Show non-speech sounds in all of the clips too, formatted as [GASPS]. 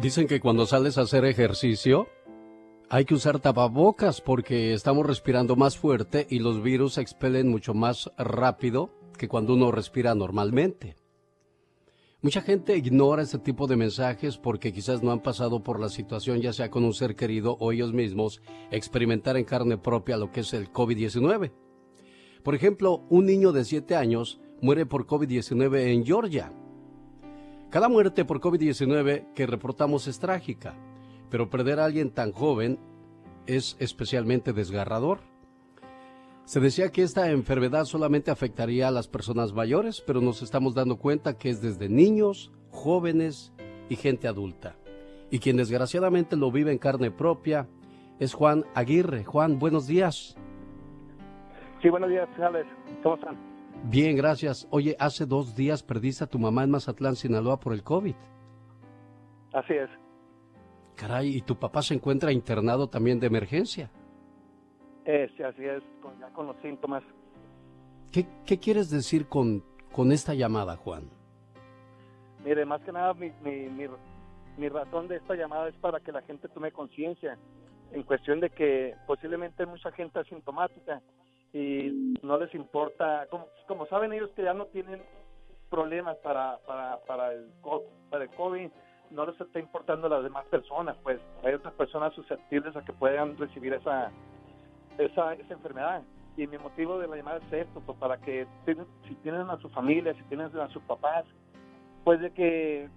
Dicen que cuando sales a hacer ejercicio hay que usar tapabocas porque estamos respirando más fuerte y los virus se expelen mucho más rápido que cuando uno respira normalmente. Mucha gente ignora este tipo de mensajes porque quizás no han pasado por la situación, ya sea con un ser querido o ellos mismos, experimentar en carne propia lo que es el COVID-19. Por ejemplo, un niño de 7 años muere por COVID-19 en Georgia. Cada muerte por COVID-19 que reportamos es trágica, pero perder a alguien tan joven es especialmente desgarrador. Se decía que esta enfermedad solamente afectaría a las personas mayores, pero nos estamos dando cuenta que es desde niños, jóvenes y gente adulta. Y quien desgraciadamente lo vive en carne propia es Juan Aguirre. Juan, buenos días. Sí, buenos días, Alex. ¿Cómo están? Bien, gracias. Oye, hace dos días perdiste a tu mamá en Mazatlán, Sinaloa, por el COVID. Así es. Caray, ¿y tu papá se encuentra internado también de emergencia? Eh, sí, así es, ya con los síntomas. ¿Qué, ¿Qué, quieres decir con, con esta llamada, Juan? Mire, más que nada, mi, mi, mi, razón de esta llamada es para que la gente tome conciencia en cuestión de que posiblemente hay mucha gente asintomática y no les importa, como, como saben ellos que ya no tienen problemas para, para, para, el, para el COVID, no les está importando a las demás personas, pues hay otras personas susceptibles a que puedan recibir esa, esa, esa enfermedad. Y mi motivo de la llamada es esto, pues para que si tienen a su familia, si tienen a sus papás, pues de que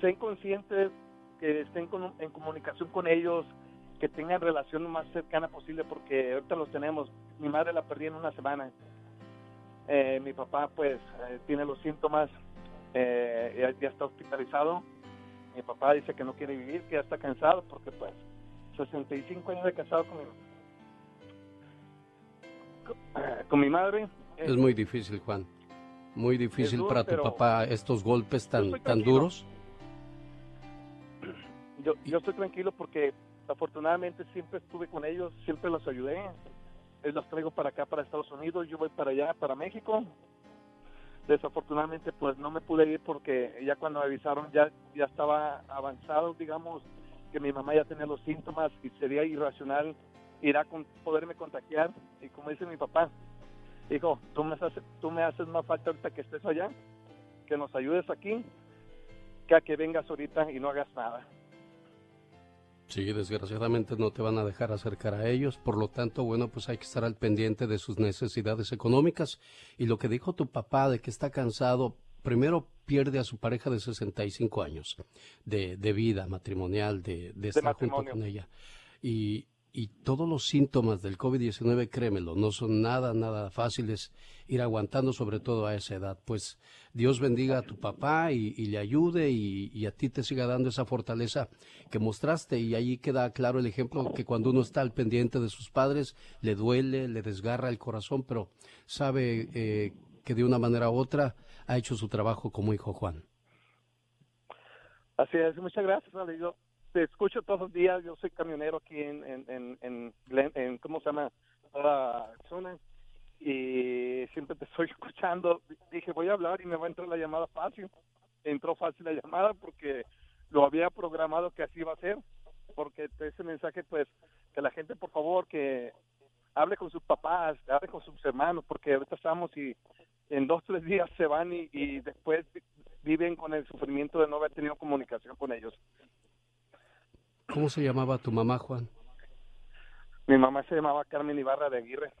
sean conscientes, que estén en comunicación con ellos, que tengan relación lo más cercana posible, porque ahorita los tenemos. Mi madre la perdí en una semana. Eh, mi papá, pues, eh, tiene los síntomas, eh, ya, está hospitalizado. Mi papá dice que no quiere vivir, que ya está cansado, porque, pues, 65 años de casado con mi con mi madre. Es muy difícil, Juan. Muy difícil para tu papá estos golpes tan, tan duros. Yo, yo estoy tranquilo porque afortunadamente siempre estuve con ellos, siempre los ayudé. Los traigo para acá, para Estados Unidos, yo voy para allá, para México. Desafortunadamente, pues no me pude ir porque ya cuando me avisaron ya, ya estaba avanzado, digamos, que mi mamá ya tenía los síntomas y sería irracional irá con poderme contagiar. Y como dice mi papá, hijo, tú me, tú me haces más falta ahorita que estés allá, que nos ayudes aquí, que a que vengas ahorita y no hagas nada. Sí, desgraciadamente no te van a dejar acercar a ellos, por lo tanto, bueno, pues hay que estar al pendiente de sus necesidades económicas. Y lo que dijo tu papá de que está cansado, primero pierde a su pareja de 65 años de, de vida matrimonial, de, de estar junto con ella. Y, y todos los síntomas del COVID-19, créemelo, no son nada, nada fáciles ir aguantando, sobre todo a esa edad. Pues Dios bendiga a tu papá y, le ayude y, a ti te siga dando esa fortaleza que mostraste. Y ahí queda claro el ejemplo que cuando uno está al pendiente de sus padres, le duele, le desgarra el corazón, pero sabe eh, que de una manera u otra ha hecho su trabajo como hijo Juan. Así es, muchas gracias, amigo te escucho todos los días, yo soy camionero aquí en, en, en, ¿cómo se llama? La zona y siempre te estoy [LAUGHS] escuchando. Dije, voy a hablar y me va a entrar la llamada fácil. Entró fácil la llamada porque lo había programado que así iba a ser, porque ese mensaje, pues, que la gente, por favor, que hable con sus papás, hable con sus hermanos, porque ahorita estamos y en dos, tres días se van y, y después viven con el sufrimiento de no haber tenido comunicación con ellos. ¿Cómo se llamaba tu mamá, Juan? Mi mamá se llamaba Carmen Ibarra de Aguirre.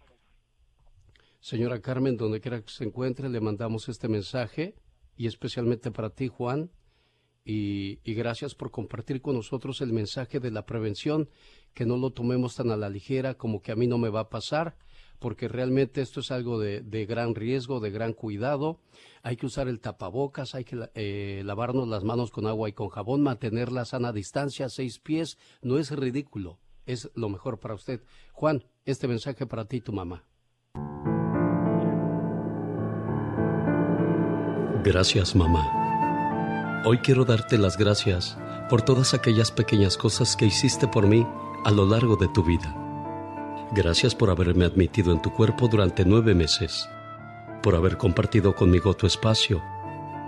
Señora Carmen, donde quiera que se encuentre, le mandamos este mensaje y especialmente para ti, Juan. Y, y, gracias por compartir con nosotros el mensaje de la prevención, que no lo tomemos tan a la ligera como que a mí no me va a pasar, porque realmente esto es algo de, gran riesgo, de gran cuidado. Hay que usar el tapabocas, hay que eh, lavarnos las manos con agua y con jabón, mantener la sana distancia, seis pies, no es ridículo, es lo mejor para usted. Juan, este mensaje para ti tu mamá. Gracias, mamá. Hoy quiero darte las gracias por todas aquellas pequeñas cosas que hiciste por mí a lo largo de tu vida. Gracias por haberme admitido en tu cuerpo durante nueve meses, por haber compartido conmigo tu espacio,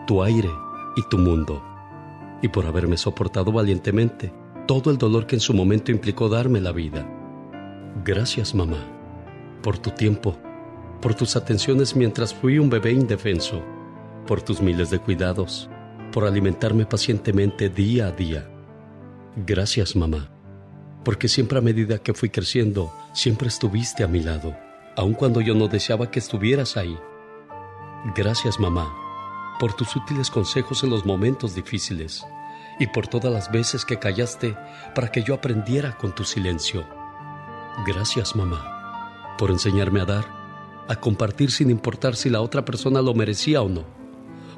tu aire y tu mundo. y por haberme soportado valientemente todo el dolor que en su momento implicó darme la vida. Gracias, mamá, por tu tiempo, por tus atenciones mientras fui un bebé indefenso, por tus miles de cuidados, por alimentarme pacientemente día a día. Gracias, mamá, porque siempre a medida que fui creciendo, siempre estuviste a mi lado, aun cuando yo no deseaba que estuvieras ahí. Gracias, mamá, por tus útiles consejos en los momentos difíciles y por todas las veces que callaste para que yo aprendiera con tu silencio. Gracias, mamá, por enseñarme a dar, a compartir sin importar si la otra persona lo merecía o no,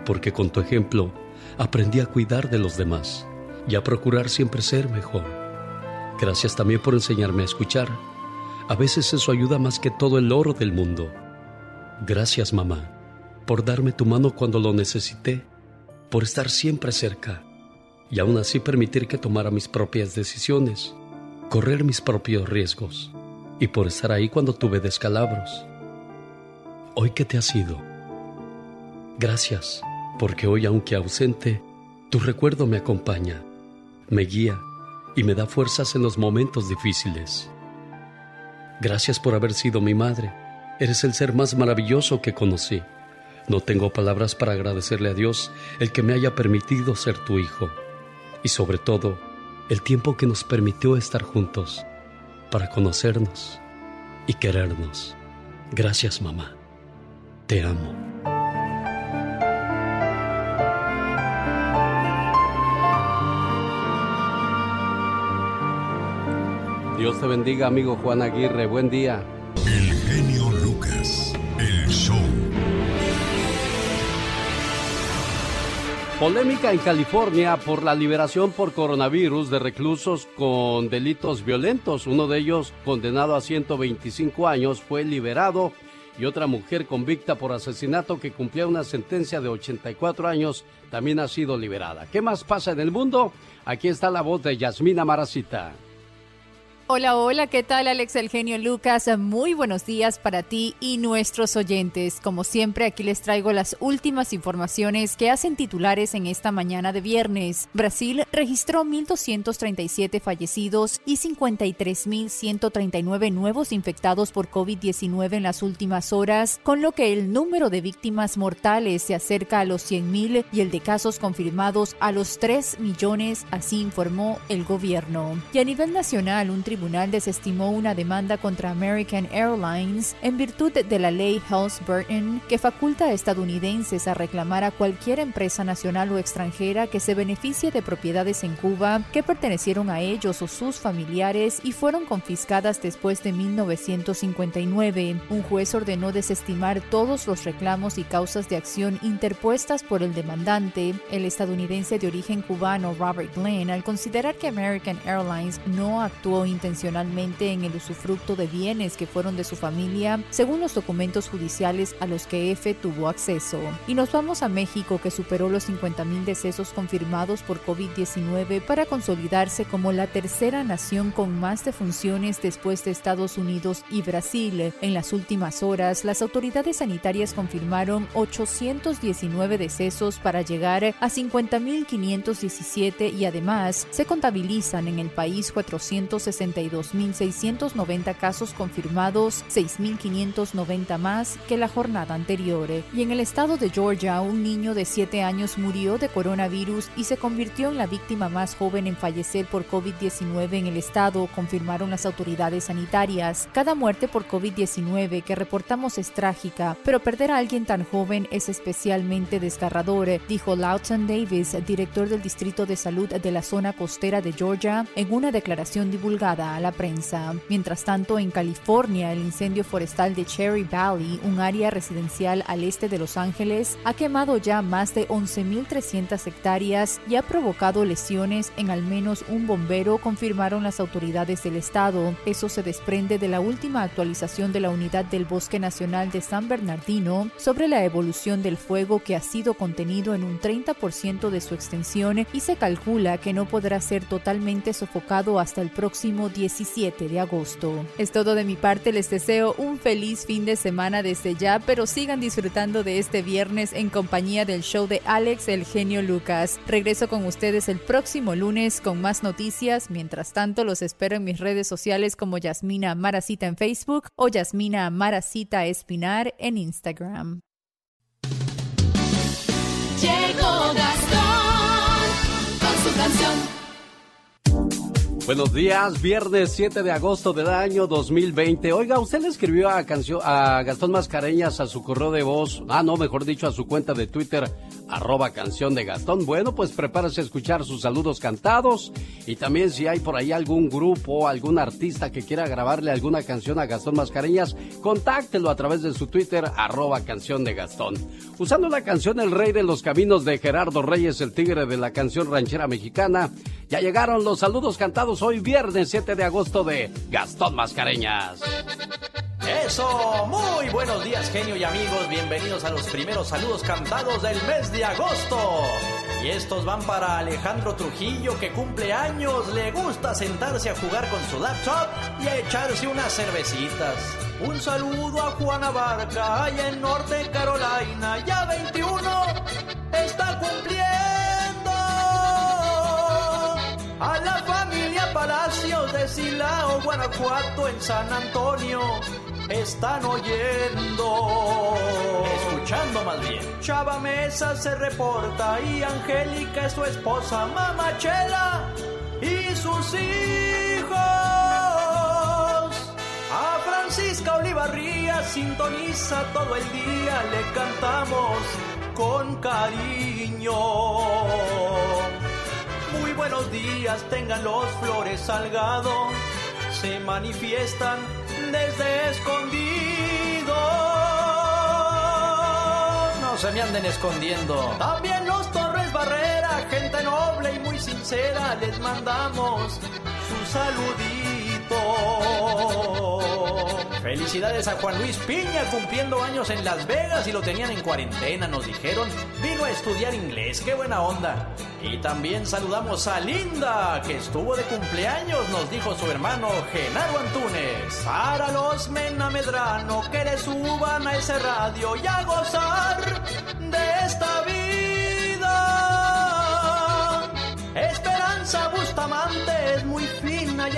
porque con tu ejemplo aprendí a cuidar de los demás y a procurar siempre ser mejor. Gracias también por enseñarme a escuchar. A veces eso ayuda más que todo el oro del mundo. Gracias, mamá, por darme tu mano cuando lo necesité, por estar siempre cerca y aún así permitir que tomara mis propias decisiones, correr mis propios riesgos y por estar ahí cuando tuve descalabros. Hoy que te has ido, gracias, porque hoy aunque ausente, tu recuerdo me acompaña, me guía y me da fuerzas en los momentos difíciles. Gracias por haber sido mi madre, eres el ser más maravilloso que conocí. No tengo palabras para agradecerle a Dios el que me haya permitido ser tu hijo y sobre todo el tiempo que nos permitió estar juntos para conocernos y querernos. Gracias mamá. Te amo. Te bendiga, amigo Juan Aguirre. Buen día. El genio Lucas, el show. Polémica en California por la liberación por coronavirus de reclusos con delitos violentos. Uno de ellos, condenado a 125 años, fue liberado y otra mujer convicta por asesinato que cumplía una sentencia de 84 años también ha sido liberada. ¿Qué más pasa en el mundo? Aquí está la voz de Yasmina Maracita. Hola, hola, ¿qué tal Alex El Genio Lucas? Muy buenos días para ti y nuestros oyentes. Como siempre, aquí les traigo las últimas informaciones que hacen titulares en esta mañana de viernes. Brasil registró 1.237 fallecidos y 53.139 nuevos infectados por COVID-19 en las últimas horas, con lo que el número de víctimas mortales se acerca a los 100.000 y el de casos confirmados a los 3 millones, así informó el gobierno. Y a nivel nacional, un tribunal desestimó una demanda contra American Airlines en virtud de la ley Helms-Burton que faculta a estadounidenses a reclamar a cualquier empresa nacional o extranjera que se beneficie de propiedades en Cuba que pertenecieron a ellos o sus familiares y fueron confiscadas después de 1959. Un juez ordenó desestimar todos los reclamos y causas de acción interpuestas por el demandante, el estadounidense de origen cubano Robert Glenn, al considerar que American Airlines no actuó intencionalmente en el usufructo de bienes que fueron de su familia, según los documentos judiciales a los que F tuvo acceso. Y nos vamos a México, que superó los 50.000 decesos confirmados por COVID-19 para consolidarse como la tercera nación con más defunciones después de Estados Unidos y Brasil. En las últimas horas, las autoridades sanitarias confirmaron 819 decesos para llegar a 50.517 y además se contabilizan en el país 460 2.690 casos confirmados, 6.590 más que la jornada anterior. Y en el estado de Georgia, un niño de 7 años murió de coronavirus y se convirtió en la víctima más joven en fallecer por COVID-19 en el estado, confirmaron las autoridades sanitarias. Cada muerte por COVID-19 que reportamos es trágica, pero perder a alguien tan joven es especialmente desgarrador, dijo Lawton Davis, director del Distrito de Salud de la zona costera de Georgia, en una declaración divulgada a la prensa. Mientras tanto, en California, el incendio forestal de Cherry Valley, un área residencial al este de Los Ángeles, ha quemado ya más de 11.300 hectáreas y ha provocado lesiones en al menos un bombero, confirmaron las autoridades del estado. Eso se desprende de la última actualización de la Unidad del Bosque Nacional de San Bernardino sobre la evolución del fuego que ha sido contenido en un 30% de su extensión y se calcula que no podrá ser totalmente sofocado hasta el próximo 17 de agosto. Es todo de mi parte, les deseo un feliz fin de semana desde ya, pero sigan disfrutando de este viernes en compañía del show de Alex El Genio Lucas. Regreso con ustedes el próximo lunes con más noticias. Mientras tanto, los espero en mis redes sociales como Yasmina Maracita en Facebook o Yasmina Maracita Espinar en Instagram. Buenos días, viernes 7 de agosto del año 2020. Oiga, usted le escribió a, canción, a Gastón Mascareñas a su correo de voz, ah, no, mejor dicho, a su cuenta de Twitter, arroba canción de Gastón. Bueno, pues prepárese a escuchar sus saludos cantados y también si hay por ahí algún grupo, algún artista que quiera grabarle alguna canción a Gastón Mascareñas, contáctelo a través de su Twitter, arroba canción de Gastón. Usando la canción El Rey de los Caminos de Gerardo Reyes, el tigre de la canción ranchera mexicana, ya llegaron los saludos cantados hoy viernes 7 de agosto de Gastón Mascareñas. Eso, muy buenos días genio y amigos, bienvenidos a los primeros saludos cantados del mes de agosto. Y estos van para Alejandro Trujillo que cumple años, le gusta sentarse a jugar con su laptop y a echarse unas cervecitas. Un saludo a Juana Barca, allá en Norte Carolina, ya 21, está cumpliendo. A la familia Palacios de Silao, Guanajuato, en San Antonio están oyendo. Escuchando más bien. Chava Mesa se reporta y Angélica es su esposa, Mamachela y sus hijos. A Francisca Olivarría sintoniza todo el día, le cantamos con cariño. Muy buenos días, tengan los flores salgado, se manifiestan desde escondido. No se me anden escondiendo. También los Torres Barrera, gente noble y muy sincera, les mandamos su saludito. Felicidades a Juan Luis Piña cumpliendo años en Las Vegas y lo tenían en cuarentena, nos dijeron. Vino a estudiar inglés, qué buena onda. Y también saludamos a Linda, que estuvo de cumpleaños, nos dijo su hermano Genaro Antunes. Para los Mena Medrano, que le suban a ese radio y a gozar de esta vida. Esperanza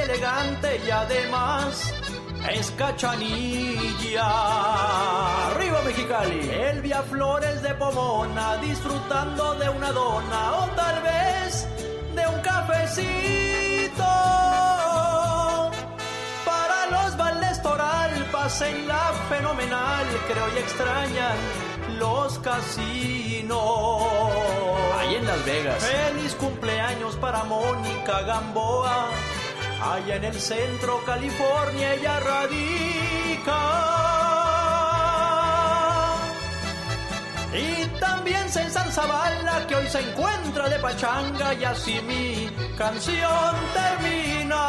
elegante y además es cachanilla. Arriba Mexicali. Elvia Flores de Pomona disfrutando de una dona o tal vez de un cafecito. Para los Valles Toral pasen la fenomenal, creo y extrañan los casinos. Ahí en Las Vegas. Feliz cumpleaños para Mónica Gamboa allá en el centro California ella radica. Y también César Zavala que hoy se encuentra de pachanga y así mi canción termina.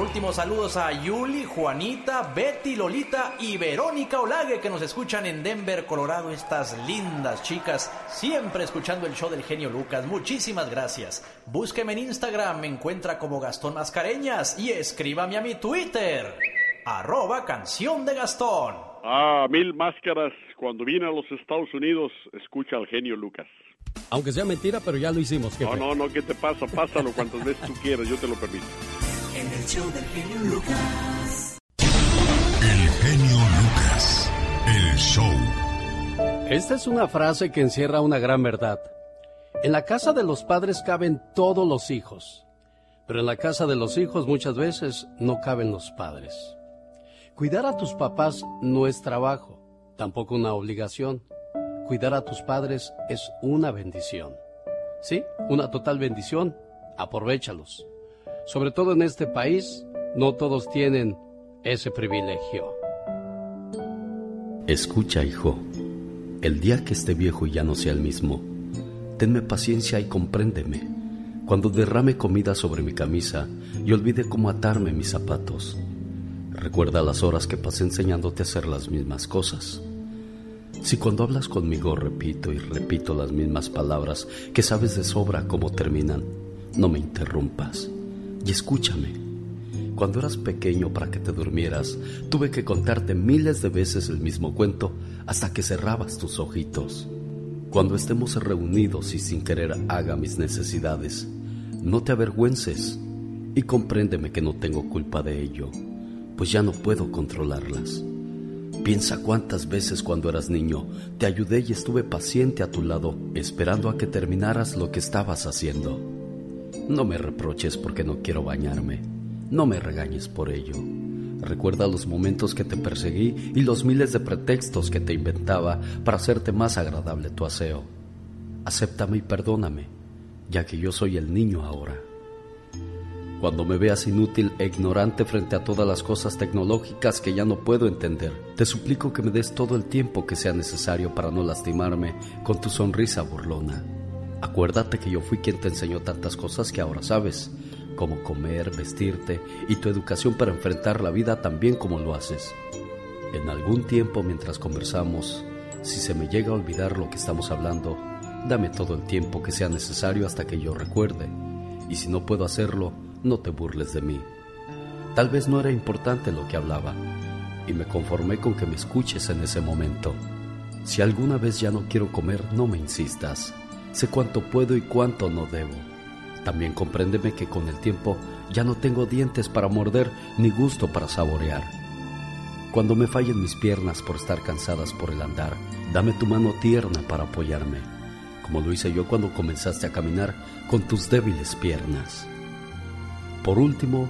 Último, saludos a Yuli, Juanita, Betty, Lolita y Verónica Olague que nos escuchan en Denver, Colorado. Estas lindas chicas, siempre escuchando el show del genio Lucas. Muchísimas gracias. Búsqueme en Instagram, me encuentra como Gastón Mascareñas y escríbame a mi Twitter, arroba canción de Gastón. Ah, mil máscaras. Cuando vine a los Estados Unidos, escucha al genio Lucas. Aunque sea mentira, pero ya lo hicimos. No, no, no, ¿qué te pasa? Pásalo cuantas veces tú quieras, yo te lo permito. En el show del genio Lucas. El genio Lucas. El show. Esta es una frase que encierra una gran verdad. En la casa de los padres caben todos los hijos, pero en la casa de los hijos muchas veces no caben los padres. Cuidar a tus papás no es trabajo, tampoco una obligación. Cuidar a tus padres es una bendición. Sí, una total bendición. Aprovechalos. Sobre todo en este país, no todos tienen ese privilegio. Escucha, hijo. El día que esté viejo y ya no sea el mismo, tenme paciencia y compréndeme. Cuando derrame comida sobre mi camisa y olvide cómo atarme mis zapatos. Recuerda las horas que pasé enseñándote a hacer las mismas cosas. Si cuando hablas conmigo repito y repito las mismas palabras que sabes de sobra cómo terminan, no me interrumpas. Y escúchame, cuando eras pequeño para que te durmieras, tuve que contarte miles de veces el mismo cuento hasta que cerrabas tus ojitos. Cuando estemos reunidos y sin querer haga mis necesidades, no te avergüences y compréndeme que no tengo culpa de ello, pues ya no puedo controlarlas. Piensa cuántas veces cuando eras niño te ayudé y estuve paciente a tu lado esperando a que terminaras lo que estabas haciendo. No me reproches porque no quiero bañarme. No me regañes por ello. Recuerda los momentos que te perseguí y los miles de pretextos que te inventaba para hacerte más agradable tu aseo. Acéptame y perdóname, ya que yo soy el niño ahora. Cuando me veas inútil e ignorante frente a todas las cosas tecnológicas que ya no puedo entender, te suplico que me des todo el tiempo que sea necesario para no lastimarme con tu sonrisa burlona. Acuérdate que yo fui quien te enseñó tantas cosas que ahora sabes, como comer, vestirte y tu educación para enfrentar la vida tan bien como lo haces. En algún tiempo mientras conversamos, si se me llega a olvidar lo que estamos hablando, dame todo el tiempo que sea necesario hasta que yo recuerde. Y si no puedo hacerlo, no te burles de mí. Tal vez no era importante lo que hablaba, y me conformé con que me escuches en ese momento. Si alguna vez ya no quiero comer, no me insistas. Sé cuánto puedo y cuánto no debo. También compréndeme que con el tiempo ya no tengo dientes para morder ni gusto para saborear. Cuando me fallen mis piernas por estar cansadas por el andar, dame tu mano tierna para apoyarme, como lo hice yo cuando comenzaste a caminar con tus débiles piernas. Por último,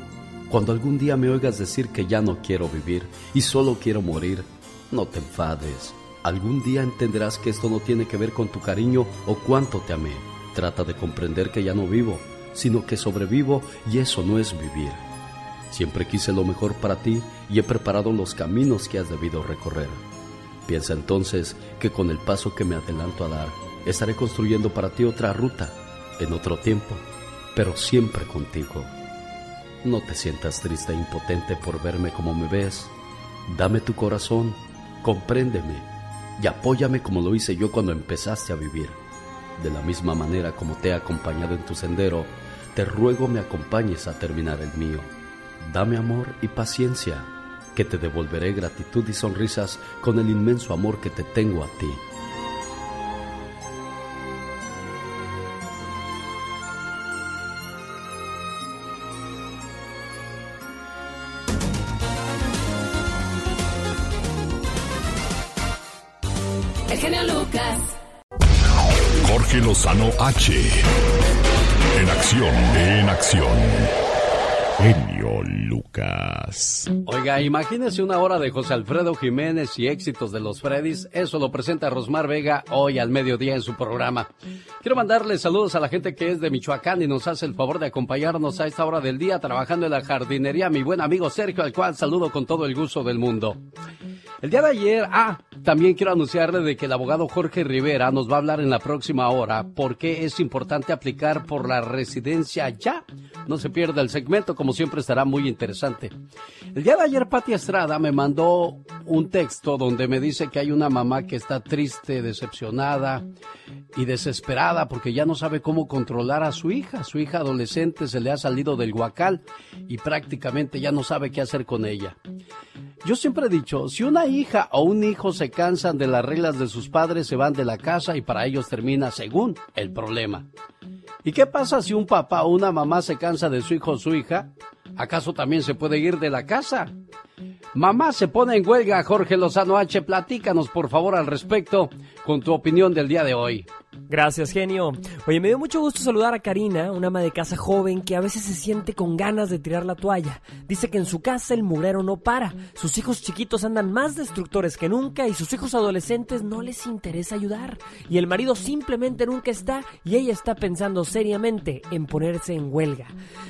cuando algún día me oigas decir que ya no quiero vivir y solo quiero morir, no te enfades. Algún día entenderás que esto no tiene que ver con tu cariño o cuánto te amé. Trata de comprender que ya no vivo, sino que sobrevivo y eso no es vivir. Siempre quise lo mejor para ti y he preparado los caminos que has debido recorrer. Piensa entonces que con el paso que me adelanto a dar, estaré construyendo para ti otra ruta, en otro tiempo, pero siempre contigo. No te sientas triste e impotente por verme como me ves. Dame tu corazón, compréndeme y apóyame como lo hice yo cuando empezaste a vivir. De la misma manera como te he acompañado en tu sendero, te ruego me acompañes a terminar el mío. Dame amor y paciencia, que te devolveré gratitud y sonrisas con el inmenso amor que te tengo a ti. Lozano H. En acción, en acción. Genio Lucas. Oiga, imagínese una hora de José Alfredo Jiménez y éxitos de los Freddys. Eso lo presenta Rosmar Vega hoy al mediodía en su programa. Quiero mandarle saludos a la gente que es de Michoacán y nos hace el favor de acompañarnos a esta hora del día trabajando en la jardinería. Mi buen amigo Sergio, al cual saludo con todo el gusto del mundo. El día de ayer, ah, también quiero anunciarle de que el abogado Jorge Rivera nos va a hablar en la próxima hora por qué es importante aplicar por la residencia ya. No se pierda el segmento, como siempre estará muy interesante. El día de ayer Pati Estrada me mandó un texto donde me dice que hay una mamá que está triste, decepcionada y desesperada porque ya no sabe cómo controlar a su hija. Su hija adolescente se le ha salido del guacal y prácticamente ya no sabe qué hacer con ella. Yo siempre he dicho, si una hija o un hijo se cansan de las reglas de sus padres, se van de la casa y para ellos termina según el problema. ¿Y qué pasa si un papá o una mamá se cansa de su hijo o su hija? ¿Acaso también se puede ir de la casa? Mamá se pone en huelga, Jorge Lozano H. Platícanos por favor al respecto con tu opinión del día de hoy. Gracias, genio. Oye, me dio mucho gusto saludar a Karina, una ama de casa joven que a veces se siente con ganas de tirar la toalla. Dice que en su casa el mugrero no para. Sus hijos chiquitos andan más destructores que nunca y sus hijos adolescentes no les interesa ayudar. Y el marido simplemente nunca está y ella está pensando seriamente en ponerse en huelga.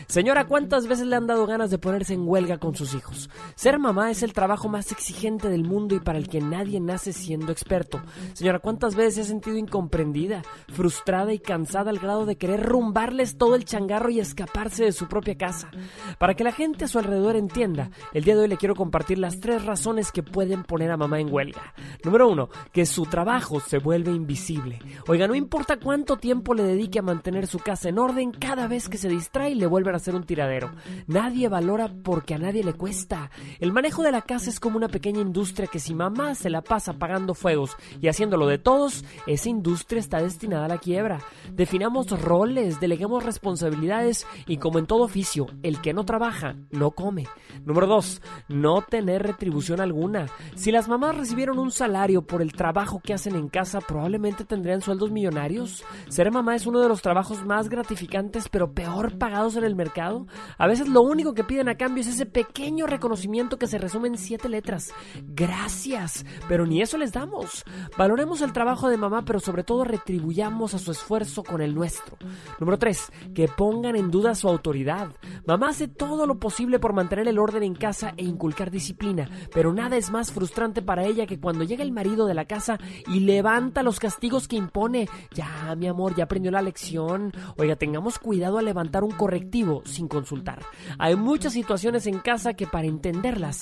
Señora, ¿cuántas veces le han dado ganas de ponerse en huelga con sus hijos? Ser mamá es el trabajo más exigente del mundo y para el que nadie nace siendo experto. Señora, ¿cuántas veces se ha sentido incomprendida, frustrada y cansada al grado de querer rumbarles todo el changarro y escaparse de su propia casa? Para que la gente a su alrededor entienda, el día de hoy le quiero compartir las tres razones que pueden poner a mamá en huelga. Número uno, que su trabajo se vuelve invisible. Oiga, no importa cuánto tiempo le dedique a mantener su casa en orden, cada vez que se distrae le vuelven a hacer un tiradero. Nadie valora porque a nadie le cuesta. El manejo de la casa es como una pequeña industria que si mamá se la pasa apagando fuegos y haciéndolo de todos, esa industria está destinada a la quiebra. Definamos roles, deleguemos responsabilidades y como en todo oficio, el que no trabaja, no come. Número 2. No tener retribución alguna. Si las mamás recibieron un salario por el trabajo que hacen en casa, probablemente tendrían sueldos millonarios. Ser mamá es uno de los trabajos más gratificantes pero peor pagados en el mercado. A veces lo único que piden a cambio es ese pequeño reconocimiento que se resume en siete letras. Gracias. Pero ni eso les damos. Valoremos el trabajo de mamá, pero sobre todo retribuyamos a su esfuerzo con el nuestro. Número 3. Que pongan en duda su autoridad. Mamá hace todo lo posible por mantener el orden en casa e inculcar disciplina, pero nada es más frustrante para ella que cuando llega el marido de la casa y levanta los castigos que impone. Ya, mi amor, ya aprendió la lección. Oiga, tengamos cuidado a levantar un correctivo sin consultar. Hay muchas situaciones en casa que para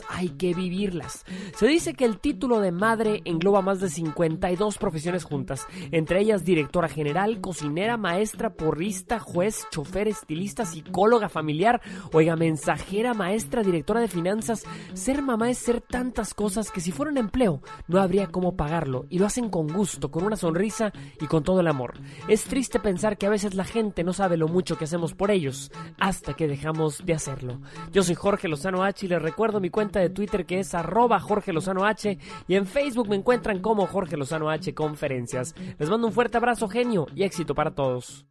hay que vivirlas. Se dice que el título de madre engloba más de 52 profesiones juntas, entre ellas directora general, cocinera, maestra, porrista, juez, chofer, estilista, psicóloga familiar, oiga, mensajera, maestra, directora de finanzas. Ser mamá es ser tantas cosas que si fuera un empleo no habría cómo pagarlo y lo hacen con gusto, con una sonrisa y con todo el amor. Es triste pensar que a veces la gente no sabe lo mucho que hacemos por ellos hasta que dejamos de hacerlo. Yo soy Jorge Lozano H y les recuerdo mi cuenta de Twitter que es arroba Jorge Lozano H y en Facebook me encuentran como Jorge Lozano H Conferencias. Les mando un fuerte abrazo genio y éxito para todos.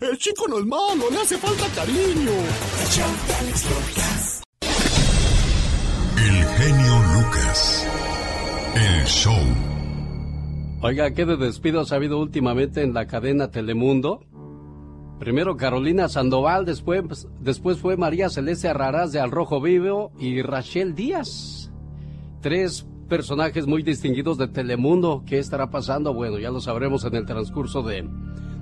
El chico no es malo, le hace falta cariño. El genio Lucas. El show. Oiga, ¿qué de despidos ha habido últimamente en la cadena Telemundo? Primero Carolina Sandoval, después, después fue María Celeste Arraraz de Al Rojo Vivo y Rachel Díaz. Tres personajes muy distinguidos de Telemundo. ¿Qué estará pasando? Bueno, ya lo sabremos en el transcurso de,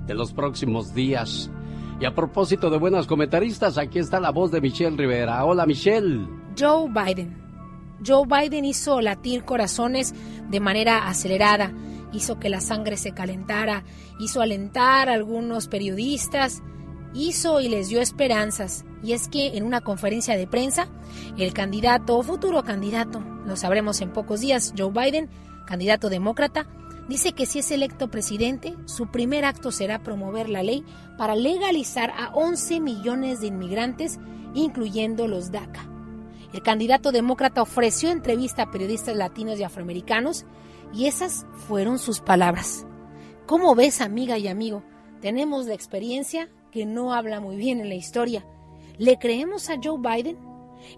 de los próximos días. Y a propósito de buenas comentaristas, aquí está la voz de Michelle Rivera. Hola Michelle. Joe Biden. Joe Biden hizo latir corazones de manera acelerada hizo que la sangre se calentara, hizo alentar a algunos periodistas, hizo y les dio esperanzas. Y es que en una conferencia de prensa, el candidato o futuro candidato, lo sabremos en pocos días, Joe Biden, candidato demócrata, dice que si es electo presidente, su primer acto será promover la ley para legalizar a 11 millones de inmigrantes, incluyendo los DACA. El candidato demócrata ofreció entrevista a periodistas latinos y afroamericanos y esas fueron sus palabras. ¿Cómo ves, amiga y amigo? Tenemos la experiencia que no habla muy bien en la historia. ¿Le creemos a Joe Biden?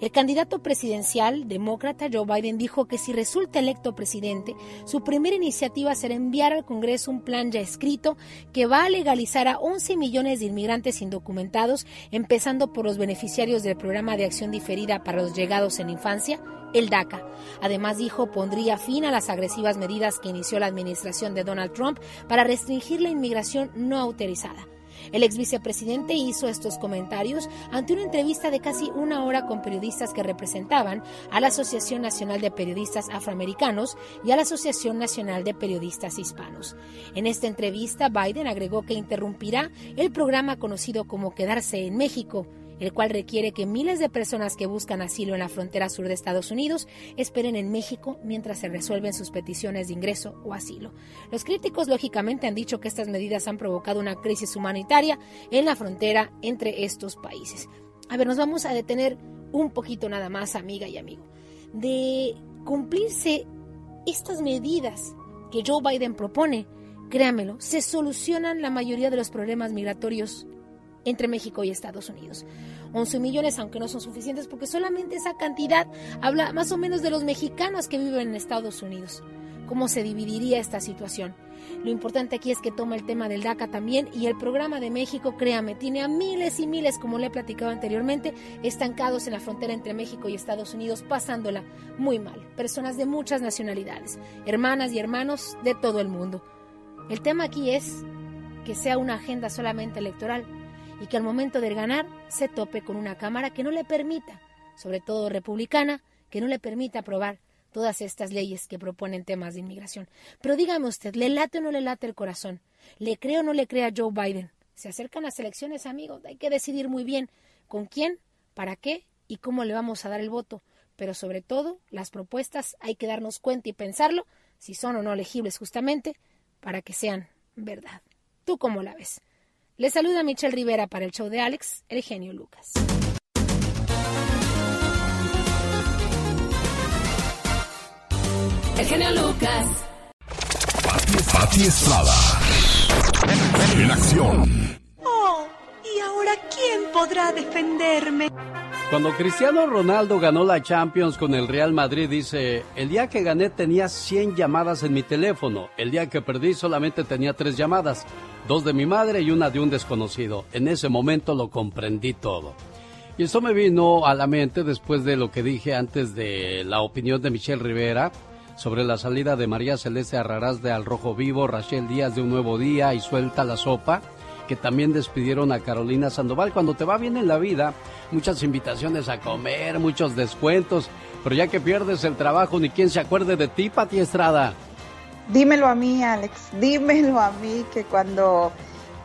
El candidato presidencial demócrata Joe Biden dijo que si resulta electo presidente, su primera iniciativa será enviar al Congreso un plan ya escrito que va a legalizar a 11 millones de inmigrantes indocumentados, empezando por los beneficiarios del programa de acción diferida para los llegados en infancia, el DACA. Además dijo pondría fin a las agresivas medidas que inició la administración de Donald Trump para restringir la inmigración no autorizada. El ex vicepresidente hizo estos comentarios ante una entrevista de casi una hora con periodistas que representaban a la Asociación Nacional de Periodistas Afroamericanos y a la Asociación Nacional de Periodistas Hispanos. En esta entrevista, Biden agregó que interrumpirá el programa conocido como Quedarse en México el cual requiere que miles de personas que buscan asilo en la frontera sur de Estados Unidos esperen en México mientras se resuelven sus peticiones de ingreso o asilo. Los críticos lógicamente han dicho que estas medidas han provocado una crisis humanitaria en la frontera entre estos países. A ver, nos vamos a detener un poquito nada más, amiga y amigo. De cumplirse estas medidas que Joe Biden propone, créamelo, se solucionan la mayoría de los problemas migratorios entre México y Estados Unidos. 11 millones, aunque no son suficientes, porque solamente esa cantidad habla más o menos de los mexicanos que viven en Estados Unidos. cómo se dividiría esta situación. Lo importante aquí es que toma el tema del DACA también y el programa de México, créame, tiene a miles y miles, como le he platicado anteriormente, estancados en la frontera entre México y Estados Unidos, pasándola muy mal. Personas de muchas nacionalidades, hermanas y hermanos de todo el mundo. El tema aquí es que sea una agenda solamente electoral y que al momento de ganar se tope con una Cámara que no le permita, sobre todo republicana, que no le permita aprobar todas estas leyes que proponen temas de inmigración. Pero dígame usted, ¿le late o no le late el corazón? ¿Le cree o no le cree a Joe Biden? Se acercan las elecciones, amigos, hay que decidir muy bien con quién, para qué y cómo le vamos a dar el voto. Pero sobre todo, las propuestas hay que darnos cuenta y pensarlo si son o no elegibles justamente para que sean verdad. ¿Tú cómo la ves? Le saluda Michelle Rivera para el show de Alex, el genio Lucas. El genio Lucas. Pati Estrada. En acción. Oh, ¿y ahora quién podrá defenderme? Cuando Cristiano Ronaldo ganó la Champions con el Real Madrid, dice, el día que gané tenía 100 llamadas en mi teléfono, el día que perdí solamente tenía 3 llamadas, dos de mi madre y una de un desconocido. En ese momento lo comprendí todo. Y eso me vino a la mente después de lo que dije antes de la opinión de Michelle Rivera sobre la salida de María Celeste Arrarás de Al Rojo Vivo, Rachel Díaz de Un Nuevo Día y Suelta la Sopa, que también despidieron a Carolina Sandoval. Cuando te va bien en la vida, muchas invitaciones a comer, muchos descuentos, pero ya que pierdes el trabajo, ni quien se acuerde de ti, Pati Estrada. Dímelo a mí, Alex, dímelo a mí que cuando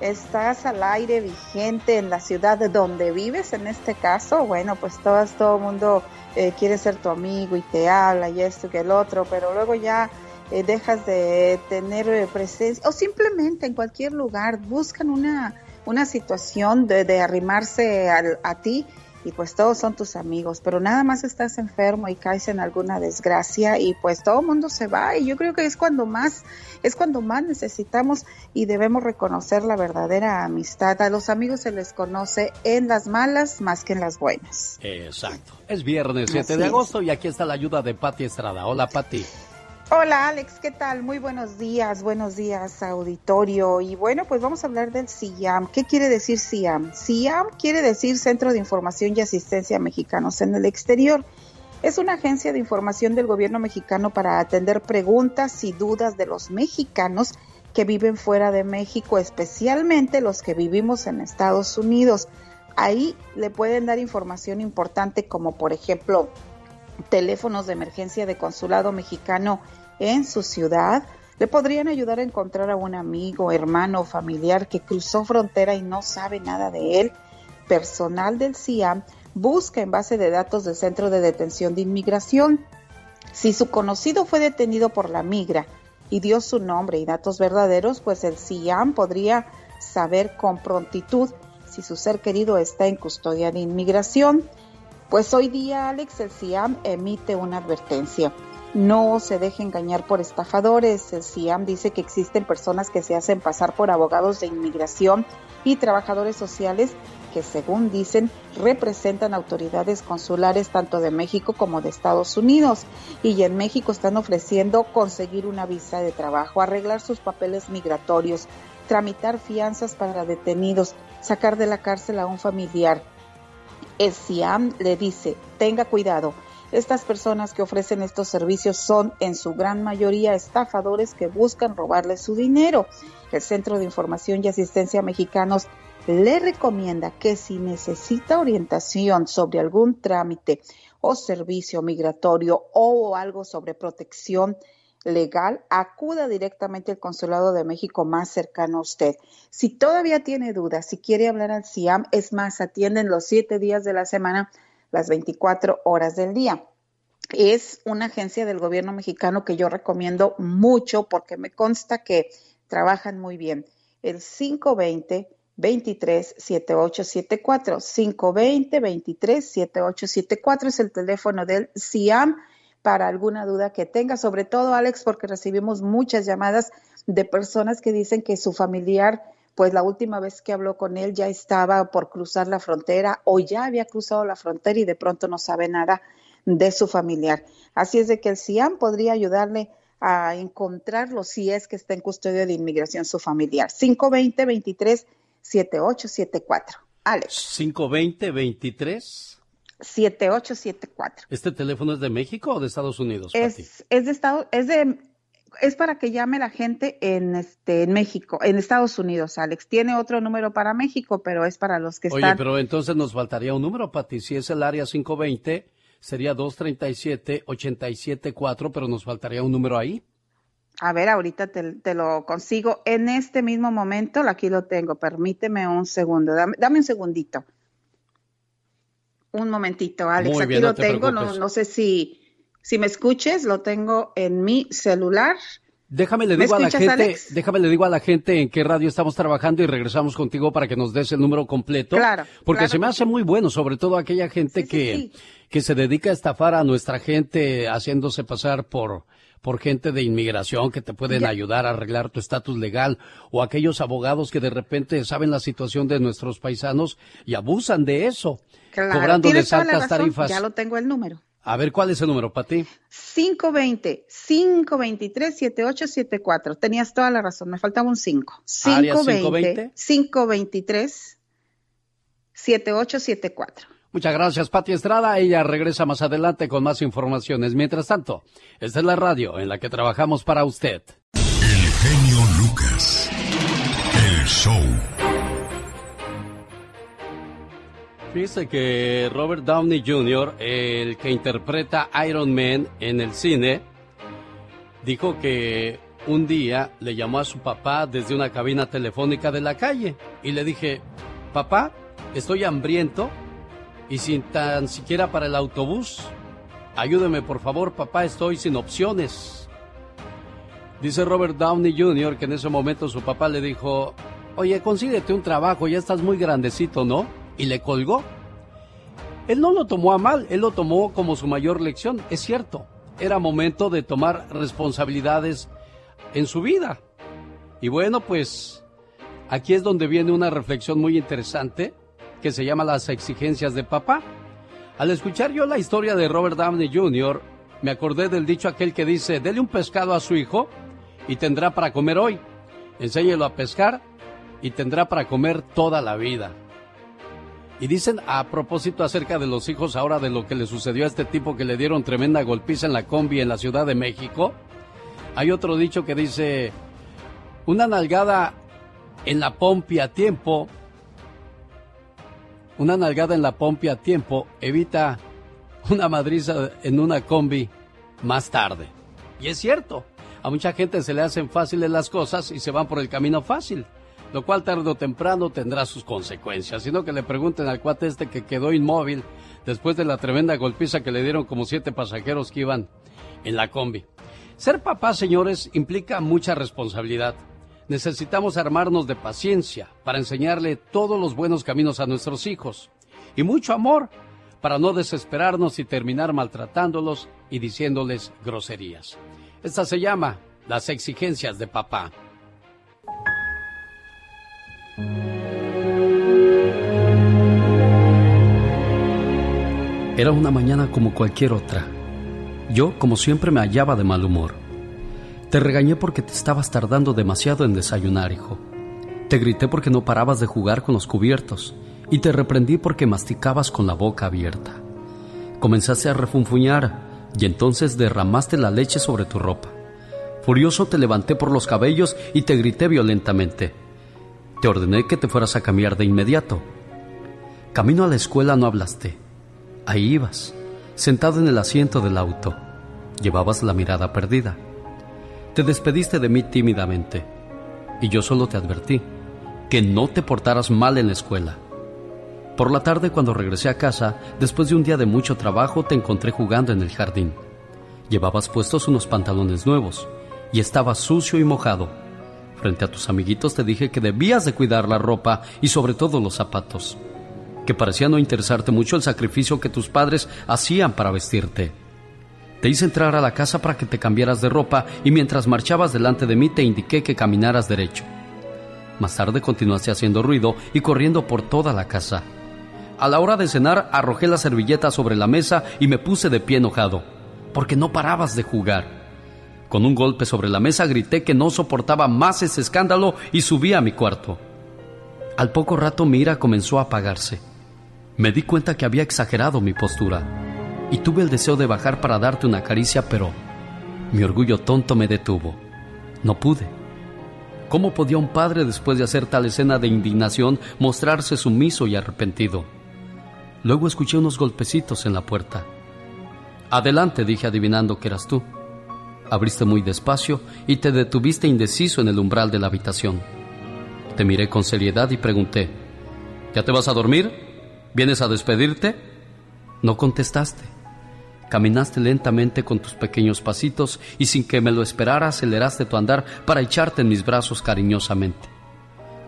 estás al aire vigente en la ciudad de donde vives, en este caso, bueno, pues todo, todo el mundo eh, quiere ser tu amigo y te habla y esto que el otro, pero luego ya eh, dejas de tener eh, presencia o simplemente en cualquier lugar buscan una, una situación de, de arrimarse al, a ti y pues todos son tus amigos, pero nada más estás enfermo y caes en alguna desgracia y pues todo el mundo se va y yo creo que es cuando más es cuando más necesitamos y debemos reconocer la verdadera amistad. A los amigos se les conoce en las malas más que en las buenas. Exacto. Es viernes 7 de agosto y aquí está la ayuda de Pati Estrada. Hola Pati. Hola Alex, ¿qué tal? Muy buenos días, buenos días auditorio. Y bueno, pues vamos a hablar del CIAM. ¿Qué quiere decir CIAM? CIAM quiere decir Centro de Información y Asistencia Mexicanos en el Exterior. Es una agencia de información del gobierno mexicano para atender preguntas y dudas de los mexicanos que viven fuera de México, especialmente los que vivimos en Estados Unidos. Ahí le pueden dar información importante como por ejemplo teléfonos de emergencia de consulado mexicano en su ciudad, le podrían ayudar a encontrar a un amigo, hermano o familiar que cruzó frontera y no sabe nada de él. Personal del CIAM busca en base de datos del Centro de Detención de Inmigración. Si su conocido fue detenido por la migra y dio su nombre y datos verdaderos, pues el CIAM podría saber con prontitud si su ser querido está en custodia de inmigración. Pues hoy día, Alex, el CIAM emite una advertencia. No se deje engañar por estafadores. El CIAM dice que existen personas que se hacen pasar por abogados de inmigración y trabajadores sociales que, según dicen, representan autoridades consulares tanto de México como de Estados Unidos. Y en México están ofreciendo conseguir una visa de trabajo, arreglar sus papeles migratorios, tramitar fianzas para detenidos, sacar de la cárcel a un familiar el CIAM le dice, tenga cuidado, estas personas que ofrecen estos servicios son en su gran mayoría estafadores que buscan robarle su dinero. El Centro de Información y Asistencia Mexicanos le recomienda que si necesita orientación sobre algún trámite o servicio migratorio o algo sobre protección legal, acuda directamente al Consulado de México más cercano a usted. Si todavía tiene dudas, si quiere hablar al CIAM, es más, atienden los siete días de la semana, las 24 horas del día. Es una agencia del gobierno mexicano que yo recomiendo mucho porque me consta que trabajan muy bien. El 520 23 7874 520 23 7874 es el teléfono del CIAM para alguna duda que tenga, sobre todo Alex, porque recibimos muchas llamadas de personas que dicen que su familiar, pues la última vez que habló con él ya estaba por cruzar la frontera o ya había cruzado la frontera y de pronto no sabe nada de su familiar. Así es de que el CIAM podría ayudarle a encontrarlo si es que está en custodia de inmigración su familiar. 520-23-7874. Alex. 520-23. 7874. ¿Este teléfono es de México o de Estados Unidos? Es, es de Estados, es de es para que llame la gente en este en México, en Estados Unidos, Alex. Tiene otro número para México, pero es para los que están. Oye, pero entonces nos faltaría un número, Pati. Si es el área 520, sería 237-874, pero nos faltaría un número ahí. A ver, ahorita te, lo consigo. En este mismo momento, aquí lo tengo. Permíteme un segundo. Dame, un segundito. Un momentito, Alex. aquí lo tengo. No, no sé si si me escuches, lo tengo en mi celular. Déjame le digo a la gente, déjame le digo a la gente en qué radio estamos trabajando y regresamos contigo para que nos des el número completo. Claro. Porque se me hace muy bueno, sobre todo aquella gente que, que se dedica a estafar a nuestra gente haciéndose pasar por, por gente de inmigración que te pueden ayudar a arreglar tu estatus legal o aquellos abogados que de repente saben la situación de nuestros paisanos y abusan de eso, claro. cobrándoles altas tarifas. Ya lo tengo el número. A ver, ¿cuál es el número para ti? 520-523-7874. Tenías toda la razón, me faltaba un 5. 520-523-7874. Muchas gracias, Pati Estrada. Ella regresa más adelante con más informaciones. Mientras tanto, esta es la radio en la que trabajamos para usted. El genio Lucas. El show. Fíjese que Robert Downey Jr., el que interpreta Iron Man en el cine, dijo que un día le llamó a su papá desde una cabina telefónica de la calle y le dije, papá, estoy hambriento y sin tan siquiera para el autobús. Ayúdeme por favor, papá, estoy sin opciones. Dice Robert Downey Jr. que en ese momento su papá le dijo, oye, consíguete un trabajo, ya estás muy grandecito, ¿no? Y le colgó. Él no lo tomó a mal, él lo tomó como su mayor lección, es cierto. Era momento de tomar responsabilidades en su vida. Y bueno, pues aquí es donde viene una reflexión muy interesante que se llama las exigencias de papá. Al escuchar yo la historia de Robert Downey Jr., me acordé del dicho aquel que dice, dele un pescado a su hijo y tendrá para comer hoy. Enséñelo a pescar y tendrá para comer toda la vida. Y dicen a propósito acerca de los hijos ahora de lo que le sucedió a este tipo que le dieron tremenda golpiza en la combi en la Ciudad de México. Hay otro dicho que dice, una nalgada en la pompi a tiempo, una nalgada en la pompi a tiempo evita una madriza en una combi más tarde. Y es cierto, a mucha gente se le hacen fáciles las cosas y se van por el camino fácil lo cual tarde o temprano tendrá sus consecuencias. Sino que le pregunten al cuate este que quedó inmóvil después de la tremenda golpiza que le dieron como siete pasajeros que iban en la combi. Ser papá, señores, implica mucha responsabilidad. Necesitamos armarnos de paciencia para enseñarle todos los buenos caminos a nuestros hijos y mucho amor para no desesperarnos y terminar maltratándolos y diciéndoles groserías. Esta se llama las exigencias de papá. Era una mañana como cualquier otra. Yo, como siempre, me hallaba de mal humor. Te regañé porque te estabas tardando demasiado en desayunar, hijo. Te grité porque no parabas de jugar con los cubiertos y te reprendí porque masticabas con la boca abierta. Comenzaste a refunfuñar y entonces derramaste la leche sobre tu ropa. Furioso te levanté por los cabellos y te grité violentamente. Te ordené que te fueras a cambiar de inmediato. Camino a la escuela no hablaste. Ahí ibas, sentado en el asiento del auto. Llevabas la mirada perdida. Te despediste de mí tímidamente. Y yo solo te advertí que no te portaras mal en la escuela. Por la tarde, cuando regresé a casa, después de un día de mucho trabajo, te encontré jugando en el jardín. Llevabas puestos unos pantalones nuevos y estabas sucio y mojado Frente a tus amiguitos te dije que debías de cuidar la ropa y sobre todo los zapatos, que parecía no interesarte mucho el sacrificio que tus padres hacían para vestirte. Te hice entrar a la casa para que te cambiaras de ropa y mientras marchabas delante de mí te indiqué que caminaras derecho. Más tarde continuaste haciendo ruido y corriendo por toda la casa. A la hora de cenar arrojé la servilleta sobre la mesa y me puse de pie enojado, porque no parabas de jugar. Con un golpe sobre la mesa grité que no soportaba más ese escándalo y subí a mi cuarto. Al poco rato mi ira comenzó a apagarse. Me di cuenta que había exagerado mi postura y tuve el deseo de bajar para darte una caricia, pero mi orgullo tonto me detuvo. No pude. ¿Cómo podía un padre, después de hacer tal escena de indignación, mostrarse sumiso y arrepentido? Luego escuché unos golpecitos en la puerta. Adelante, dije adivinando que eras tú. Abriste muy despacio y te detuviste indeciso en el umbral de la habitación. Te miré con seriedad y pregunté, ¿ya te vas a dormir? ¿Vienes a despedirte? No contestaste. Caminaste lentamente con tus pequeños pasitos y sin que me lo esperara aceleraste tu andar para echarte en mis brazos cariñosamente.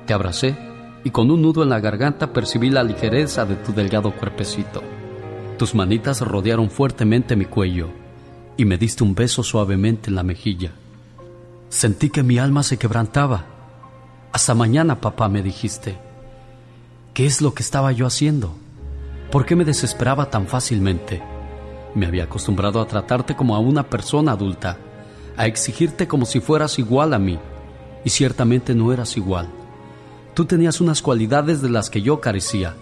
Te abracé y con un nudo en la garganta percibí la ligereza de tu delgado cuerpecito. Tus manitas rodearon fuertemente mi cuello y me diste un beso suavemente en la mejilla. Sentí que mi alma se quebrantaba. Hasta mañana, papá, me dijiste. ¿Qué es lo que estaba yo haciendo? ¿Por qué me desesperaba tan fácilmente? Me había acostumbrado a tratarte como a una persona adulta, a exigirte como si fueras igual a mí, y ciertamente no eras igual. Tú tenías unas cualidades de las que yo carecía.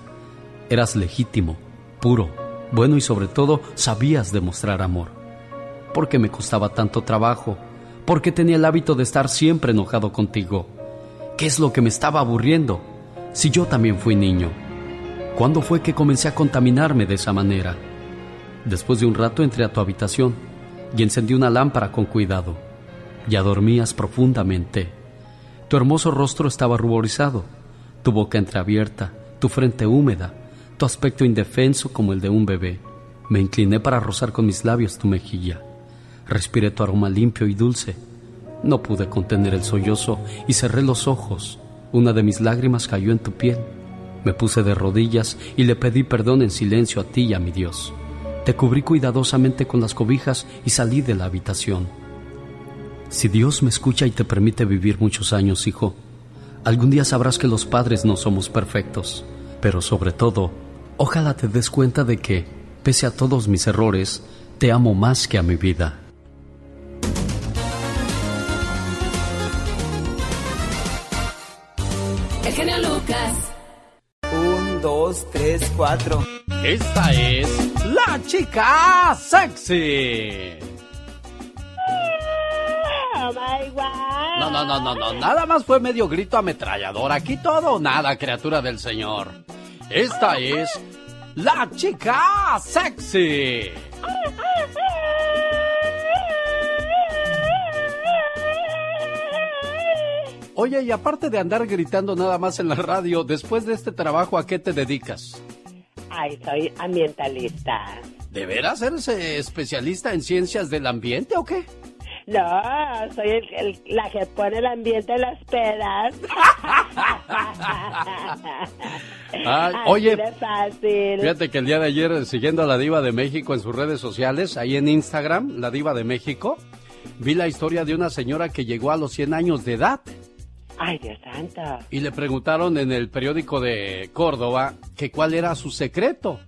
Eras legítimo, puro, bueno y sobre todo sabías demostrar amor. ¿Por qué me costaba tanto trabajo? ¿Por qué tenía el hábito de estar siempre enojado contigo? ¿Qué es lo que me estaba aburriendo? Si yo también fui niño. ¿Cuándo fue que comencé a contaminarme de esa manera? Después de un rato entré a tu habitación y encendí una lámpara con cuidado. Ya dormías profundamente. Tu hermoso rostro estaba ruborizado, tu boca entreabierta, tu frente húmeda, tu aspecto indefenso como el de un bebé. Me incliné para rozar con mis labios tu mejilla. Respiré tu aroma limpio y dulce. No pude contener el sollozo y cerré los ojos. Una de mis lágrimas cayó en tu piel. Me puse de rodillas y le pedí perdón en silencio a ti y a mi Dios. Te cubrí cuidadosamente con las cobijas y salí de la habitación. Si Dios me escucha y te permite vivir muchos años, hijo, algún día sabrás que los padres no somos perfectos, pero sobre todo, ojalá te des cuenta de que, pese a todos mis errores, te amo más que a mi vida. 3, 4. Esta es la chica sexy. Oh no, no, no, no, no. Nada más fue medio grito ametrallador. Aquí todo o nada, criatura del Señor. Esta es la chica sexy. Oye, y aparte de andar gritando nada más en la radio, después de este trabajo, ¿a qué te dedicas? Ay, soy ambientalista. ¿De veras eres eh, especialista en ciencias del ambiente o qué? No, soy el, el- la que pone el ambiente en las pedas. [LAUGHS] Ay, oye, fácil. Fíjate que el día de ayer, siguiendo a la Diva de México en sus redes sociales, ahí en Instagram, la Diva de México, vi la historia de una señora que llegó a los 100 años de edad Ay, Dios santo. y le preguntaron en el periódico de Córdoba que cuál era su secreto.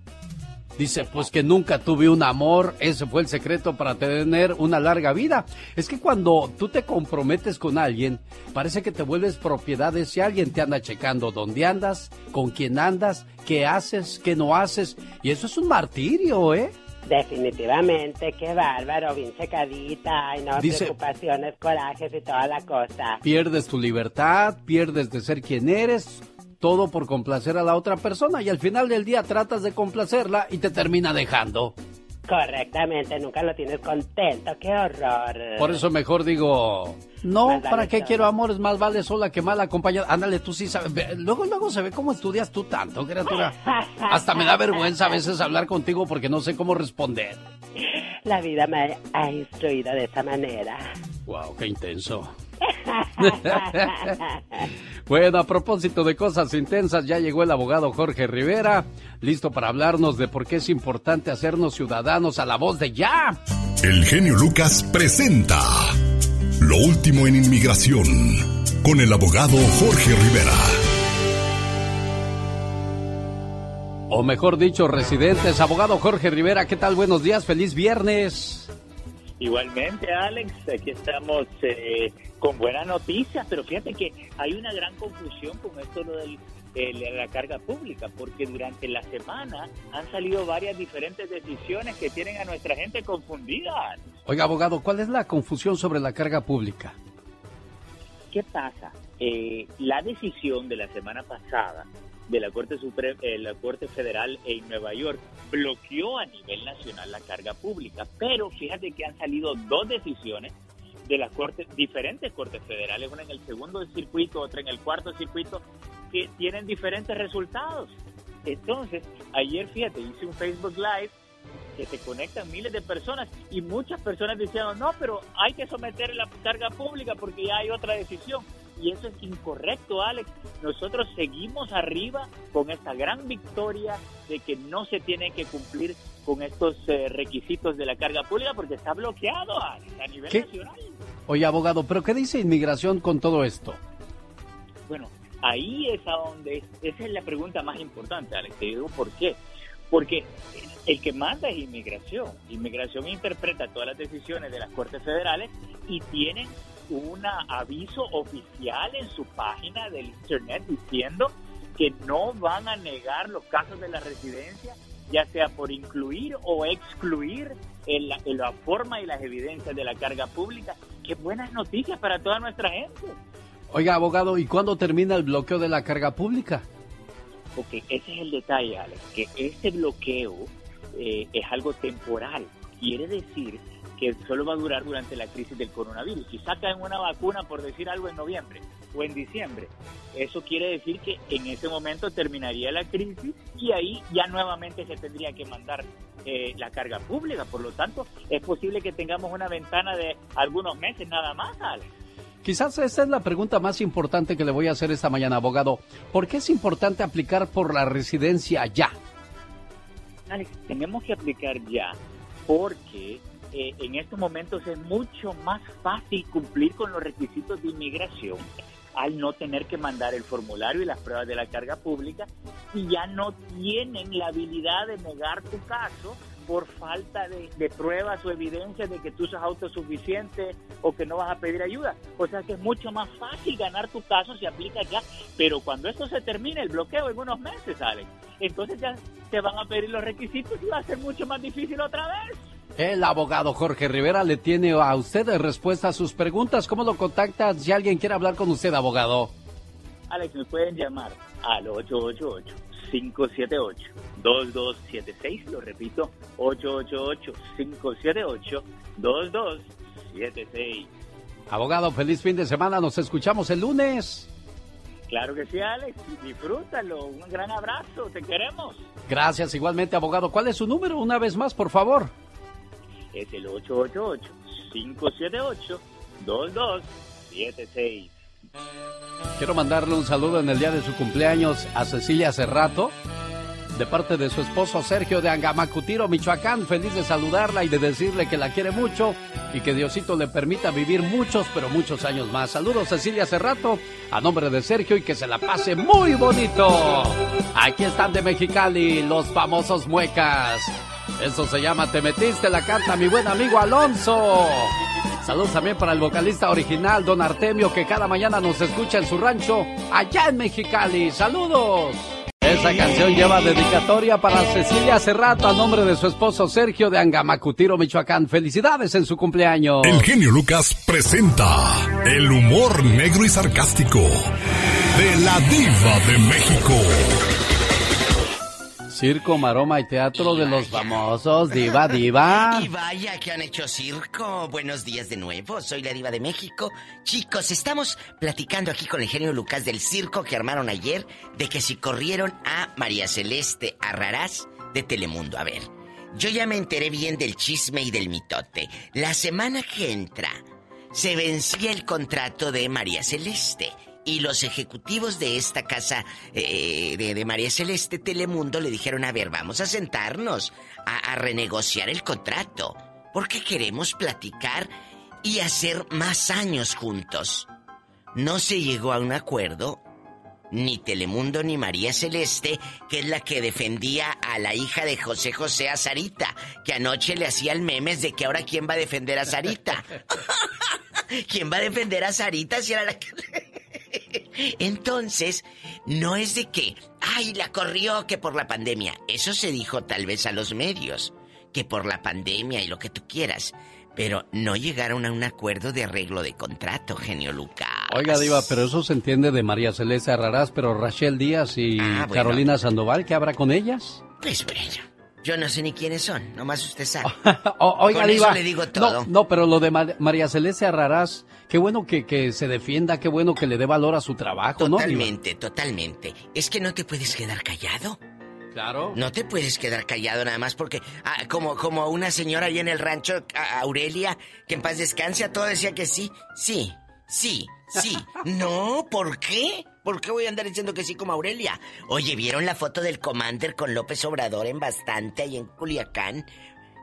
Dice, pues que nunca tuve un amor, ese fue el secreto para tener una larga vida. Es que cuando tú te comprometes con alguien, parece que te vuelves propiedad de ese alguien, te anda checando dónde andas, con quién andas, qué haces, qué no haces, y eso es un martirio, ¿eh? Definitivamente, qué bárbaro, bien checadita, y no Dice- preocupaciones, corajes y toda la cosa. Pierdes tu libertad, pierdes de ser quien eres, todo por complacer a la otra persona y al final del día tratas de complacerla y te termina dejando. Correctamente, nunca lo tienes contento, qué horror. Por eso mejor digo, no, vale ¿para qué solo. quiero amores? Más vale sola que mal acompañada. Ándale, tú sí sabes. Luego, luego se ve cómo estudias tú tanto, criatura. [LAUGHS] Hasta me da vergüenza a veces hablar contigo porque no sé cómo responder. La vida me ha instruido de esa manera. Wow, qué intenso. [LAUGHS] Bueno, a propósito de cosas intensas, ya llegó el abogado Jorge Rivera, listo para hablarnos de por qué es importante hacernos ciudadanos a la voz de ya. El genio Lucas presenta Lo último en inmigración con el abogado Jorge Rivera. O mejor dicho, residentes. Abogado Jorge Rivera, ¿qué tal? Buenos días, feliz viernes. Igualmente, Alex, aquí estamos eh, con buenas noticias, pero fíjate que hay una gran confusión con esto lo de la carga pública, porque durante la semana han salido varias diferentes decisiones que tienen a nuestra gente confundida. Oiga, abogado, ¿cuál es la confusión sobre la carga pública? ¿Qué pasa? Eh, la decisión de la semana pasada de la Corte, Suprema, eh, Federal en Nueva York bloqueó a nivel nacional la carga pública, pero fíjate que han salido dos decisiones de las cortes, diferentes cortes federales, una en el segundo circuito, otra en el cuarto circuito, que tienen diferentes resultados. Entonces, ayer, fíjate, hice un Facebook Live que se conectan miles de personas y muchas personas diciendo, no, pero hay que someter la carga pública porque ya hay otra decisión y eso es incorrecto, Alex. Nosotros seguimos arriba con esta gran victoria de que no se tiene que cumplir con estos eh, requisitos de la carga pública porque está bloqueado a nivel nacional. Oye, abogado, ¿pero qué dice inmigración con todo esto? Bueno, ahí es a donde, esa es la pregunta más importante, Alex. Te digo por qué. Porque el que manda es inmigración. Inmigración interpreta todas las decisiones de las Cortes Federales y tienen un aviso oficial en su página del internet diciendo que no van a negar los casos de la residencia, ya sea por incluir o excluir en la, forma y las evidencias de la carga pública. Qué buenas noticias para toda nuestra gente. Oiga, abogado, ¿y cuándo termina el bloqueo de la carga pública? Ok, ese es el detalle, Alex, que este bloqueo eh, es algo temporal. Quiere decir que solo va a durar durante la crisis del coronavirus. Si sacan una vacuna, por decir algo, en noviembre o en diciembre, eso quiere decir que en ese momento terminaría la crisis y ahí ya nuevamente se tendría que mandar eh, la carga pública. Por lo tanto, es posible que tengamos una ventana de algunos meses nada más, Alex. Quizás esta es la pregunta más importante que le voy a hacer esta mañana, abogado. ¿Por qué es importante aplicar por la residencia ya? Alex, tenemos que aplicar ya porque eh, en estos momentos es mucho más fácil cumplir con los requisitos de inmigración al no tener que mandar el formulario y las pruebas de la carga pública y ya no tienen la habilidad de negar tu caso por falta de, pruebas o evidencias de que tú sos autosuficiente o que no vas a pedir ayuda. O sea que es mucho más fácil ganar tu caso si aplicas ya. Pero cuando esto se termine, el bloqueo en unos meses, Alex, entonces ya te van a pedir los requisitos y va a ser mucho más difícil otra vez. El abogado Jorge Rivera le tiene a usted respuesta a sus preguntas. ¿Cómo lo contactan si alguien quiere hablar con usted, abogado? Alex, me pueden llamar al 888-578-2276. Lo repito, 888-578-2276. Abogado, feliz fin de semana. Nos escuchamos el lunes. Claro que sí, Alex. Disfrútalo. Un gran abrazo. Te queremos. Gracias, igualmente, abogado. ¿Cuál es su número? Una vez más, por favor es el 888-578-2276. Quiero mandarle un saludo en el día de su cumpleaños a Cecilia Cerrato, de parte de su esposo Sergio de Angamacutiro, Michoacán. Feliz de saludarla y de decirle que la quiere mucho y que Diosito le permita vivir muchos, pero muchos años más. Saludos Cecilia Cerrato, a nombre de Sergio y que se la pase muy bonito. Aquí están de Mexicali los famosos muecas. Eso se llama Te metiste la carta, mi buen amigo Alonso. Saludos también para el vocalista original, don Artemio, que cada mañana nos escucha en su rancho allá en Mexicali. Saludos. Esa canción lleva dedicatoria para Cecilia Cerrato a nombre de su esposo Sergio de Angamacutiro, Michoacán. Felicidades en su cumpleaños. El genio Lucas presenta el humor negro y sarcástico de la diva de México. Circo, maroma y teatro de los famosos, diva, diva. Y vaya que han hecho circo. Buenos días de nuevo, soy la diva de México. Chicos, estamos platicando aquí con el genio Lucas del circo que armaron ayer de que si corrieron a María Celeste Arrarás de Telemundo. A ver, yo ya me enteré bien del chisme y del mitote. La semana que entra se vencía el contrato de María Celeste y los ejecutivos de esta casa eh, de, María Celeste Telemundo le dijeron, a ver, vamos a sentarnos a, a renegociar el contrato, porque queremos platicar y hacer más años juntos. No se llegó a un acuerdo ni Telemundo ni María Celeste, que es la que defendía a la hija de José José a Sarita, que anoche le hacían memes de que ahora quién va a defender a Sarita. [LAUGHS] ¿Quién va a defender a Sarita si era la que... [LAUGHS] Entonces, no es de que, ay, la corrió que por la pandemia. Eso se dijo tal vez a los medios, que por la pandemia y lo que tú quieras. Pero no llegaron a un acuerdo de arreglo de contrato, genio Lucas. Oiga, Diva, pero eso se entiende de María Celeste Arrarás, pero Rachel Díaz y Ah, Carolina Sandoval, ¿qué habrá con ellas? Pues bueno, yo no sé ni quiénes son, nomás usted sabe. [LAUGHS] Oiga, Con Diva. eso le digo todo. No, no, pero lo de Mar- María Celeste Arrarás, qué bueno que, que se defienda, qué bueno que le dé valor a su trabajo, ¿no? Totalmente, totalmente. Es que no te puedes quedar callado. Claro. No te puedes quedar callado nada más porque, ah, como, como una señora ahí en el rancho, a- Aurelia, que en paz descanse, a todo decía que sí, sí, sí, sí. [LAUGHS] no, ¿por qué? ¿Por qué voy a andar diciendo que sí como Aurelia? Oye, ¿vieron la foto del Commander con López Obrador en Bastante ahí en Culiacán?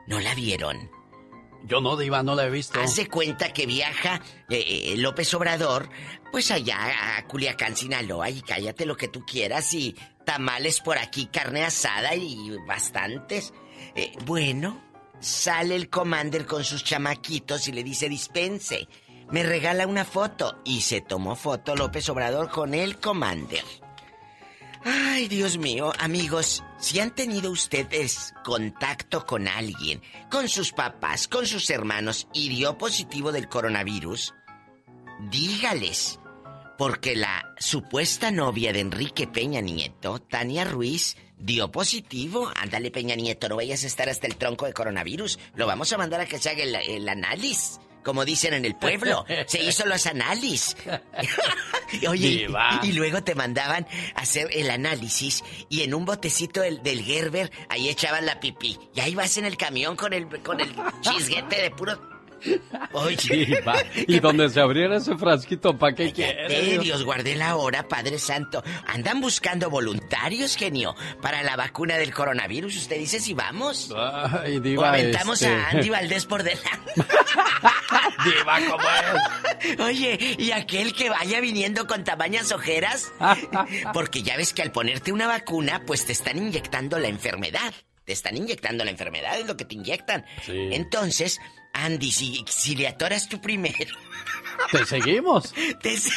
¿No la vieron? Yo no, Diva, no la he visto. Haz de cuenta que viaja eh, eh, López Obrador, pues allá a Culiacán, Sinaloa, y cállate lo que tú quieras, y tamales por aquí, carne asada y bastantes. Eh, bueno, sale el Commander con sus chamaquitos y le dice, dispense, me regala una foto. Y se tomó foto López Obrador con el Commander. Ay, Dios mío, amigos, si han tenido ustedes contacto con alguien, con sus papás, con sus hermanos y dio positivo del coronavirus, dígales, porque la supuesta novia de Enrique Peña Nieto, Tania Ruiz, dio positivo. Ándale, Peña Nieto, no vayas a estar hasta el tronco de coronavirus. Lo vamos a mandar a que se haga el, el análisis. Como dicen en el pueblo, [LAUGHS] se hizo los análisis. [LAUGHS] Oye, y luego te mandaban a hacer el análisis y en un botecito del, del Gerber ahí echaban la pipí. Y ahí vas en el camión con el, con el [LAUGHS] chisguete de puro... Oye. Y donde se abriera ese frasquito, ¿para qué quiere? Diva? Dios guarde la hora, Padre Santo. Andan buscando voluntarios, genio, para la vacuna del coronavirus. Usted dice si vamos. Ay, o aventamos este- a Andy Valdés por delante. [LAUGHS] Diva, ¿cómo es? Oye, ¿y aquel que vaya viniendo con tamañas ojeras? [LAUGHS] Porque ya ves que al ponerte una vacuna, pues te están inyectando la enfermedad. Te están inyectando la enfermedad, es lo que te inyectan. Entonces, Andy, si, si le atoras tú primero. Te seguimos. [LAUGHS] Te se-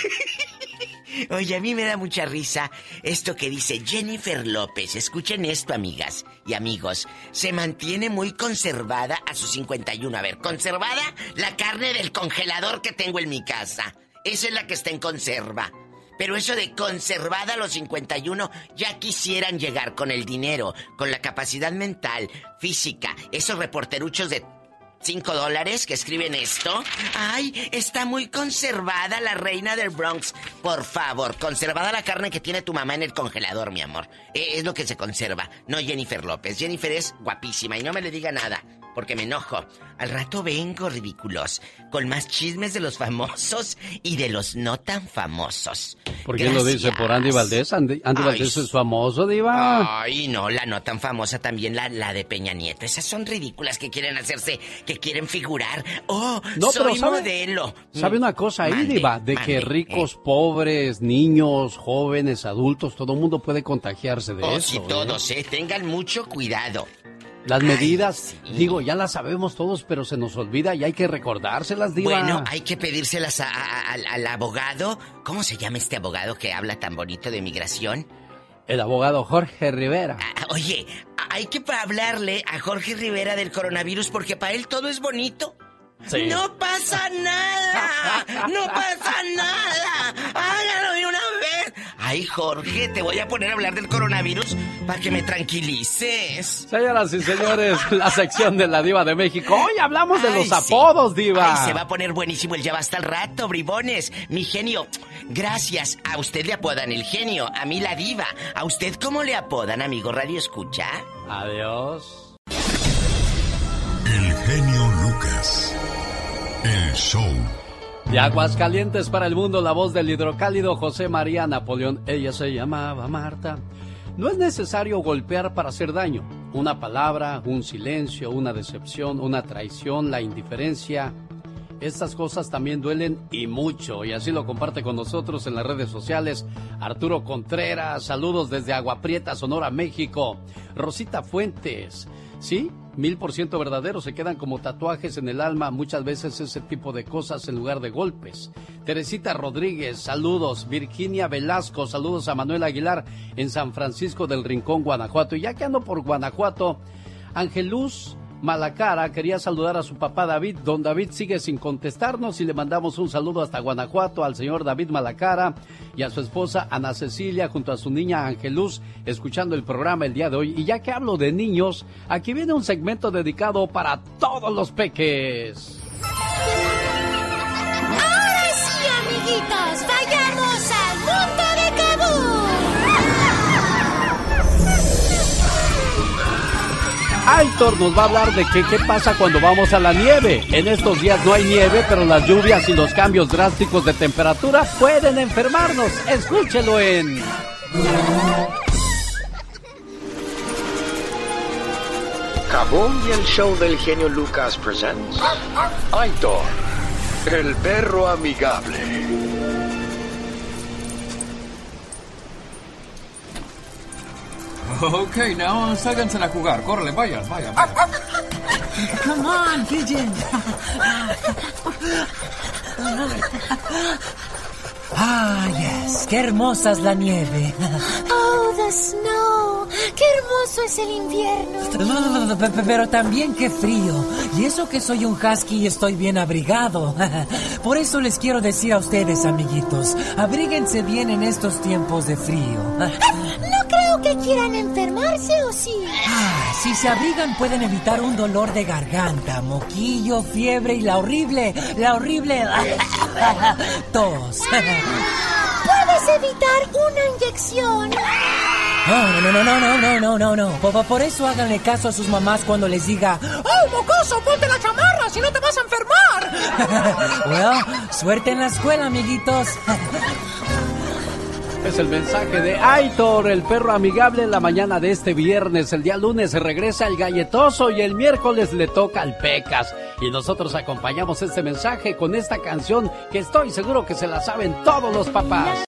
Oye, a mí me da mucha risa esto que dice Jennifer López. Escuchen esto, amigas y amigos. Se mantiene muy conservada a sus 51. A ver, conservada la carne del congelador que tengo en mi casa. Esa es la que está en conserva. Pero eso de conservada a los 51, ya quisieran llegar con el dinero, con la capacidad mental, física, esos reporteruchos de ¿Cinco dólares que escriben esto? Ay, está muy conservada la reina del Bronx. Por favor, conservada la carne que tiene tu mamá en el congelador, mi amor. Eh, Es lo que se conserva, no Jennifer López. Jennifer es guapísima y no me le diga nada, porque me enojo. Al rato vengo, ridículos, con más chismes de los famosos y de los no tan famosos. ¿Por quién lo dice? ¿Por Andy Valdés? Andy, Andy Valdés es famoso, Diva. Ay, no, la no tan famosa también, la, la de Peña Nieto. Esas son ridículas que quieren hacerse, que quieren figurar. Oh, No, pero soy ¿sabe- modelo. ¿Sabe una cosa ahí, Mande, Diva? De que mande, ricos, pobres, niños, jóvenes, adultos, todo el mundo puede contagiarse de Oh, eso. sí, ¿eh? todos, eh. Tengan mucho cuidado. Las medidas, digo, ya las sabemos todos, pero se nos olvida y hay que recordárselas, Diva. Bueno, hay que pedírselas a- a- al- al abogado. ¿Cómo se llama este abogado que habla tan bonito de migración? El abogado Jorge Rivera. Ah, Oye, a- hay que hablarle a Jorge Rivera del coronavirus porque para él todo es bonito. Sí. No pasa nada, no pasa nada. Hágalo de una vez. Ay, Jorge, te voy a poner a hablar del coronavirus para que me tranquilices. Señoras y señores, la sección de la Diva de México. Hoy hablamos de Ay, los sí. apodos, Diva. Ay, se va a poner buenísimo el ya basta el rato, bribones. Mi genio, gracias. A usted le apodan el genio, a mí la diva. ¿A usted cómo le apodan, amigo Radio Escucha? Adiós. El genio Lucas. El show. De Aguascalientes para el mundo, la voz del hidrocálido José María Napoleón. Ella se llamaba Marta. No es necesario golpear para hacer daño. Una palabra, un silencio, una decepción, una traición, la indiferencia Estas cosas también duelen y mucho, y así lo comparte con nosotros en las redes sociales. Arturo Contreras, saludos desde Agua Prieta, Sonora, México. Rosita Fuentes, ¿sí? Mil por ciento verdadero, se quedan como tatuajes en el alma, muchas veces ese tipo de cosas en lugar de golpes. Teresita Rodríguez, saludos. Virginia Velasco, saludos a Manuel Aguilar en San Francisco del Rincón, Guanajuato. Y ya que ando por Guanajuato, Angeluz Malacara quería saludar a su papá David. Don David sigue sin contestarnos y le mandamos un saludo hasta Guanajuato al señor David Malacara y a su esposa Ana Cecilia junto a su niña Angeluz escuchando el programa el día de hoy. Y ya que hablo de niños, aquí viene un segmento dedicado para todos los peques. Ahora sí, amiguitos, vayamos al mundo de Kabul. Aitor nos va a hablar de qué, qué pasa cuando vamos a la nieve. En estos días no hay nieve, pero las lluvias y los cambios drásticos de temperatura pueden enfermarnos. Escúchelo en... Cabón y el show del genio Lucas presents Aitor, el perro amigable. [LAUGHS] Ok, now sálganse a jugar. Córrele, vayan, vayan. Come on, pigeon. Ah, yes, qué hermosa es la nieve. Oh, the snow. Qué hermoso es el invierno. Pero también qué frío. Y eso que soy un husky y estoy bien abrigado. [LAUGHS] Por eso les quiero decir a ustedes, amiguitos, abríguense bien en estos tiempos de frío. Que quieran enfermarse, ¿o sí? Ah, si se abrigan pueden evitar un dolor de garganta, moquillo, fiebre y la horrible, la horrible [LAUGHS] tos. Puedes evitar una inyección. No, no, no, no, no, no, no, no, no. Por, por eso háganle caso a sus mamás cuando les diga, ¡Oh, mocoso, ponte la chamarra, si no te vas a enfermar! [LAUGHS] well, suerte en la escuela, amiguitos. [LAUGHS] Es el mensaje de Aitor, el perro amigable en la mañana de este viernes. El día lunes regresa el galletoso y el miércoles le toca al Pecas. Y nosotros acompañamos este mensaje con esta canción que estoy seguro que se la saben todos los papás.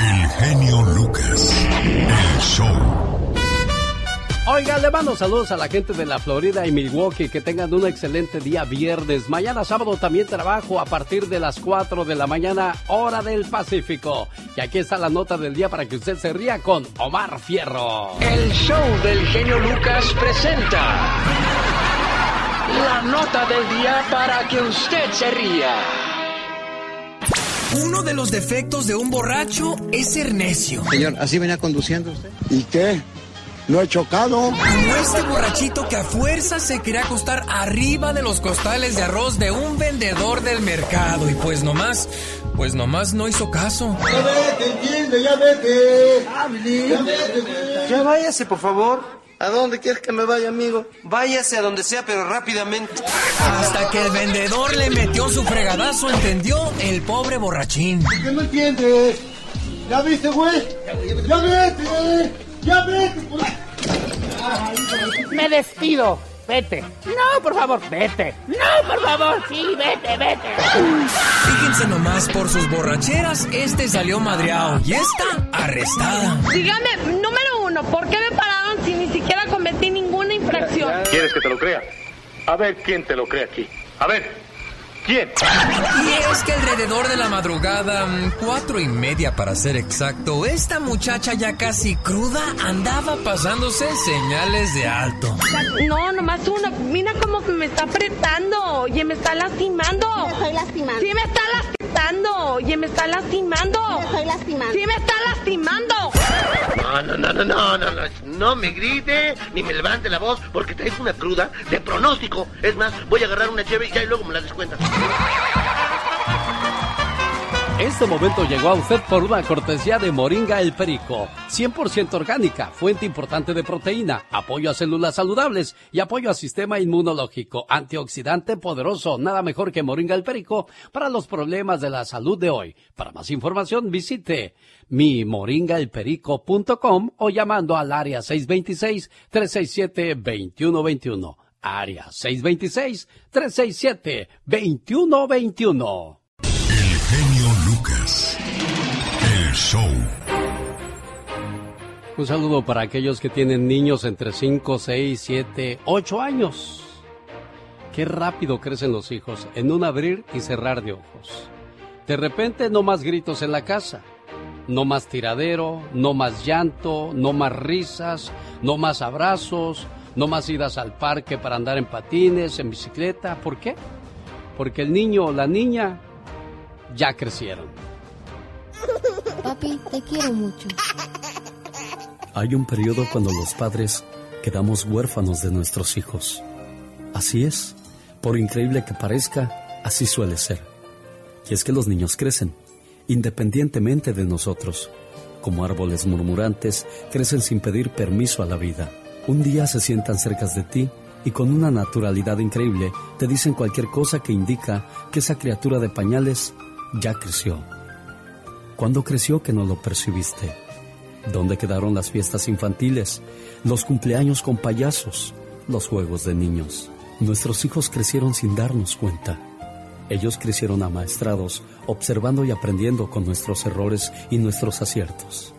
El genio Lucas. El show. Oiga, le mando saludos a la gente de la Florida y Milwaukee. Que tengan un excelente día viernes. Mañana sábado también trabajo a partir de las 4 de la mañana, hora del Pacífico. Y aquí está la nota del día para que usted se ría con Omar Fierro. El show del genio Lucas presenta la nota del día para que usted se ría. Uno de los defectos de un borracho es ser necio. Señor, ¿así venía conduciendo usted? ¿Y qué? No he chocado. Como este borrachito que a fuerza se quería acostar arriba de los costales de arroz de un vendedor del mercado. Y pues nomás, pues nomás no hizo caso. Ya vete, entiende, ya vete. Ya vete, güey. Ya váyase, por favor. ¿A dónde quieres que me vaya, amigo? Váyase a donde sea, pero rápidamente. Hasta que el vendedor le metió su fregadazo, entendió el pobre borrachín. ¿Qué no entiendes? ¿Ya viste, güey? ¡Ya vete! ¡Ya vete! Me despido. Vete. No, por favor, vete. No, por favor, sí, vete, vete. Fíjense nomás, por sus borracheras, este salió madreado y esta arrestada. Dígame, número uno, ¿por qué me pararon si ni siquiera cometí ninguna infracción? ¿Quieres que te lo crea? A ver quién te lo cree aquí. A ver, ¿quién? Y es que alrededor de la madrugada, mm, cuatro y media para ser exacto, esta muchacha ya casi cruda andaba pasándose señales de alto. No, nomás uno. Mira cómo me está apretando. Oye, me está lastimando. Me estoy lastimando. Sí, me está lastimando. Oye, me está lastimando. Me estoy lastimando. Sí, me está lastimando. No, no, no, no, no, no, no, no me grite ni me levante la voz porque traigo una cruda de pronóstico. Es más, voy a agarrar una cheve y ya y luego me la descuentas. Este momento llegó a usted por una cortesía de Moringa El Perico, 100% orgánica, fuente importante de proteína, apoyo a células saludables y apoyo al sistema inmunológico, antioxidante poderoso, nada mejor que Moringa El Perico para los problemas de la salud de hoy. Para más información visite mimoringaelperico.com o llamando al área 626-367-2121. área. 626-367-2121. Lucas. El show. Un saludo para aquellos que tienen niños entre 5, 6, 7, 8 años. Qué rápido crecen los hijos en un abrir y cerrar de ojos. De repente no más gritos en la casa, no más tiradero, no más llanto, no más risas, no más abrazos, no más idas al parque para andar en patines, en bicicleta. ¿Por qué? Porque el niño o la niña ya crecieron. Papi, te quiero mucho. Hay un periodo cuando los padres quedamos huérfanos de nuestros hijos. Así es, por increíble que parezca, así suele ser. Y es que los niños crecen, independientemente de nosotros. Como árboles murmurantes, crecen sin pedir permiso a la vida. Un día se sientan cerca de ti y con una naturalidad increíble te dicen cualquier cosa que indica que esa criatura de pañales ya creció. ¿Cuándo creció que no lo percibiste? ¿Dónde quedaron las fiestas infantiles, los cumpleaños con payasos, los juegos de niños? Nuestros hijos crecieron sin darnos cuenta. Ellos crecieron amaestrados, observando y aprendiendo con nuestros errores y nuestros aciertos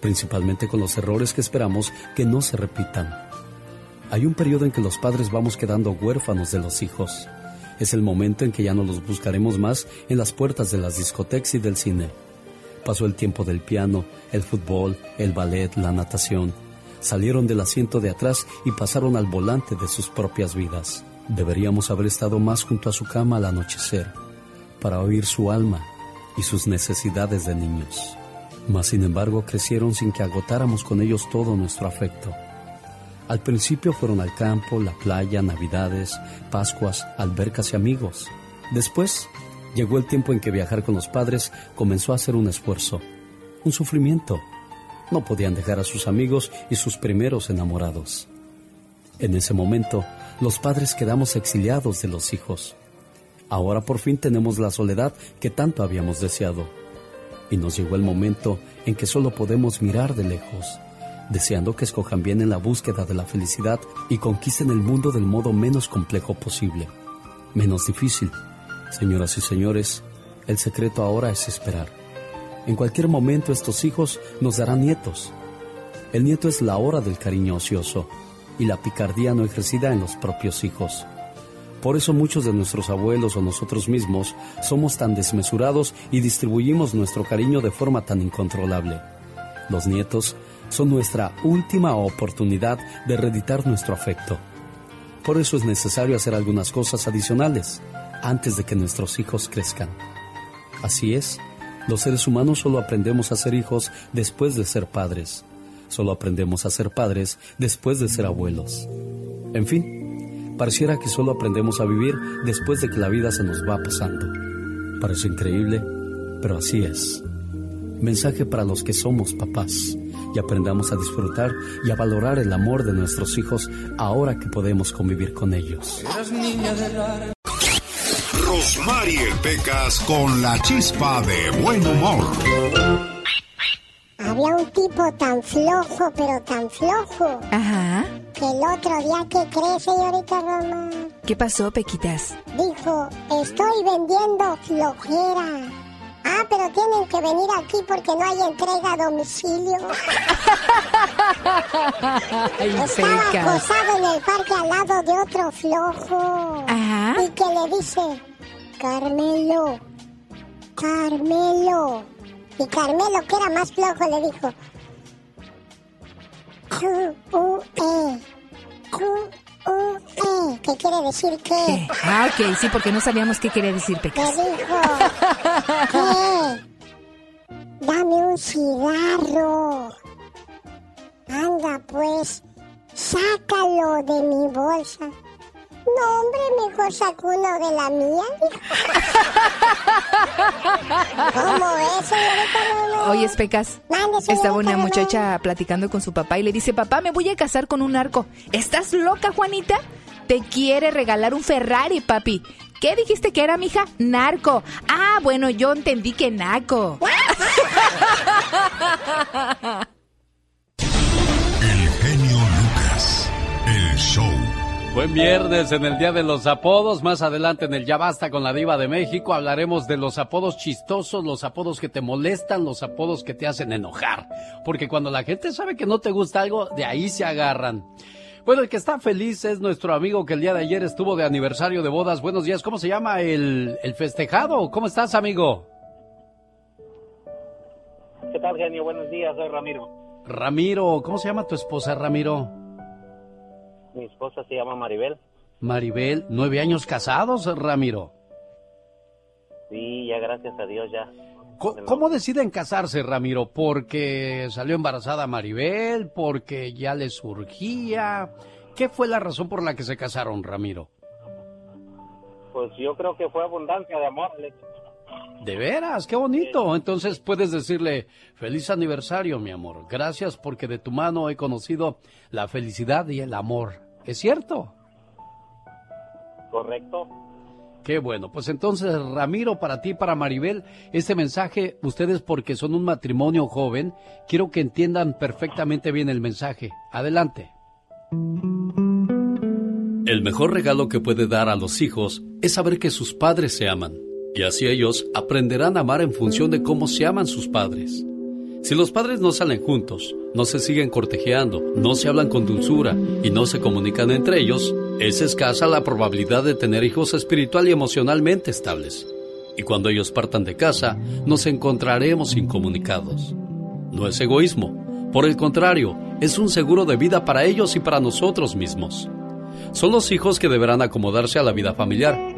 principalmente con los errores que esperamos que no se repitan. Hay un periodo en que los padres vamos quedando huérfanos de los hijos. Es el momento en que ya no los buscaremos más en las puertas de las discotecas y del cine. Pasó el tiempo del piano, el fútbol, el ballet, la natación. Salieron del asiento de atrás y pasaron al volante de sus propias vidas. Deberíamos haber estado más junto a su cama al anochecer, para oír su alma y sus necesidades de niños mas sin embargo crecieron sin que agotáramos con ellos todo nuestro afecto. Al principio fueron al campo, la playa, navidades, pascuas, albercas y amigos. Después llegó el tiempo en que viajar con los padres comenzó a ser un esfuerzo, un sufrimiento. No podían dejar a sus amigos y sus primeros enamorados. En ese momento, los padres quedamos exiliados de los hijos. Ahora por fin tenemos la soledad que tanto habíamos deseado y nos llegó el momento en que solo podemos mirar de lejos, deseando que escojan bien en la búsqueda de la felicidad y conquisten el mundo del modo menos complejo posible, menos difícil. Señoras y señores, el secreto ahora es esperar. En cualquier momento estos hijos nos darán nietos. El nieto es la hora del cariño ocioso y la picardía no ejercida en los propios hijos. Por eso muchos de nuestros abuelos o nosotros mismos somos tan desmesurados y distribuimos nuestro cariño de forma tan incontrolable. Los nietos son nuestra última oportunidad de reeditar nuestro afecto. Por eso es necesario hacer algunas cosas adicionales antes de que nuestros hijos crezcan. Así es, los seres humanos solo aprendemos a ser hijos después de ser padres. Solo aprendemos a ser padres después de ser abuelos. En fin, Pareciera que solo aprendemos a vivir después de que la vida se nos va pasando. Parece increíble, pero así es. Mensaje para los que somos papás y aprendamos a disfrutar y a valorar el amor de nuestros hijos ahora que podemos convivir con ellos. Rosmarie Pecas con la chispa de buen humor. Había un tipo tan flojo, pero tan flojo. Ajá. Que el otro día, ¿qué cree, señorita Roma? ¿Qué pasó, Pequitas? Dijo, estoy vendiendo flojera. Pero tienen que venir aquí porque no hay entrega a domicilio. [LAUGHS] Ay, Estaba acostado en el parque al lado de otro flojo. Ajá. Y que le dice, Carmelo, Carmelo. Y Carmelo, que era más flojo, le dijo, Q-U-E, Q-U-E. ¿Qué quiere decir qué? ¿Qué? Ah, ok, sí, porque no sabíamos qué quería decir, Pecas. dijo, ¿qué? Dame un cigarro. Anda, pues, sácalo de mi bolsa. No, hombre, mejor saco uno de la mía. ¿Cómo es, señorita Lolo? Oye, Pecas. Mande, Estaba una Lolo. muchacha platicando con su papá y le dice, papá, me voy a casar con un narco. ¿Estás loca, Juanita? Te quiere regalar un Ferrari, papi. ¿Qué dijiste que era, mija? Narco. Ah, bueno, yo entendí que naco. [LAUGHS] Buen viernes en el Día de los Apodos. Más adelante en el Ya Basta con la Diva de México hablaremos de los apodos chistosos, los apodos que te molestan, los apodos que te hacen enojar. Porque cuando la gente sabe que no te gusta algo, de ahí se agarran. Bueno, el que está feliz es nuestro amigo que el día de ayer estuvo de aniversario de bodas. Buenos días, ¿cómo se llama el, el festejado? ¿Cómo estás, amigo? ¿Qué tal, genio? Buenos días, soy Ramiro. Ramiro, ¿cómo se llama tu esposa, Ramiro? Mi esposa se llama Maribel. Maribel, nueve años casados, Ramiro. Sí, ya gracias a Dios ya. ¿Cómo, cómo deciden casarse, Ramiro? ¿Porque salió embarazada Maribel? ¿Porque ya le surgía? ¿Qué fue la razón por la que se casaron, Ramiro? Pues yo creo que fue abundancia de amor. De veras, qué bonito. Entonces puedes decirle, feliz aniversario, mi amor. Gracias porque de tu mano he conocido la felicidad y el amor. ¿Es cierto? Correcto. Qué bueno. Pues entonces, Ramiro, para ti, para Maribel, este mensaje, ustedes porque son un matrimonio joven, quiero que entiendan perfectamente bien el mensaje. Adelante. El mejor regalo que puede dar a los hijos es saber que sus padres se aman. Y así ellos aprenderán a amar en función de cómo se aman sus padres. Si los padres no salen juntos, no se siguen cortejeando, no se hablan con dulzura y no se comunican entre ellos, es escasa la probabilidad de tener hijos espiritual y emocionalmente estables. Y cuando ellos partan de casa, nos encontraremos incomunicados. No es egoísmo, por el contrario, es un seguro de vida para ellos y para nosotros mismos. Son los hijos que deberán acomodarse a la vida familiar.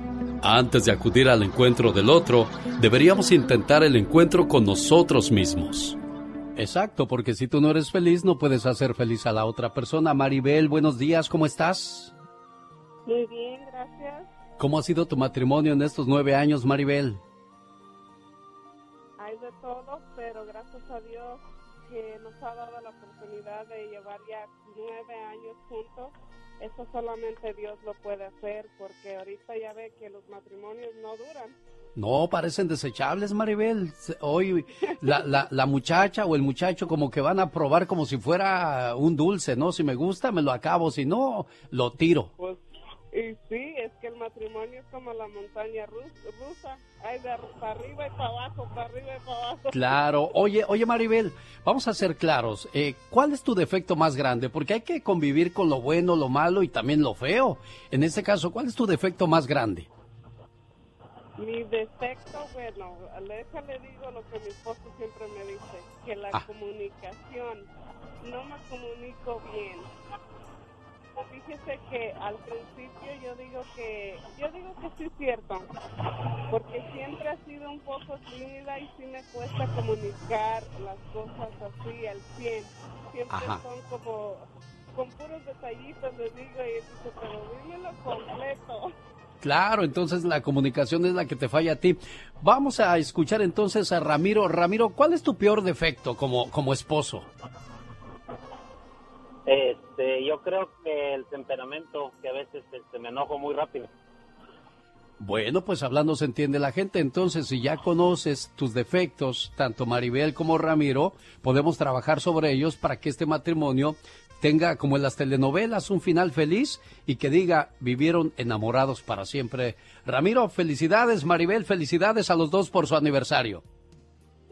Antes de acudir al encuentro del otro, deberíamos intentar el encuentro con nosotros mismos. Exacto, porque si tú no eres feliz, no puedes hacer feliz a la otra persona. Maribel, buenos días, ¿cómo estás? Muy bien, gracias. ¿Cómo ha sido tu matrimonio en estos nueve años, Maribel? Hay de todo, pero gracias a Dios que nos ha dado la oportunidad de llevar ya nueve años juntos. Eso solamente Dios lo puede hacer, porque ahorita ya ve que los matrimonios no duran. No, parecen desechables, Maribel. Hoy la, la, la, muchacha o el muchacho como que van a probar como si fuera un dulce, ¿no? Si me gusta, me lo acabo, si no, lo tiro. Pues, y sí, es que el matrimonio es como la montaña rus- rusa. De para arriba y para abajo, para arriba y para abajo. Claro. Oye, oye, Maribel, vamos a ser claros. Eh, ¿Cuál es tu defecto más grande? Porque hay que convivir con lo bueno, lo malo y también lo feo. En este caso, ¿cuál es tu defecto más grande? Mi defecto, bueno, déjale digo lo que mi esposo siempre me dice, que la Ah. comunicación, no me comunico bien. Fíjese que al principio yo digo que, yo digo que sí es cierto, porque siempre ha sido un poco tímida y sí me cuesta comunicar las cosas así al 100. Siempre Ajá. son como, con puros detallitos les digo y dice, pero dímelo completo. Claro, entonces la comunicación es la que te falla a ti. Vamos a escuchar entonces a Ramiro. Ramiro, ¿cuál es tu peor defecto como, como esposo? Este, yo creo que el temperamento, que a veces este, me enojo muy rápido. Bueno, pues hablando se entiende la gente, entonces si ya conoces tus defectos, tanto Maribel como Ramiro, podemos trabajar sobre ellos para que este matrimonio tenga, como en las telenovelas, un final feliz y que diga, vivieron enamorados para siempre. Ramiro, felicidades, Maribel, felicidades a los dos por su aniversario.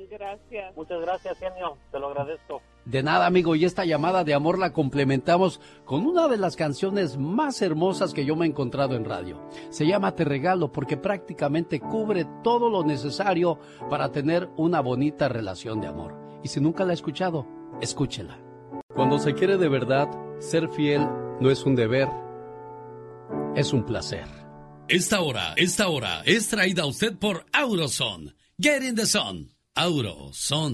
Gracias. Muchas gracias, genio. Te lo agradezco. De nada, amigo, y esta llamada de amor la complementamos con una de las canciones más hermosas que yo me he encontrado en radio. Se llama Te Regalo porque prácticamente cubre todo lo necesario para tener una bonita relación de amor. Y si nunca la ha escuchado, escúchela. Cuando se quiere de verdad, ser fiel no es un deber, es un placer. Esta hora, esta hora es traída a usted por Auroson. Get in the sun. Auroson.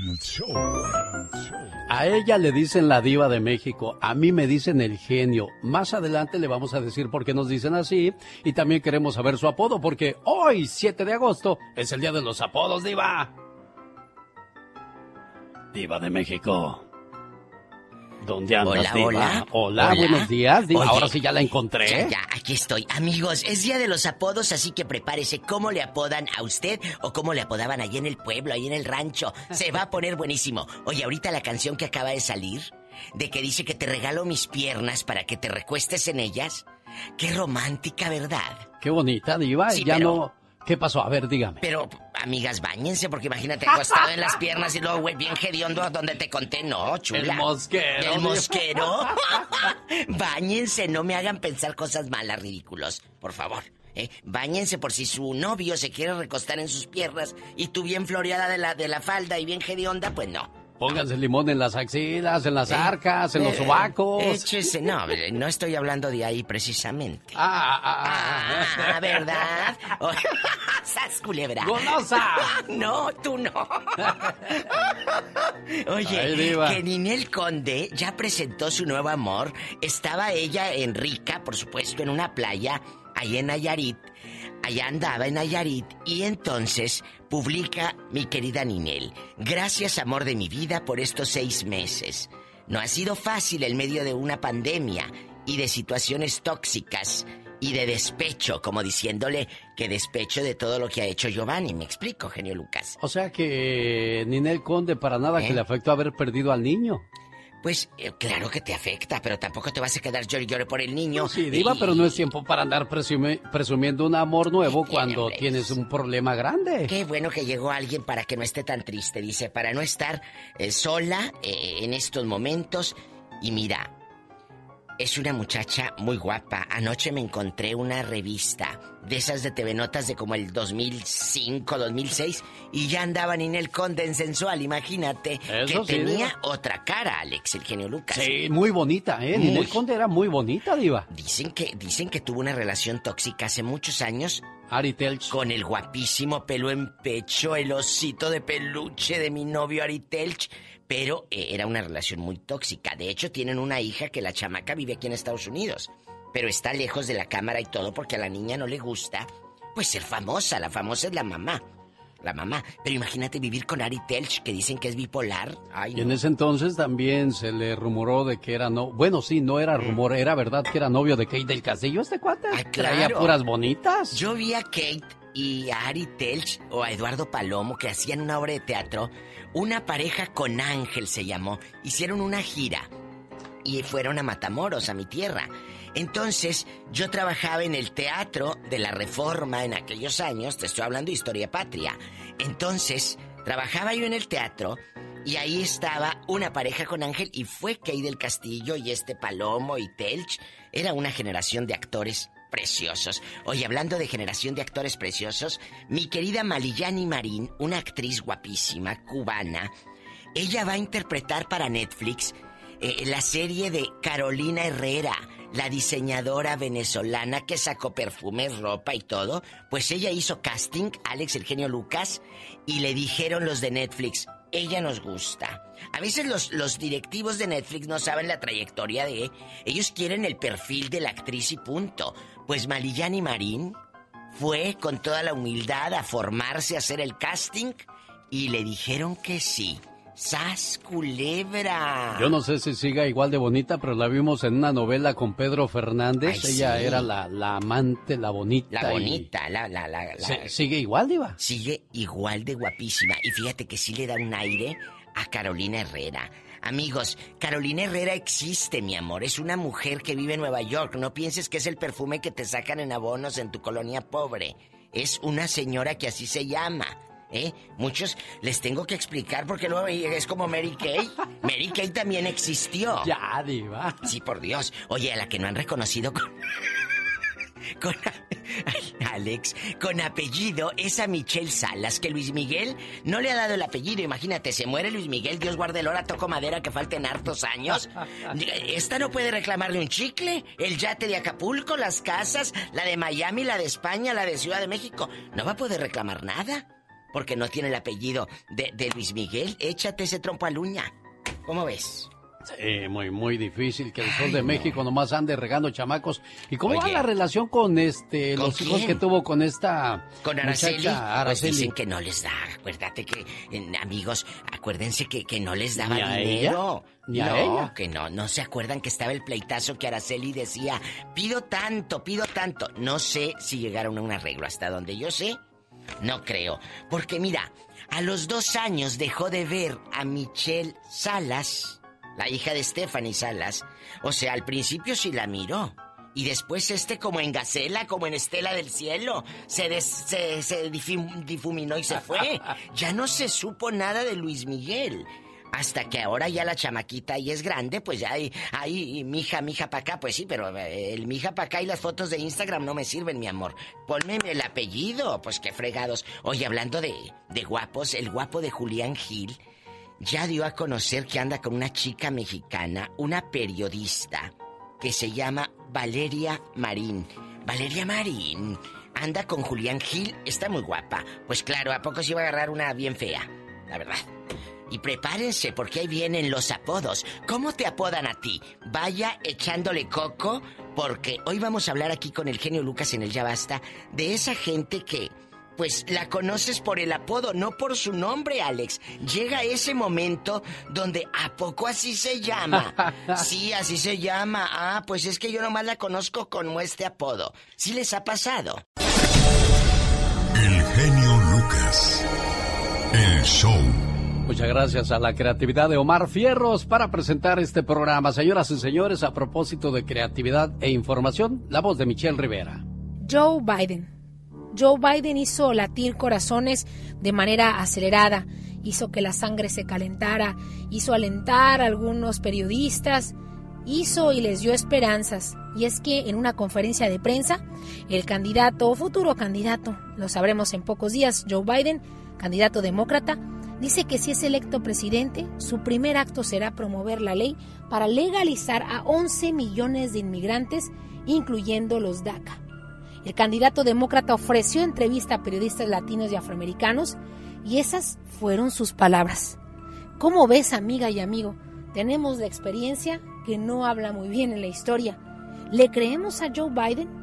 A ella le dicen la diva de México, a mí me dicen el genio. Más adelante le vamos a decir por qué nos dicen así y también queremos saber su apodo porque hoy, 7 de agosto, es el día de los apodos, diva. Diva de México. ¿Dónde andas, Hola, diva? hola. Hola, Hola. buenos días, diva. Oye, Ahora sí ya la encontré. Ya, ya, aquí estoy. Amigos, es día de los apodos, así que prepárese. ¿Cómo le apodan a usted o cómo le apodaban allí en el pueblo, ahí en el rancho? Se va a poner buenísimo. Oye, ahorita la canción que acaba de salir, de que dice que te regalo mis piernas para que te recuestes en ellas. Qué romántica, ¿verdad? Qué bonita, diva. Sí, ya pero- no... ¿Qué pasó? A ver, dígame. Pero, amigas, bañense, porque imagínate acostado en las piernas y luego, güey, bien hediondo donde te conté. No, chula. El mosquero, El mosquero. [LAUGHS] Báñense, no me hagan pensar cosas malas, ridículos. Por favor. ¿eh? Báñense por si su novio se quiere recostar en sus piernas y tú bien floreada de la, de la falda y bien hedionda, pues no. Pónganse limón en las axilas, en las Eh, arcas, en los eh, sobacos. Échese, no, no estoy hablando de ahí precisamente. Ah, ah, ah, ¿verdad? [LAUGHS] ¡Sas culebra! ¡Golosa! [LAUGHS] No, tú no. [LAUGHS] Oye, Ay, que Ninel Conde ya presentó su nuevo amor. Estaba ella en Rica, por supuesto, en una playa, ahí en Nayarit. Allá andaba en Nayarit y entonces publica mi querida Ninel. Gracias, amor de mi vida, por estos seis meses. No ha sido fácil en medio de una pandemia y de situaciones tóxicas y de despecho, como diciéndole que despecho de todo lo que ha hecho Giovanni. Me explico, genio Lucas. O sea que Ninel Conde para nada ¿Eh? que le afectó haber perdido al niño. Pues eh, claro que te afecta, pero tampoco te vas a quedar llore y llore por el niño. Sí, Diva, Y- pero no es tiempo para andar presumi- presumiendo un amor nuevo cuando tienes un problema grande. Qué bueno que llegó alguien para que no esté tan triste, dice, para no estar eh, sola eh, en estos momentos. Y mira, es una muchacha muy guapa. Anoche me encontré una revista de esas de TV Notas de como el 2005, 2006 y ya andaba Ninel Conde en sensual, imagínate. Eso que sí, tenía Diva. otra cara, Alex, el genio Lucas. Sí, muy bonita, ¿eh? Muy. Ninel Conde era muy bonita, Diva. Dicen que, dicen que tuvo una relación tóxica hace muchos años. Ari Telch. Con el guapísimo pelo en pecho, el osito de peluche de mi novio Ari Telch. Pero eh, era una relación muy tóxica. De hecho, tienen una hija que la chamaca vive aquí en Estados Unidos. Pero está lejos de la cámara y todo porque a la niña no le gusta. Pues ser famosa. La famosa es la mamá. La mamá. Pero imagínate vivir con Ari Telch, que dicen que es bipolar. Ay, Y en ese entonces también se le rumoró de que era no... Bueno, sí, no era rumor, era verdad que era novio de Kate del Castillo este cuate. Traía claro. puras bonitas. Yo vi a Kate y a Ari Telch o a Eduardo Palomo que hacían una obra de teatro. Una pareja con Ángel se llamó. Hicieron una gira y fueron a Matamoros, a mi tierra. Entonces, yo trabajaba en el teatro de la Reforma en aquellos años, te estoy hablando de historia patria. Entonces, trabajaba yo en el teatro y ahí estaba una pareja con Ángel y fue Kay del Castillo y este Palomo y Telch. Era una generación de actores preciosos. Oye, hablando de generación de actores preciosos, mi querida Maliyani Marín, una actriz guapísima, cubana, ella va a interpretar para Netflix eh, la serie de Carolina Herrera, la diseñadora venezolana que sacó perfumes, ropa y todo. Pues ella hizo casting, Alex el genio Lucas, y le dijeron los de Netflix, ella nos gusta. A veces los, los directivos de Netflix no saben la trayectoria de... Ellos quieren el perfil de la actriz y punto. Pues Maliyani Marín fue con toda la humildad a formarse, a hacer el casting y le dijeron que sí. ¡Sas, culebra! Yo no sé si siga igual de bonita, pero la vimos en una novela con Pedro Fernández. Ay, Ella sí. era la, la amante, la bonita. La y- bonita, la, la, la, la- ¿Sigue igual, Diva? Sigue igual de guapísima. Y fíjate que sí le da un aire a Carolina Herrera. Amigos, Carolina Herrera existe, mi amor. Es una mujer que vive en Nueva York. No pienses que es el perfume que te sacan en abonos en tu colonia pobre. Es una señora que así se llama. ¿Eh? Muchos les tengo que explicar porque luego es como Mary Kay. Mary Kay también existió. Ya, diva. Sí, por Dios. Oye, a la que no han reconocido con... Con... Ay, [LAUGHS] Alex, con apellido es a Michelle Salas, que Luis Miguel no le ha dado el apellido. Imagínate, se muere Luis Miguel, Dios guarde el hora, toco madera que falten hartos años. [LAUGHS] Esta no puede reclamarle un chicle. El yate de Acapulco, las casas, la de Miami, la de España, la de Ciudad de México. No va a poder reclamar nada. Porque no tiene el apellido de, de Luis Miguel. Échate ese trompo al uña. ¿Cómo ves? Sí, muy, muy difícil que el Sol de México nomás ande regando chamacos. ¿Y cómo va la relación con este, ¿Con los hijos que tuvo con esta Con Araceli, muchacha pues Araceli? dicen que no les da. Acuérdate que, eh, amigos, acuérdense que, que no les daba ¿Ni a dinero. ella? ¿Ni a no, ella? que no, no se acuerdan que estaba el pleitazo que Araceli decía, pido tanto, pido tanto. No sé si llegaron a un arreglo, hasta donde yo sé, no creo. Porque mira, a los dos años dejó de ver a Michelle Salas, la hija de Stephanie Salas. O sea, al principio sí la miró. Y después este como en Gacela, como en Estela del Cielo, se, des- se, se difum- difuminó y se fue. [LAUGHS] Ya no se supo nada de Luis Miguel. Hasta que ahora ya la chamaquita ahí es grande, pues ya hay, ahí, mija, mija para acá, pues sí, pero eh, el mija para acá y las fotos de Instagram no me sirven, mi amor. Ponme el apellido, pues qué fregados. Oye, hablando de, de guapos, el guapo de Julián Gil ya dio a conocer que anda con una chica mexicana, una periodista, que se llama Valeria Marín. Valeria Marín anda con Julián Gil, está muy guapa. Pues claro, ¿a poco se iba a agarrar una bien fea? La verdad. Y prepárense porque ahí vienen los apodos. ¿Cómo te apodan a ti? Vaya echándole coco porque hoy vamos a hablar aquí con el genio Lucas en el Ya Basta de esa gente que pues la conoces por el apodo, no por su nombre, Alex. Llega ese momento donde ¿a poco así se llama? [LAUGHS] Sí, así se llama. Ah, pues es que yo nomás la conozco con este apodo. ¿Sí les ha pasado? El genio Lucas. El show. Muchas gracias a la creatividad de Omar Fierros para presentar este programa. Señoras y señores, a propósito de creatividad e información, la voz de Michelle Rivera. Joe Biden. Joe Biden hizo latir corazones de manera acelerada, hizo que la sangre se calentara, hizo alentar a algunos periodistas, hizo y les dio esperanzas. Y es que en una conferencia de prensa, el candidato o futuro candidato, lo sabremos en pocos días, Joe Biden, candidato demócrata, dice que si es electo presidente, su primer acto será promover la ley para legalizar a 11 millones de inmigrantes, incluyendo los DACA. El candidato demócrata ofreció entrevista a periodistas latinos y afroamericanos y esas fueron sus palabras. ¿Cómo ves, amiga y amigo? Tenemos la experiencia que no habla muy bien en la historia. ¿Le creemos a Joe Biden?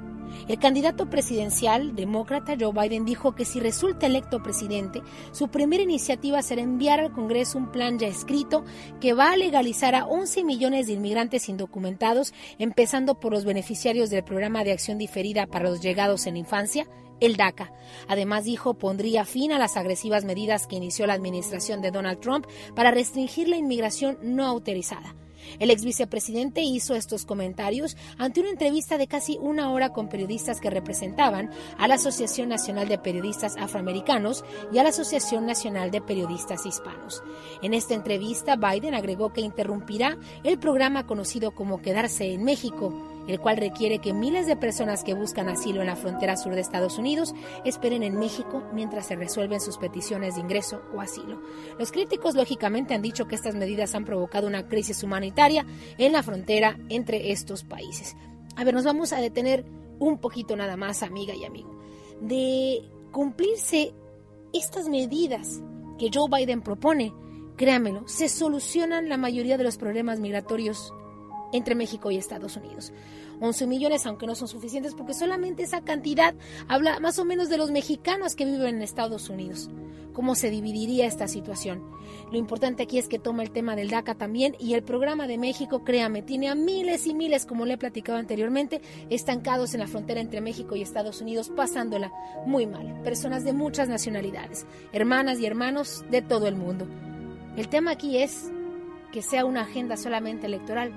El candidato presidencial demócrata Joe Biden dijo que si resulta electo presidente, su primera iniciativa será enviar al Congreso un plan ya escrito que va a legalizar a 11 millones de inmigrantes indocumentados, empezando por los beneficiarios del programa de acción diferida para los llegados en infancia, el DACA. Además dijo pondría fin a las agresivas medidas que inició la administración de Donald Trump para restringir la inmigración no autorizada. El ex vicepresidente hizo estos comentarios ante una entrevista de casi una hora con periodistas que representaban a la Asociación Nacional de Periodistas Afroamericanos y a la Asociación Nacional de Periodistas Hispanos. En esta entrevista, Biden agregó que interrumpirá el programa conocido como Quedarse en México, el cual requiere que miles de personas que buscan asilo en la frontera sur de Estados Unidos esperen en México mientras se resuelven sus peticiones de ingreso o asilo. Los críticos lógicamente han dicho que estas medidas han provocado una crisis humanitaria en la frontera entre estos países. A ver, nos vamos a detener un poquito nada más, amiga y amigo, de cumplirse estas medidas que Joe Biden propone, créamelo, se solucionan la mayoría de los problemas migratorios entre México y Estados Unidos. 11 millones, aunque no son suficientes, porque solamente esa cantidad habla más o menos de los mexicanos que viven en Estados Unidos. ¿Cómo se dividiría esta situación? Lo importante aquí es que toma el tema del DACA también y el programa de México, créame, tiene a miles y miles, como le he platicado anteriormente, estancados en la frontera entre México y Estados Unidos, pasándola muy mal. Personas de muchas nacionalidades, hermanas y hermanos de todo el mundo. El tema aquí es que sea una agenda solamente electoral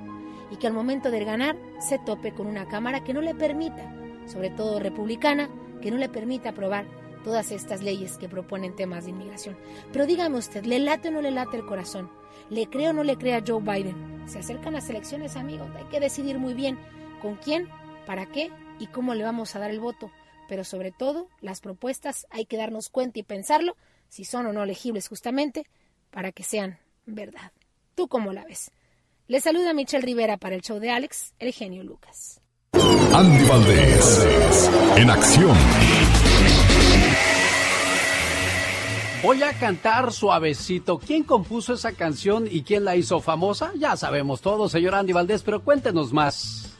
y que al momento de ganar se tope con una Cámara que no le permita, sobre todo republicana, que no le permita aprobar todas estas leyes que proponen temas de inmigración. Pero dígame usted, ¿le late o no le late el corazón? ¿Le cree o no le cree a Joe Biden? Se acercan las elecciones, amigos, hay que decidir muy bien con quién, para qué y cómo le vamos a dar el voto. Pero sobre todo, las propuestas hay que darnos cuenta y pensarlo si son o no elegibles justamente para que sean verdad. ¿Tú cómo la ves? Le saluda Michelle Rivera para el show de Alex, el genio Lucas. Andy Valdés, en acción. Voy a cantar suavecito. ¿Quién compuso esa canción y quién la hizo famosa? Ya sabemos todo, señor Andy Valdés, pero cuéntenos más.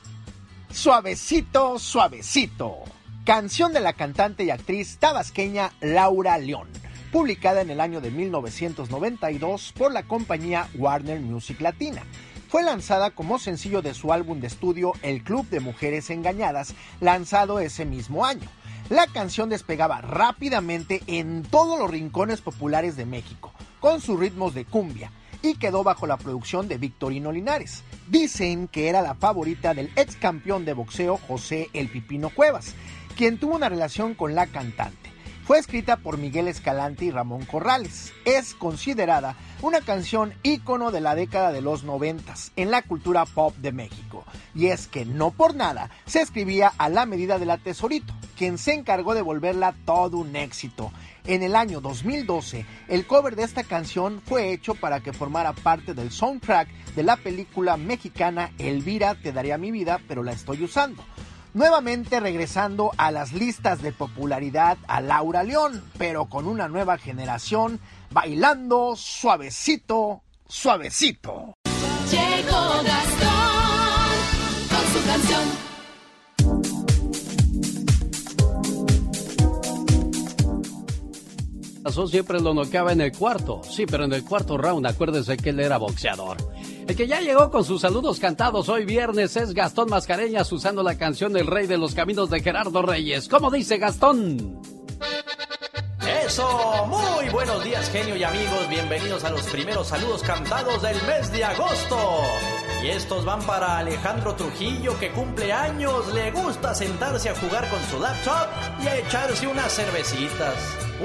Suavecito, suavecito. Canción de la cantante y actriz tabasqueña Laura León, publicada en el año de 1992 por la compañía Warner Music Latina. Fue lanzada como sencillo de su álbum de estudio El Club de Mujeres Engañadas, lanzado ese mismo año. La canción despegaba rápidamente en todos los rincones populares de México, con sus ritmos de cumbia, y quedó bajo la producción de Victorino Linares. Dicen que era la favorita del ex campeón de boxeo José El Pipino Cuevas, quien tuvo una relación con la cantante. Fue escrita por Miguel Escalante y Ramón Corrales. Es considerada una canción ícono de la década de los noventas en la cultura pop de México. Y es que no por nada se escribía a la medida de la Tesorito, quien se encargó de volverla todo un éxito. En el año 2012, el cover de esta canción fue hecho para que formara parte del soundtrack de la película mexicana Elvira te daría mi vida, pero la estoy usando nuevamente regresando a las listas de popularidad a Laura León, pero con una nueva generación bailando suavecito, suavecito. Llegó Gastón con su canción. Pasó siempre lo noqueaba en el cuarto. Sí, pero en el cuarto round, acuérdese que él era boxeador. El que ya llegó con sus saludos cantados hoy viernes es Gastón Mascareñas usando la canción El Rey de los Caminos de Gerardo Reyes. ¿Cómo dice Gastón? Eso, muy buenos días genio y amigos, bienvenidos a los primeros saludos cantados del mes de agosto. Y estos van para Alejandro Trujillo que cumple años, le gusta sentarse a jugar con su laptop y a echarse unas cervecitas.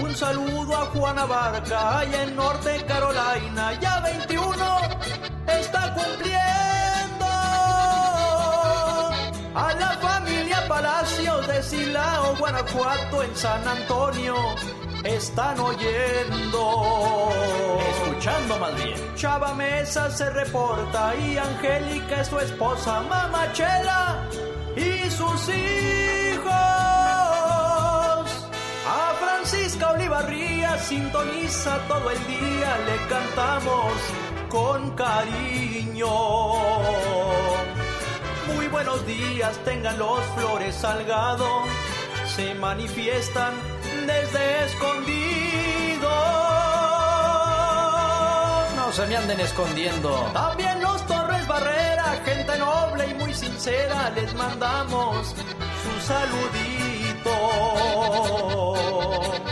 Un saludo a Juana Barca, allá en Norte Carolina, ya 21, está cumpliendo. A la familia Palacios de Silao, Guanajuato, en San Antonio, están oyendo. Escuchando más bien. Chava Mesa se reporta y Angélica es su esposa, Mamachela y sus hijos. A Francisca Olivarría sintoniza todo el día, le cantamos con cariño. Muy buenos días, tengan los flores salgado, se manifiestan desde escondido. No se me anden escondiendo. También los Torres Barrera, gente noble y muy sincera, les mandamos su saludito.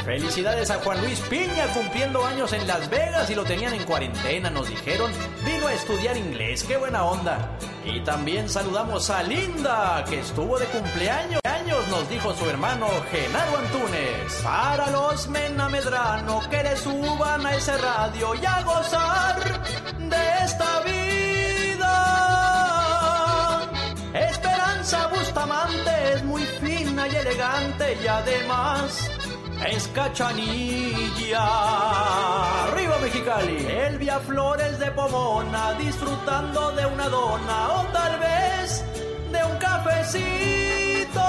Felicidades a Juan Luis Piña cumpliendo años en Las Vegas y lo tenían en cuarentena, nos dijeron. Vino a estudiar inglés, qué buena onda. Y también saludamos a Linda, que estuvo de cumpleaños. Años nos dijo su hermano Genaro Antunes. Para los Mena Medrano que le suban a ese radio y a gozar de esta vida. Fina y elegante y además es cachanilla. Arriba Mexicali. Elvia Flores de Pomona disfrutando de una dona o tal vez de un cafecito.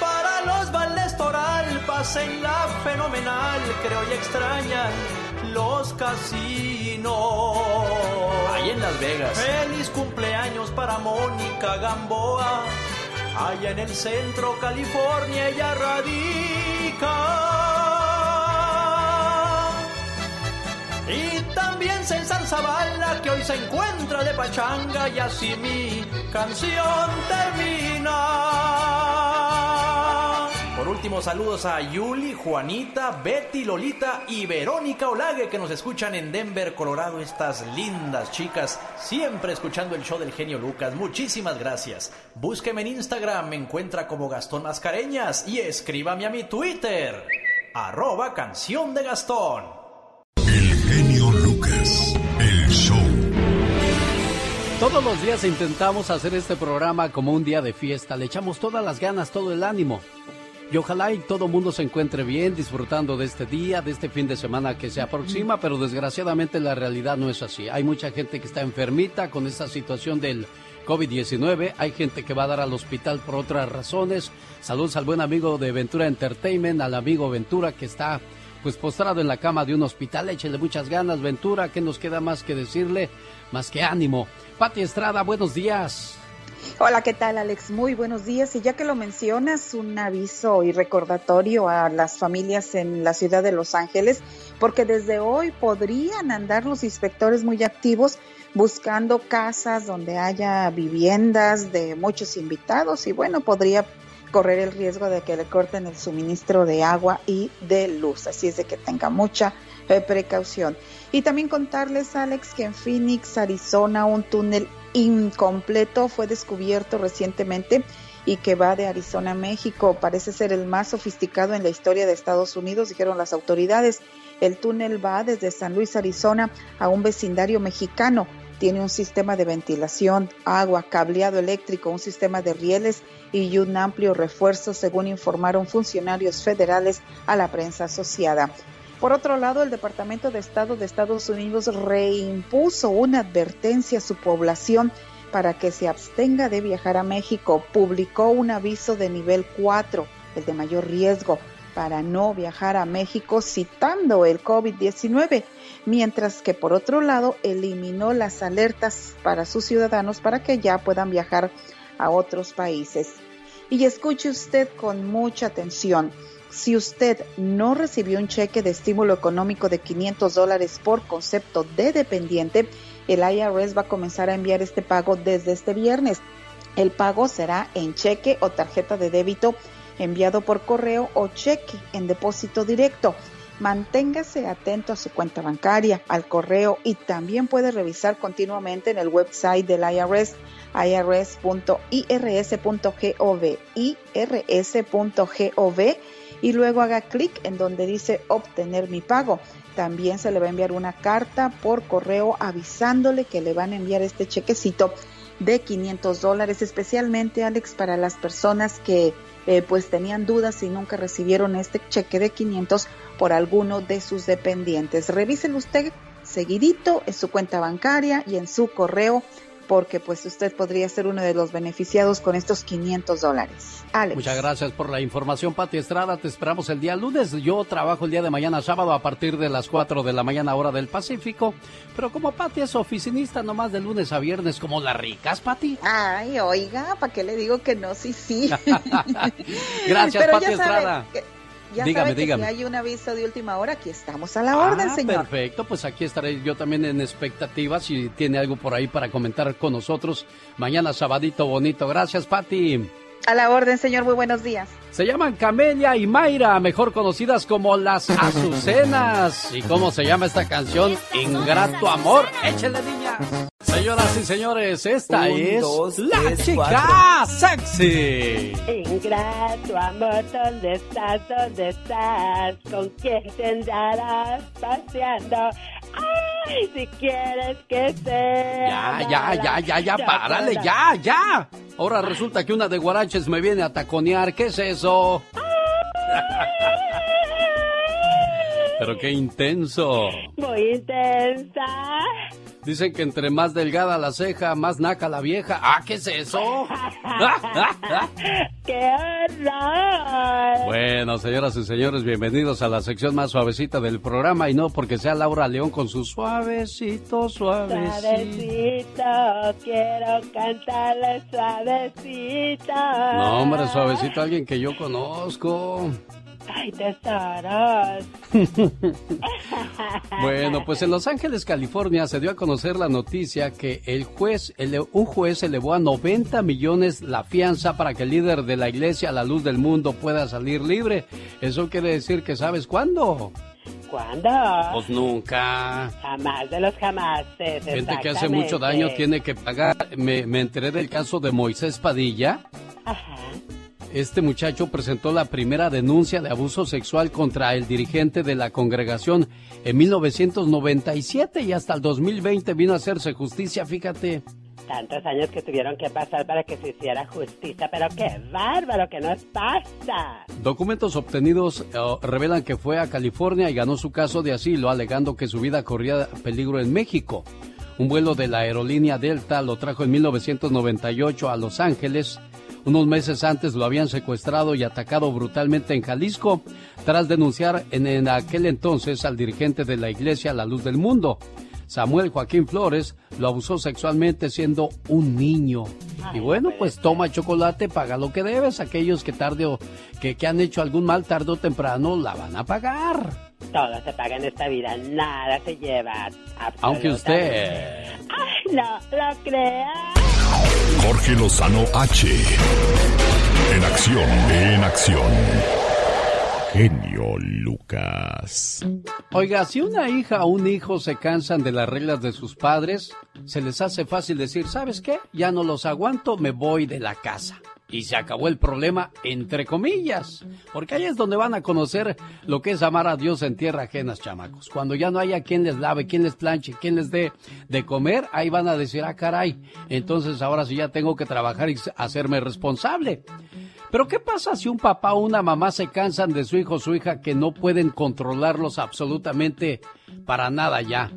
Para los Valdes Toral pasen la fenomenal, creo y extrañan los casinos. Ahí en Las Vegas. Feliz cumpleaños para Mónica Gamboa. Allá en el centro, California, ella radica. Y también César Zavala, que hoy se encuentra de pachanga y así mi canción termina. Último, saludos a Yuli, Juanita, Betty, Lolita y Verónica Olague que nos escuchan en Denver, Colorado. Estas lindas chicas, siempre escuchando el show del genio Lucas. Muchísimas gracias. Búsqueme en Instagram, me encuentra como Gastón Mascareñas y escríbame a mi Twitter, arroba canción de Gastón. El genio Lucas, el show. Todos los días intentamos hacer este programa como un día de fiesta. Le echamos todas las ganas, todo el ánimo. Y ojalá y todo mundo se encuentre bien disfrutando de este día, de este fin de semana que se aproxima, pero desgraciadamente la realidad no es así. Hay mucha gente que está enfermita con esta situación del COVID-19, hay gente que va a dar al hospital por otras razones. Saludos al buen amigo de Ventura Entertainment, al amigo Ventura que está pues postrado en la cama de un hospital. Échele muchas ganas, Ventura, ¿qué nos queda más que decirle? Más que ánimo. Pati Estrada, buenos días. Hola, ¿qué tal Alex? Muy buenos días. Y ya que lo mencionas, un aviso y recordatorio a las familias en la ciudad de Los Ángeles, porque desde hoy podrían andar los inspectores muy activos buscando casas donde haya viviendas de muchos invitados y bueno, podría correr el riesgo de que le corten el suministro de agua y de luz. Así es de que tenga mucha eh, precaución. Y también contarles, Alex, que en Phoenix, Arizona, un túnel incompleto fue descubierto recientemente y que va de Arizona a México. Parece ser el más sofisticado en la historia de Estados Unidos, dijeron las autoridades. El túnel va desde San Luis, Arizona, a un vecindario mexicano. Tiene un sistema de ventilación, agua, cableado eléctrico, un sistema de rieles y un amplio refuerzo, según informaron funcionarios federales a la prensa asociada. Por otro lado, el Departamento de Estado de Estados Unidos reimpuso una advertencia a su población para que se abstenga de viajar a México. Publicó un aviso de nivel 4, el de mayor riesgo, para no viajar a México citando el COVID-19, mientras que por otro lado eliminó las alertas para sus ciudadanos para que ya puedan viajar a otros países. Y escuche usted con mucha atención. Si usted no recibió un cheque de estímulo económico de 500 dólares por concepto de dependiente, el IRS va a comenzar a enviar este pago desde este viernes. El pago será en cheque o tarjeta de débito enviado por correo o cheque en depósito directo. Manténgase atento a su cuenta bancaria, al correo y también puede revisar continuamente en el website del IRS irs.irs.gov, irs.gov y luego haga clic en donde dice obtener mi pago. También se le va a enviar una carta por correo avisándole que le van a enviar este chequecito de 500 dólares, especialmente Alex para las personas que eh, pues tenían dudas y nunca recibieron este cheque de 500 por alguno de sus dependientes. Revíselo usted seguidito en su cuenta bancaria y en su correo porque pues usted podría ser uno de los beneficiados con estos 500 dólares. Alex. Muchas gracias por la información, Pati Estrada. Te esperamos el día lunes. Yo trabajo el día de mañana, sábado, a partir de las 4 de la mañana, hora del Pacífico. Pero como Pati es oficinista nomás de lunes a viernes, como las ricas, Pati. Ay, oiga, ¿para qué le digo que no? Sí, sí. [LAUGHS] gracias, Pati Estrada. Ya dígame, sabe que dígame. si hay un aviso de última hora, aquí estamos a la orden, ah, señor. Perfecto, pues aquí estaré yo también en expectativa si tiene algo por ahí para comentar con nosotros mañana sabadito bonito. Gracias, Pati. A la orden, señor. Muy buenos días. Se llaman Camelia y Mayra, mejor conocidas como las Azucenas. ¿Y cómo se llama esta canción? Ingrato Amor. Échale, niña. Señoras y señores, esta es la chica sexy. Ingrato amor, ¿dónde estás? ¿Dónde estás? ¿Con quién te andarás paseando? Ay, si quieres que sea. Ya, ya, ya, ya, ya, párale, ya, ya. Ahora resulta que una de guaraches me viene a taconear. ¿Qué es eso? Pero qué intenso. Muy intensa. Dicen que entre más delgada la ceja, más naca la vieja. Ah, ¿qué es eso? [LAUGHS] ¡Qué horror! Bueno, señoras y señores, bienvenidos a la sección más suavecita del programa y no porque sea Laura León con su suavecito, suavecito. Suavecito, quiero cantarle suavecito. No, hombre, suavecito, alguien que yo conozco. ¡Ay, tesoros! [LAUGHS] bueno, pues en Los Ángeles, California, se dio a conocer la noticia que el juez, un juez elevó a 90 millones la fianza para que el líder de la iglesia a la luz del mundo pueda salir libre. Eso quiere decir que sabes cuándo. ¿Cuándo? Pues nunca. Jamás de los jamás. Gente que hace mucho daño tiene que pagar. Me, me enteré del caso de Moisés Padilla. Ajá este muchacho presentó la primera denuncia de abuso sexual contra el dirigente de la congregación en 1997 y hasta el 2020 vino a hacerse justicia, fíjate. Tantos años que tuvieron que pasar para que se hiciera justicia, pero qué bárbaro que nos pasa. Documentos obtenidos eh, revelan que fue a California y ganó su caso de asilo alegando que su vida corría peligro en México. Un vuelo de la aerolínea Delta lo trajo en 1998 a Los Ángeles unos meses antes lo habían secuestrado y atacado brutalmente en Jalisco, tras denunciar en, aquel entonces al dirigente de la iglesia La Luz del Mundo. Samuel Joaquín Flores lo abusó sexualmente siendo un niño. y bueno, pues toma chocolate, paga lo que debes. Aquellos que tarde o que, que han hecho algún mal tarde o temprano la van a pagar. Todo se paga en esta vida, nada se lleva. Aunque usted... Ay, no lo crea. Jorge Lozano H. En acción, en acción. Genio Lucas. Oiga, si una hija o un hijo se cansan de las reglas de sus padres, se les hace fácil decir, ¿sabes qué? Ya no los aguanto, me voy de la casa y se acabó el problema, entre comillas. Porque ahí es donde van a conocer lo que es amar a Dios en tierra ajenas, chamacos. Cuando ya no haya quien les lave, quien les planche, quien les dé de comer, ahí van a decir, ah, caray, entonces ahora sí ya tengo que trabajar y hacerme responsable. Pero ¿qué pasa si un papá o una mamá se cansan de su hijo o su hija que no pueden controlarlos absolutamente para nada ya?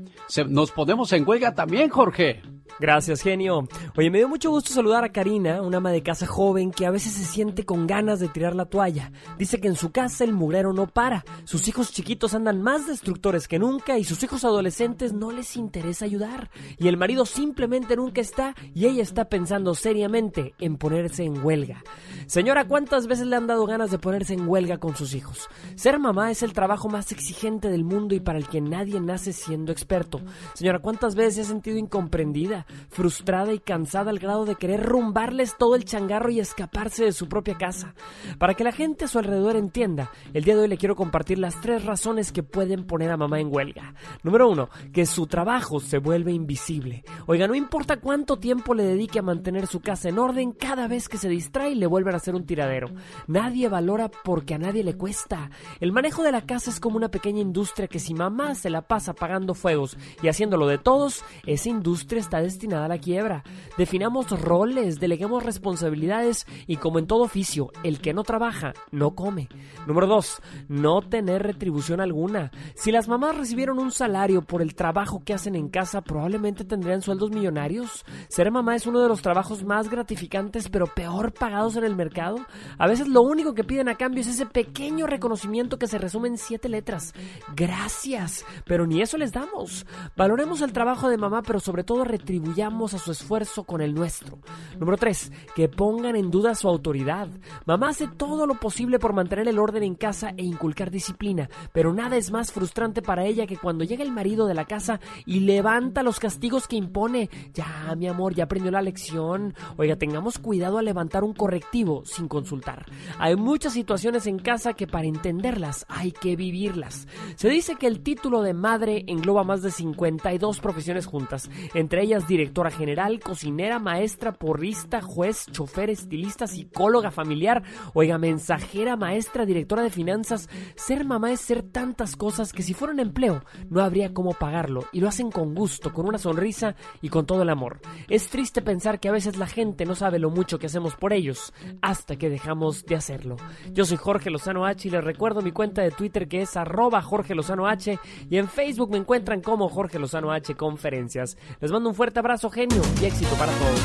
nos ponemos en huelga también, Jorge. Gracias, genio. Oye, me dio mucho gusto saludar a Karina, una ama de casa joven que a veces se siente con ganas de tirar la toalla. Dice que en su casa el mugrero no para. Sus hijos chiquitos andan más destructores que nunca y sus hijos adolescentes no les interesa ayudar. Y el marido simplemente nunca está y ella está pensando seriamente en ponerse en huelga. Señora, ¿cuántas veces le han dado ganas de ponerse en huelga con sus hijos? Ser mamá es el trabajo más exigente del mundo y para el que nadie nace siendo experto. Señora, ¿cuántas veces se ha sentido incomprendida? Frustrada y cansada al grado de querer rumbarles todo el changarro y escaparse de su propia casa. Para que la gente a su alrededor entienda, el día de hoy le quiero compartir las tres razones que pueden poner a mamá en huelga. Número uno, que su trabajo se vuelve invisible. Oiga, no importa cuánto tiempo le dedique a mantener su casa en orden, cada vez que se distrae le vuelven a hacer un tiradero. Nadie valora porque a nadie le cuesta. El manejo de la casa es como una pequeña industria que si mamá se la pasa apagando fuegos y haciéndolo de todos, esa industria está destinada a la quiebra. Definamos roles, deleguemos responsabilidades y como en todo oficio, el que no trabaja no come. Número 2. No tener retribución alguna. Si las mamás recibieron un salario por el trabajo que hacen en casa, probablemente tendrían sueldos millonarios. Ser mamá es uno de los trabajos más gratificantes pero peor pagados en el mercado. A veces lo único que piden a cambio es ese pequeño reconocimiento que se resume en siete letras. Gracias. Pero ni eso les damos. Valoremos el trabajo de mamá, pero sobre todo retribución a su esfuerzo con el nuestro. Número 3. Que pongan en duda su autoridad. Mamá hace todo lo posible por mantener el orden en casa e inculcar disciplina, pero nada es más frustrante para ella que cuando llega el marido de la casa y levanta los castigos que impone. Ya, mi amor, ya aprendió la lección. Oiga, tengamos cuidado al levantar un correctivo sin consultar. Hay muchas situaciones en casa que para entenderlas hay que vivirlas. Se dice que el título de madre engloba más de 52 profesiones juntas, entre ellas directora general, cocinera, maestra, porrista, juez, chofer, estilista, psicóloga familiar, oiga, mensajera, maestra, directora de finanzas. Ser mamá es ser tantas cosas que si fuera un empleo no habría cómo pagarlo y lo hacen con gusto, con una sonrisa y con todo el amor. Es triste pensar que a veces la gente no sabe lo mucho que hacemos por ellos hasta que dejamos de hacerlo. Yo soy Jorge Lozano H y les recuerdo mi cuenta de Twitter que es arroba Jorge Lozano H y en Facebook me encuentran como Jorge Lozano H Conferencias. Les mando un fuerte abrazo genio y éxito para todos.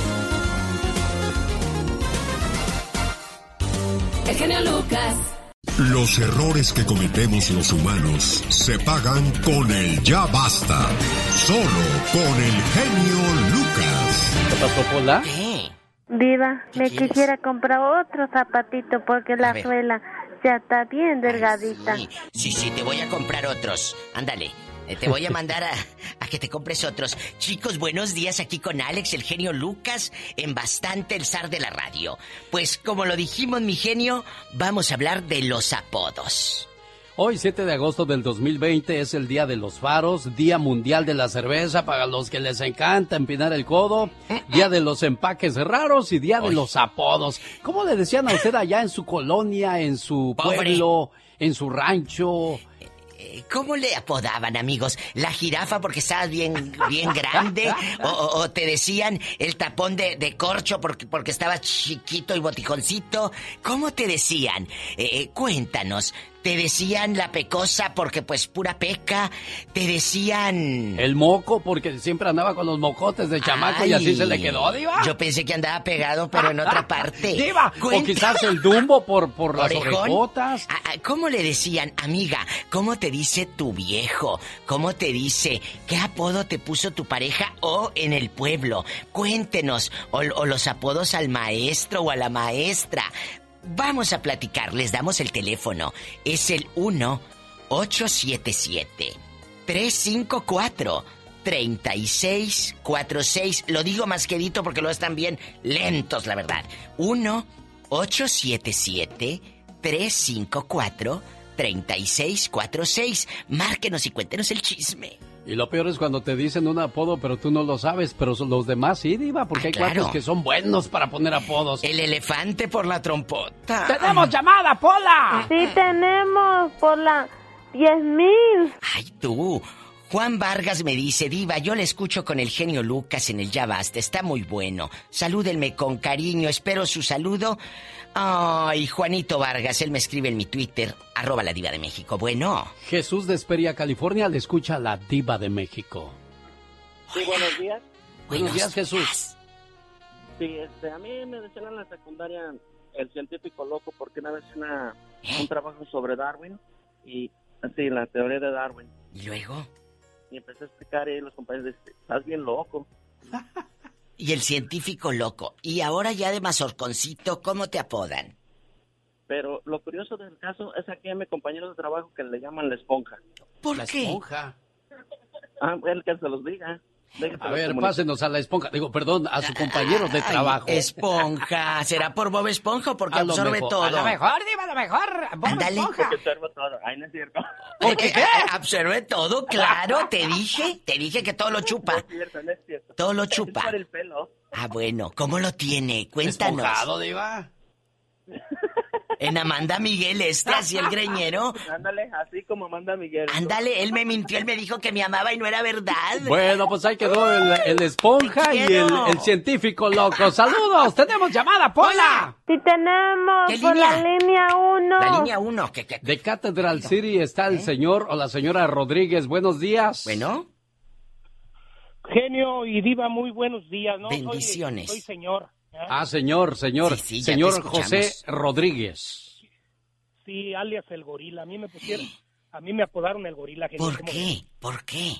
El genio Lucas. Los errores que cometemos los humanos se pagan con el ya basta. Solo con el genio Lucas. ¿Qué pasó, Pola? Diva, me quisiera comprar otro zapatito porque la suela ya está bien delgadita. Sí, sí, te voy a comprar otros. Ándale. Eh, Te voy a mandar a, a que te compres otros. Chicos, buenos días aquí con Alex, el genio Lucas, en Bastante el zar de la radio. Pues como lo dijimos, mi genio, vamos a hablar de los apodos. Hoy, 7 de agosto del 2020, es el Día de los Faros, Día Mundial de la Cerveza para los que les encanta empinar el codo, Día de los Empaques Raros y Día de los Apodos. ¿Cómo le decían a usted allá en su colonia, en su pueblo, en su rancho? ¿Cómo le apodaban, amigos? ¿La jirafa porque estabas bien, bien grande? ¿O, te decían el tapón de, de corcho porque, porque chiquito y botijoncito? ¿Cómo te decían? Eh, eh, cuéntanos. ¿Te decían la pecosa porque pues pura peca? ¿Te decían...? El moco, porque siempre andaba con los mocotes de chamaco y así se le quedó, Diva. Yo pensé que andaba pegado, pero en otra [LAUGHS] parte. Diva, o Cuenta- quizás el dumbo por, por las orejotas. Ah, ah, ¿Cómo le decían, amiga? ¿Cómo te dice tu viejo? ¿Cómo te dice? ¿Qué apodo te puso tu pareja o en el pueblo? Cuéntenos. O, o los apodos al maestro o a la maestra. Vamos a platicar. Les damos el teléfono. Es el 1-877. 354-3646. Lo digo más quedito porque lo están bien lentos, la verdad. 1-877-354-3646. Márquenos y cuéntenos el chisme. Y lo peor es cuando te dicen un apodo, pero tú no lo sabes, pero los demás sí, Diva, porque hay claro. que son buenos para poner apodos. El elefante por la trompota. ¡Tenemos llamada, Pola! Sí tenemos por la 10.000. Ay, tú. Juan Vargas me dice, Diva, yo le escucho con el genio Lucas en el Ya Basta, está muy bueno. Salúdenme con cariño, espero su saludo. Ay, Juanito Vargas, él me escribe en mi Twitter, arroba la Diva de México. Bueno. Jesús de Esperia, California, le escucha la diva de México. Sí, buenos días. Buenos días, Jesús. Sí, este, a mí me decían en la secundaria el científico loco porque una vez una, un trabajo sobre Darwin y así la teoría de Darwin. ¿Y luego? Y empecé a explicar y los compañeros dicen, estás bien loco. [LAUGHS] Y el científico loco. Y ahora ya de Mazorconcito, ¿cómo te apodan? Pero lo curioso del caso es que a mi compañero de trabajo que le llaman la esponja. ¿Por La qué? esponja. Ah, él que se los diga. A ver, pásenos a la esponja. Digo, perdón, a su compañero de Ay, trabajo. esponja. ¿Será por Bob Esponja o porque A absorbe mejor- todo? a lo mejor, diva, a lo mejor. Bob. Esponja. Porque observa todo. Ay, no es cierto. Eh, eh, absorbe todo, claro, te dije, te dije que todo lo chupa. No es cierto, no es cierto. Todo lo Es chupa. por el pelo. Ah, bueno, ¿cómo lo tiene? Cuéntanos. Esponjado, diva. [LAUGHS] En Amanda Miguel, este, así el greñero. Ándale, así como manda Miguel. Ándale, él me mintió, él me dijo que me amaba y no era verdad. Bueno, pues ahí quedó el, el esponja y el, científico loco. ¡Saludos! ¡Tenemos llamada, Pola! Sí tenemos ¿Qué por la línea 1. La línea 1, que, que... De Cathedral City está el señor o la señora Rodríguez. Buenos días. Bueno. Genio y diva, muy buenos días, ¿no? Soy- Bendiciones. Soy, señor. ¿Eh? Ah, señor, señor. Sí, sí, señor. José Rodríguez. Sí, alias el gorila. A mí me pusieron, a mí me apodaron el gorila. Genio. ¿Por ¿Cómo qué? ¿Por qué?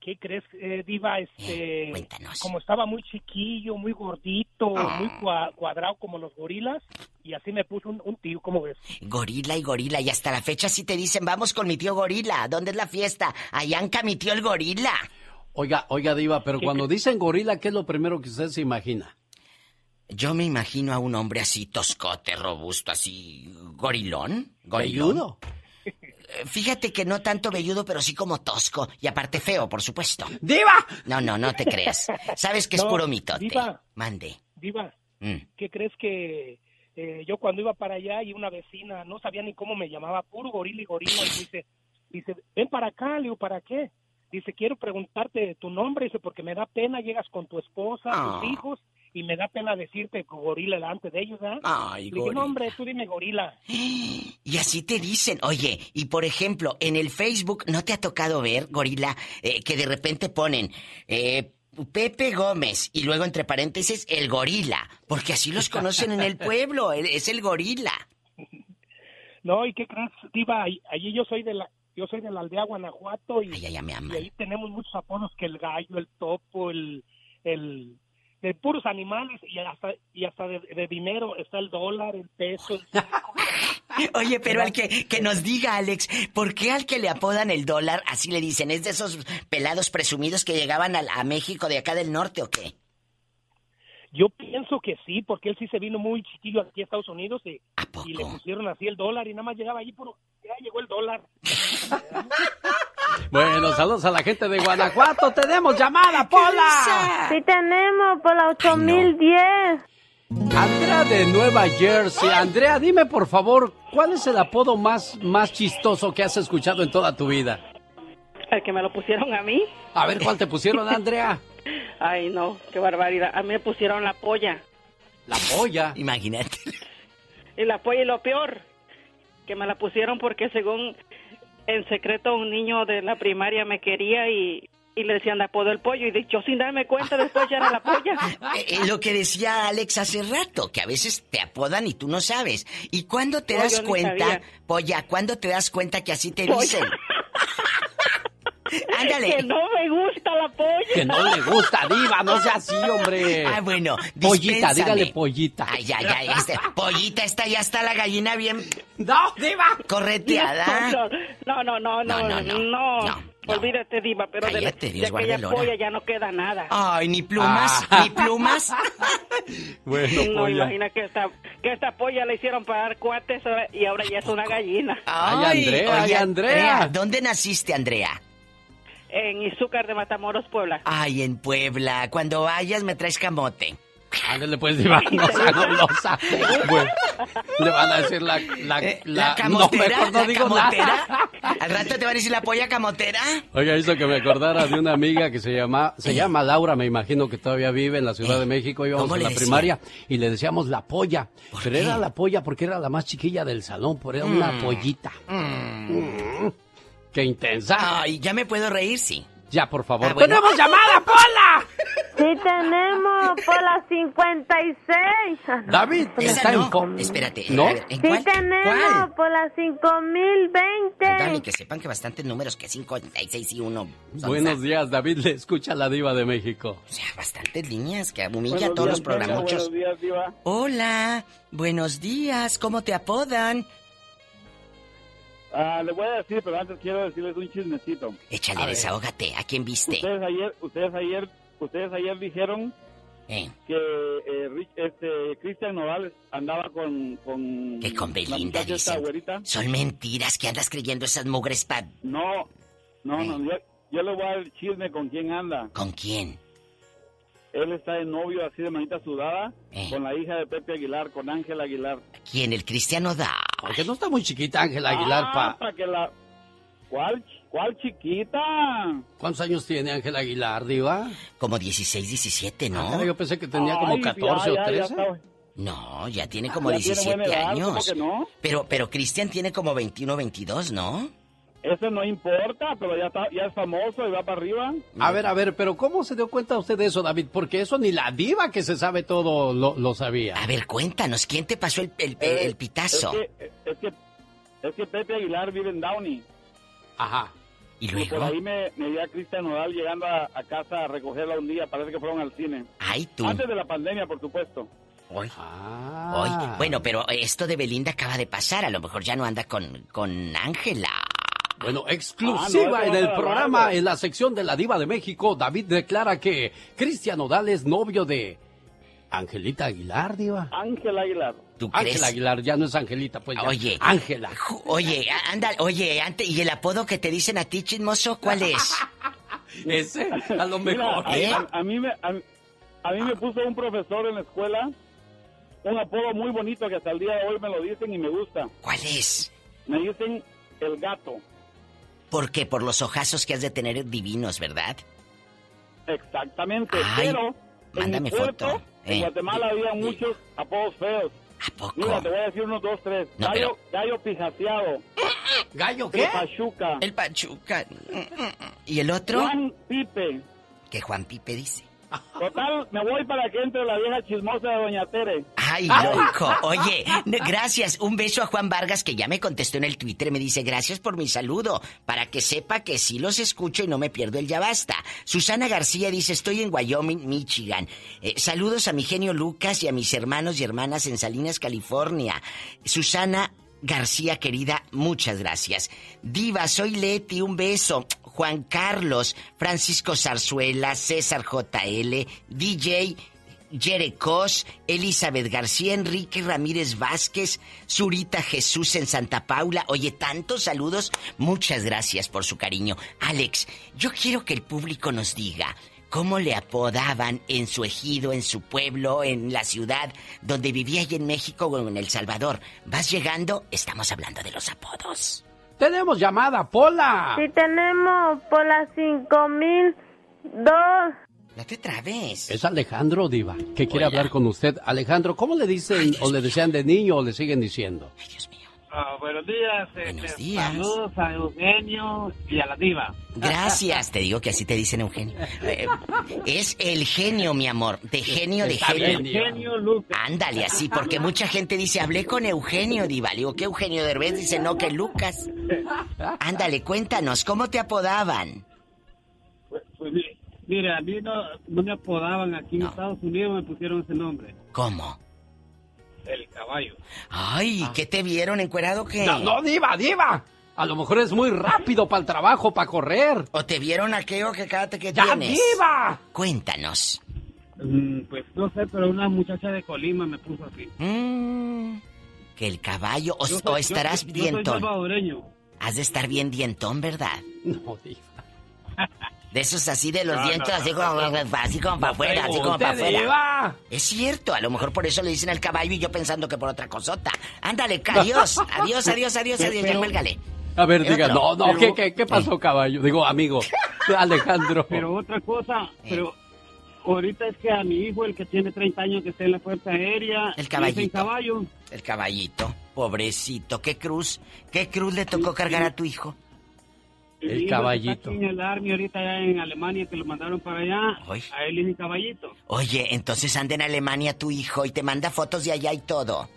¿Qué crees, eh, diva? Este, Cuéntanos. como estaba muy chiquillo, muy gordito, Ah. muy cua- cuadrado como los gorilas, y así me puso un, un tío, ¿cómo ves? Gorila y gorila, y hasta la fecha sí te dicen, vamos con mi tío gorila. ¿Dónde es la fiesta? Allanca, mi tío el gorila. Oiga, oiga, Diva, pero cuando dicen gorila, ¿qué es lo primero que usted se imagina? Yo me imagino a un hombre así toscote, robusto, así gorilón. Gorilón. ¿Velludo? eh, fíjate que no tanto velludo, pero sí como tosco. Y aparte feo, por supuesto. ¡Diva! No, no, no te creas. Sabes que es No, puro mitote. Diva. Mande. Diva, Mm. ¿qué crees que eh, yo cuando iba para allá y una vecina no sabía ni cómo me llamaba, puro gorila y gorila, y dice, dice, ven para acá, le digo, ¿para qué? Dice, quiero preguntarte tu nombre, dice, porque me da pena, llegas con tu esposa, Ah. tus hijos, y me da pena decirte gorila delante de ellos, ¿ah? Ay, Le dije, gorila. no, hombre, tú dime gorila. [GASPS] Y así te dicen, oye, y por ejemplo, en el Facebook, ¿no te ha tocado ver, gorila, eh, que de repente ponen eh, Pepe Gómez y luego entre paréntesis el gorila? Porque así los conocen en el [LAUGHS] pueblo, es el gorila. No, ¿y qué crees, Diva? Allí yo soy de la, yo soy de la aldea Guanajuato y, Ay, ay, ya me y ahí tenemos muchos apodos que el gallo, el topo, el, el de puros animales y hasta y hasta de, de dinero está el dólar, el peso. el- [LAUGHS] Oye, pero al que, que nos diga, Alex, ¿por qué al que le apodan el dólar así le dicen? ¿Es de esos pelados presumidos que llegaban a, a México de acá del norte o qué? Yo pienso que sí, porque él sí se vino muy chiquillo aquí a Estados Unidos y, y le pusieron así el dólar y nada más llegaba allí puro, ya llegó el dólar. [LAUGHS] Bueno, saludos a la gente de Guanajuato. ¡Tenemos llamada, Pola! Sí tenemos por la 8010. Andrea de Nueva Jersey. Andrea, dime por favor, ¿cuál es el apodo más, más chistoso que has escuchado en toda tu vida? El que me lo pusieron a mí. A ver, ¿cuál te pusieron, [LAUGHS] Andrea? Ay, no, qué barbaridad. A mí me pusieron la polla. La polla. Imagínate. Y la polla y lo peor, que me la pusieron porque según en secreto un niño de la primaria me quería y, y le decían de apodo el pollo. Y yo sin darme cuenta después ya era la polla. [LAUGHS] Eh, lo que decía Alex hace rato, que a veces te apodan y tú no sabes. ¿Y cuándo te No, das cuenta. Polla, cuándo te das cuenta que así te Polla. dicen? [LAUGHS] Ándale. Que no me gusta la polla. Que no le gusta, diva, no sea así, hombre. Ah, bueno, Pollita, dispénsame. dígale pollita. Ay, ay, ay, este, pollita, esta ya está la gallina bien No, diva. correteada. No, no, no, no, No, no, no, no. Olvídate, Diva, pero de, la- Cállate, de Dios guarde aquella polla ya no queda nada. Ay, ni plumas, Ah. ni plumas. [LAUGHS] Bueno, no, polla. imagina que esta, que esta polla le hicieron pagar cuates ahora- y ahora ya es una gallina. Ay, Andrea, oye, ay, Andrea. ¿Dónde naciste, Andrea? En Izúcar de Matamoros, Puebla. Ay, en Puebla. Cuando vayas me traes camote. Ándale, pues, diva, no sea golosa. Bueno, le van a decir la... La, Eh, la, ¿La camotera? No, mejor no ¿La digo camotera? nada. [LAUGHS] ¿Al rato te van a decir la polla camotera? Oiga, hizo que me acordara de una amiga que se llama, se llama Laura, me imagino que todavía vive en la Ciudad de México, íbamos ¿Cómo a la decían? primaria y le decíamos la polla. Pero qué? era la polla porque era la más chiquilla del salón, por era una Mm. pollita. Mm. Qué intensa. Ay, ¿ya me puedo reír? Sí. Ya, por favor. Ah, bueno. ¡Tenemos llamada, Pola! Sí tenemos por la 56. David Esa está no. en... co- Espérate. ¿No? a ver, ¿en Sí cuál? tenemos ¿Cuál? por la 5020. Dani, que sepan que bastantes números, que 5, 6 y 1. Buenos días, David, le escucha la diva de México. O sea, bastantes líneas que humilla a Buenos todos días, los programuchos. Buenos días, Diva. Hola, buenos días, ¿cómo te apodan? Ah, le voy a decir, pero antes quiero decirles un chismecito. Échale, desahógate, ¿a quién viste? Ustedes ayer, ustedes ayer, ustedes ayer dijeron Eh, que eh, Rich- este Cristian Nodal andaba con con que con Belinda dicen. Son mentiras que andas creyendo esas mugres pa... No, no, no. Yo, yo le voy a dar el chisme con quién anda. ¿Con quién? Él está de novio así de manita sudada Eh. con la hija de Pepe Aguilar, con Ángela Aguilar. ¿Quién? ¿El Cristiano da? Porque no está muy chiquita Ángela Aguilar, Ah, pa. para que la ¿Cuál, cuál chiquita? ¿Cuántos años tiene Ángela Aguilar, diva? Como 16, 17, ¿no? Ah, yo pensé que tenía como Ay, 14 ya, o ya 13. está. No, ya tiene como Ya tiene 17 buena edad, ¿cómo años. que no? Pero, pero Cristian tiene como 21, 22, ¿no? Eso no importa, pero ya está, ya es famoso y va para arriba. A ver, a ver, pero ¿cómo se dio cuenta usted de eso, David? Porque eso ni la diva que se sabe todo lo, lo sabía. A ver, cuéntanos, ¿quién te pasó el, el- el- el pitazo? Es que, es que, es que Pepe Aguilar vive en Downey. Ajá. ¿Y Por luego? ahí me, me vi a Cristian Nodal llegando a, a casa a recogerla un día. Parece que fueron al cine. Ay, tú. Antes de la pandemia, por supuesto. Hoy. Ah. Hoy. Bueno, pero esto de Belinda acaba de pasar. A lo mejor ya no anda con con Bueno, Ah, exclusiva no, en el programa, en la sección de la diva de México, David declara que Cristian Odal es novio de Angelita Aguilar, Diva. Ángela Aguilar. ¿Tú Ángela Aguilar, ya no es Angelita, pues ya. Oye. Ángela. Oye, anda, oye, ante, ¿y el apodo que te dicen a ti, chismoso, cuál es? [LAUGHS] Ese, a lo mejor. Mira, ¿Eh? a, a, mí me, a, a, mí me puso un profesor en la escuela un apodo muy bonito que hasta el día de hoy me lo dicen y me gusta. ¿Cuál es? Me dicen el gato. ¿Por qué? Por los ojazos que has de tener divinos, ¿verdad? Exactamente, pero mándame en puerto, foto. En Eh, Guatemala había muchos apodos feos. ¿A poco? Mira, te voy a decir unos dos, tres. No, gallo, gallo pijaseado. ¿Gallo El pachuca. El pachuca. ¿Y el otro? Juan Pipe. Que Juan Pipe dice. Total, me voy para que entre la vieja chismosa de Doña Tere. Ay, loco. [LAUGHS] Oye, gracias. Un beso a Juan Vargas que ya me contestó en el Twitter. Me dice, gracias por mi saludo. Para que sepa que sí los escucho y no me pierdo el ya basta. Susana García dice, estoy en Wyoming, Michigan. Eh, saludos a mi genio Lucas y a mis hermanos y hermanas en Salinas, California. Susana García, querida, muchas gracias. Diva, soy Leti, un beso. Juan Carlos, Francisco Zarzuela, César JL, DJ Jerecos, Elizabeth García, Enrique Ramírez Vázquez, Zurita Jesús en Santa Paula. Oye, tantos saludos. Muchas gracias por su cariño. Alex, yo quiero que el público nos diga cómo le apodaban en su ejido, en su pueblo, en la ciudad donde vivía allí en México o en El Salvador. ¿Vas llegando? Estamos hablando de los apodos. Tenemos llamada, Pola. Si tenemos por las 5002. No te trabes. Es Alejandro Diva, que quiere hablar con usted. Alejandro, ¿cómo le dicen o le desean de niño o le siguen diciendo? Ah, buenos días. Buenos este, días. Saludos a Eugenio y a la diva. Gracias, [LAUGHS] te digo que así te dicen Eugenio. Eh, es el genio, mi amor. De genio, de Está genio. Eugenio Lucas. Ándale, así, porque mucha gente dice, hablé con Eugenio, Diva. Le digo, ¿qué Eugenio Derbez? Dice, no, que Lucas. Ándale, cuéntanos, ¿cómo te apodaban? Pues, pues, mi- mira, a mí no, no me apodaban aquí en Estados Unidos, me pusieron ese nombre. ¿Cómo? El caballo. Ay, ¿qué te vieron encuerado qué? No, no, Diva, Diva. A lo mejor es muy rápido para el trabajo, para correr. ¿O te vieron aquello que cállate que ¡Ya, tienes? Diva! Cuéntanos. Mm, pues no sé, pero una muchacha de Colima me puso así. Mm, que el caballo, o, o estarás yo- yo soy dientón. salvadoreño. Has de estar bien dientón, ¿verdad? [LAUGHS] No, Diva. De esos así de los No, dientes, no, así no, como, no. así como para afuera, así como para afuera. Es cierto, a lo mejor por eso le dicen al caballo y yo pensando que por otra cosota. Ándale, [LAUGHS] adiós, adiós, adiós, adiós, adiós, ya cuélgale. A ver, El diga, no, no, ¿qué, Pero- qué, qué pasó, caballo? Digo, amigo, [LAUGHS] Alejandro. Pero otra cosa, Eh. pero ahorita es que a mi hijo, el que tiene 30 años que está en la Fuerza Aérea, El le caballito. dicen caballo. El caballito, pobrecito, qué cruz, qué cruz le tocó cargar a tu hijo. El caballito. Está en el Army ahorita allá en Alemania que lo mandaron para allá. Ay. A él dicen caballito. Oye, entonces anda en Alemania tu hijo y te manda fotos de allá y todo.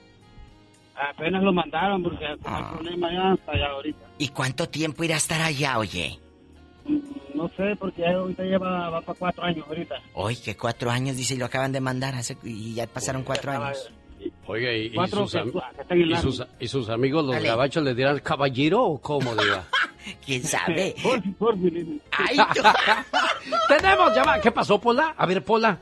Apenas lo mandaron porque hay Ah. problema allá hasta allá ahorita. ¿Y cuánto tiempo irá a estar allá, oye? No sé, porque ahorita lleva va para cuatro años ahorita. Hoy que cuatro años, dice, y lo acaban de mandar hace, y ya pasaron cuatro años. Oiga, ¿y, sus, que- que y sus- y sus amigos, los Dale. gabachos, le dirán caballero o cómo, Diva? [LAUGHS] ¿Quién sabe? [LAUGHS] Dicen. Ay, [LAUGHS] Tenemos llamada. ¿Qué pasó, Pola? A ver, Pola.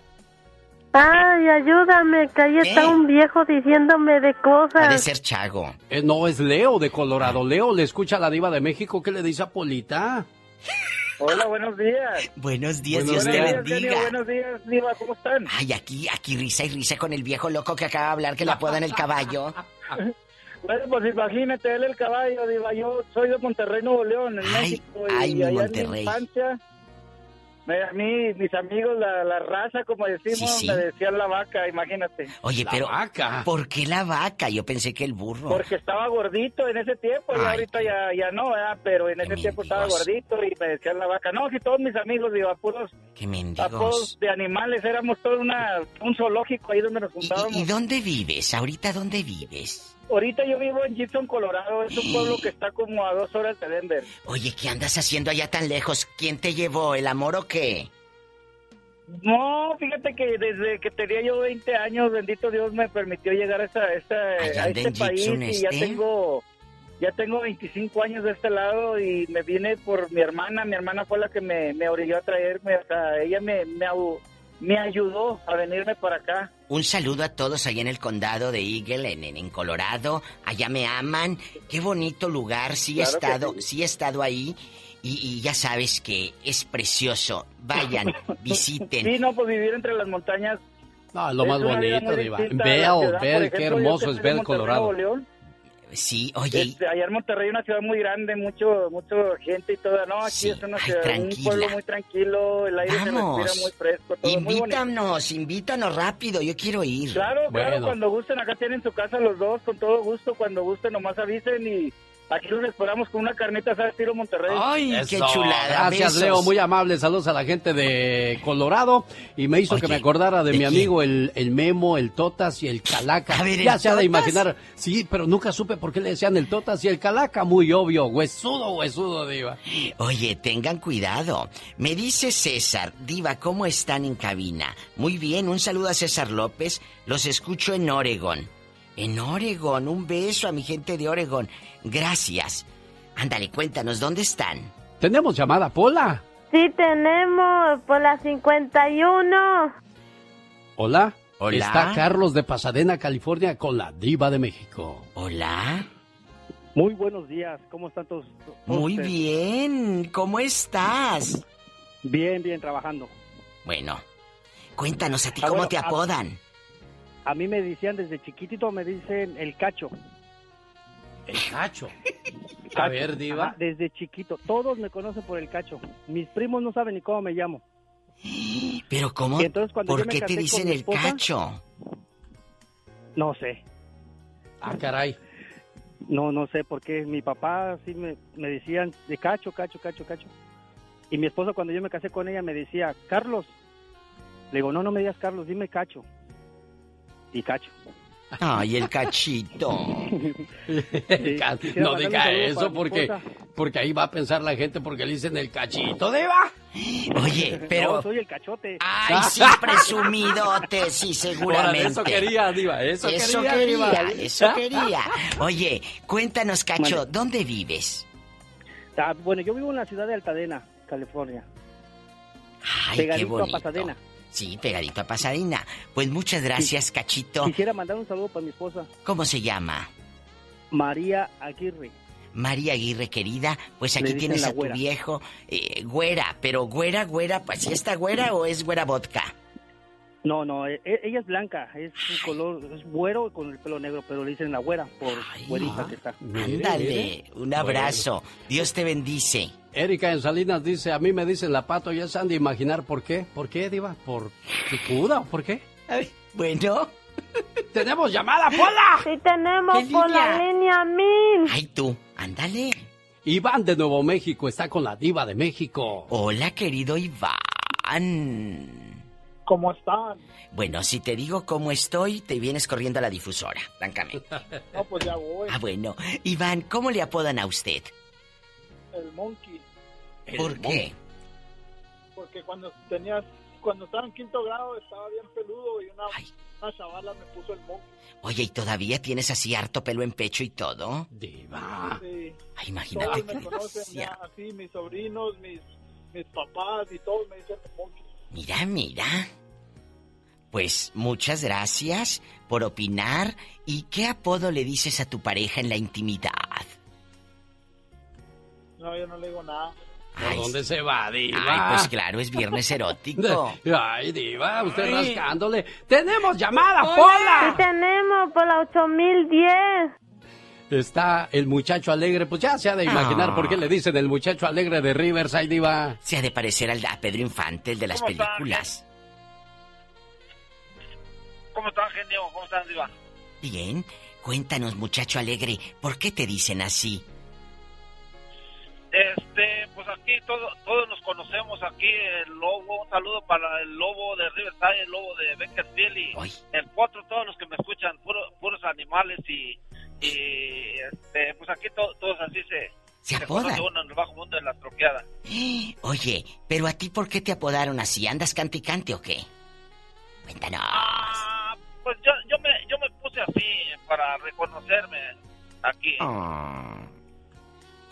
Ay, ayúdame, que ahí está ¿Qué? un viejo diciéndome de cosas. ser Chago. Eh, no, es Leo de Colorado. Leo le escucha a la diva de México. ¿Qué le dice a Polita? Hola, buenos días. Buenos días, Buenos Dios te días, bendiga. buenos días, Diva, ¿cómo están? Ay, aquí, aquí risa y risa con el viejo loco que acaba de hablar que le apodan el caballo. [LAUGHS] Bueno, pues imagínate, él el caballo, Diva. Yo soy de Monterrey, Nuevo León, en Ay, México. ay, y mi allá en Monterrey. mi infancia, a mí, mis amigos, la, la raza, como decimos, Sí, sí. me decían la vaca, imagínate. Oye, La pero vaca. ¿por qué la vaca? Yo pensé que el burro. Porque estaba gordito en ese tiempo, y ahorita ya, ya no, ¿verdad? pero en ese tiempo estaba gordito y me decían la vaca. No, si todos mis amigos, digo, a puros Qué apodos mendigos. de animales, éramos todo una, un zoológico ahí donde nos ¿Y, juntábamos. y- y dónde vives? ¿Ahorita dónde vives? Ahorita yo vivo en Gibson, Colorado, es un pueblo que está como a dos horas de Denver. Oye, ¿qué andas haciendo allá tan lejos? ¿Quién te llevó? ¿El amor o qué? No, fíjate que desde que tenía yo 20 años, bendito Dios me permitió llegar a, esta, esta- Allá a este país Gibson, y ya este. tengo ya tengo 25 años de este lado y me vine por mi hermana. Mi hermana fue la que me, me orilló a traerme, o sea, ella me, me, me ayudó a venirme para acá. un saludo a todos allá en el condado de Eagle, en, en, Colorado. Allá me aman. Qué bonito lugar. Sí he estado, sí. he estado ahí. Y, ya sabes que es precioso. Vayan, [LAUGHS] visiten. Sí, no, pues vivir entre las montañas. No, lo más bonito, Diva. Bell, Bell, qué hermoso es Bell, Colorado. Sí, oye. Este, allá en Monterrey una ciudad muy grande, mucho, mucho gente y todo. No, aquí es una ciudad, un pueblo muy tranquilo, el aire Vamos. se respira muy fresco. Todo invítanos, muy invítanos rápido, yo quiero ir. Claro, bueno. claro, cuando gusten, acá tienen su casa los dos, con todo gusto, cuando gusten nomás avisen y Aquí los esperamos con una carnita asada estilo Monterrey. ¡Ay, Eso. qué chulada! Gracias, besos. Leo. Muy amable. Saludos a la gente de Colorado. Y me hizo Oye, que me acordara de, ¿de mi quién? amigo, el, el Memo, el Totas y el Calaca. A ver, ¿el ya se ha de imaginar. Sí, pero nunca supe por qué le decían el Totas y el Calaca. Muy obvio. Huesudo, huesudo, Diva. Oye, tengan cuidado. Me dice César, Diva, ¿cómo están en cabina? Muy bien, un saludo a César López. Los escucho en Oregon. En Oregon, un beso a mi gente de Oregon. Gracias. Ándale, cuéntanos, ¿dónde están? Tenemos llamada, Pola. Sí, tenemos por la 51. Hola. Hola. Está Carlos de Pasadena, California, con la Diva de México. Hola. Muy buenos días, ¿cómo están todos? todos Muy ustedes? bien, ¿cómo estás? Bien, bien, trabajando. Bueno, cuéntanos a ti Ah, cómo bueno, te a- apodan. A mí me decían desde chiquitito, me dicen el cacho. El cacho. A ver, Diva. Ajá, desde chiquito, todos me conocen por el cacho. Mis primos no saben ni cómo me llamo. Pero ¿cómo? Y entonces, cuando ¿Por qué te dicen el esposa- cacho? No sé, Ah, caray. no, no sé por qué. Mi papá sí me, me decían de cacho, cacho, cacho, cacho. Y mi esposa cuando yo me casé con ella me decía, Carlos. Le digo, no, no me digas Carlos, dime cacho. Y cacho. Ay, el cachito. [LAUGHS] No diga eso porque, porque ahí va a pensar la gente porque le dicen el cachito, Diva. Oye, pero... No, soy el cachote. Ay, sí, [LAUGHS] presumidote, sí, seguramente. Eso quería, Diva, eso, Eso quería, quería, Diva. eso quería. Oye, cuéntanos, Cacho, ¿dónde vives? Ah, bueno, yo vivo en la ciudad de Altadena, California. Ay, qué pegadito a bonito. Pasadena. Sí, pegadito a Pasadena. Pues muchas gracias, Cachito. Quisiera mandar un saludo para mi esposa, ¿Cómo se llama? María Aguirre. María Aguirre, querida, pues aquí tienes a tu viejo, eh, güera, pero güera, güera, pues si está güera o es güera vodka. No, no, e- e- ella es blanca, es un color, es güero con el pelo negro, pero le dicen la güera por güerita que está. Ándale, un abrazo. Dios te bendice. Erika en Salinas dice, a mí me dicen la pato, ya se han de imaginar por qué. ¿Por qué, Diva? ¿Por picuda o por qué? bueno. [LAUGHS] ¡Tenemos llamada, Pola! Sí, tenemos ¿Qué por la línea 1000. Ay, tú, ándale. Iván de Nuevo México está con la Diva de México. Hola, querido Iván. ¿Cómo están? Bueno, si te digo cómo estoy, te vienes corriendo a la difusora, francamente. [LAUGHS] No, pues ya voy. Ah, bueno. Iván, ¿cómo le apodan a usted? El monkey. ¿Por qué? Porque cuando tenías, cuando estaba en quinto grado estaba bien peludo y una, una chavala me puso el monkey. Oye, ¿y todavía tienes así harto pelo en pecho y todo? Diva. Sí. Ay, imagínate Todos qué me conocen ya, así, mis sobrinos, mis, mis papás y todos me dicen el monkey. Mira, mira. Pues muchas gracias por opinar. ¿Y qué apodo le dices a tu pareja en la intimidad? No, yo no le digo nada. ¿Por dónde se va, Diva? Ay, pues claro, es viernes erótico. [LAUGHS] Ay, Diva, usted rascándole. ¡Tenemos llamada, Sí, Pola! tenemos por la 8010. Está el muchacho alegre, pues ya se ha de imaginar Ah. por qué le dicen el muchacho alegre de Riverside, Diva. Se ha de parecer al, a Pedro Infante, el de las películas. ¿Cómo están, genio? ¿Cómo están, Diva? Bien, cuéntanos, muchacho alegre, ¿por qué te dicen así? Este, pues aquí todo, todos nos conocemos aquí, el lobo, un saludo para el lobo de Riverside, el lobo de Bakersfield y el potro, todos los que me escuchan, puro- puros animales y, y este, pues aquí to- todos así se, Se conoce apodan. uno en el bajo mundo de la troqueada. [GASPS] Oye, pero a ti, ¿por qué te apodaron así? ¿Andas canticante o qué? Cuéntanos. Ah, pues yo, yo me, yo me puse así para reconocerme aquí. Ah.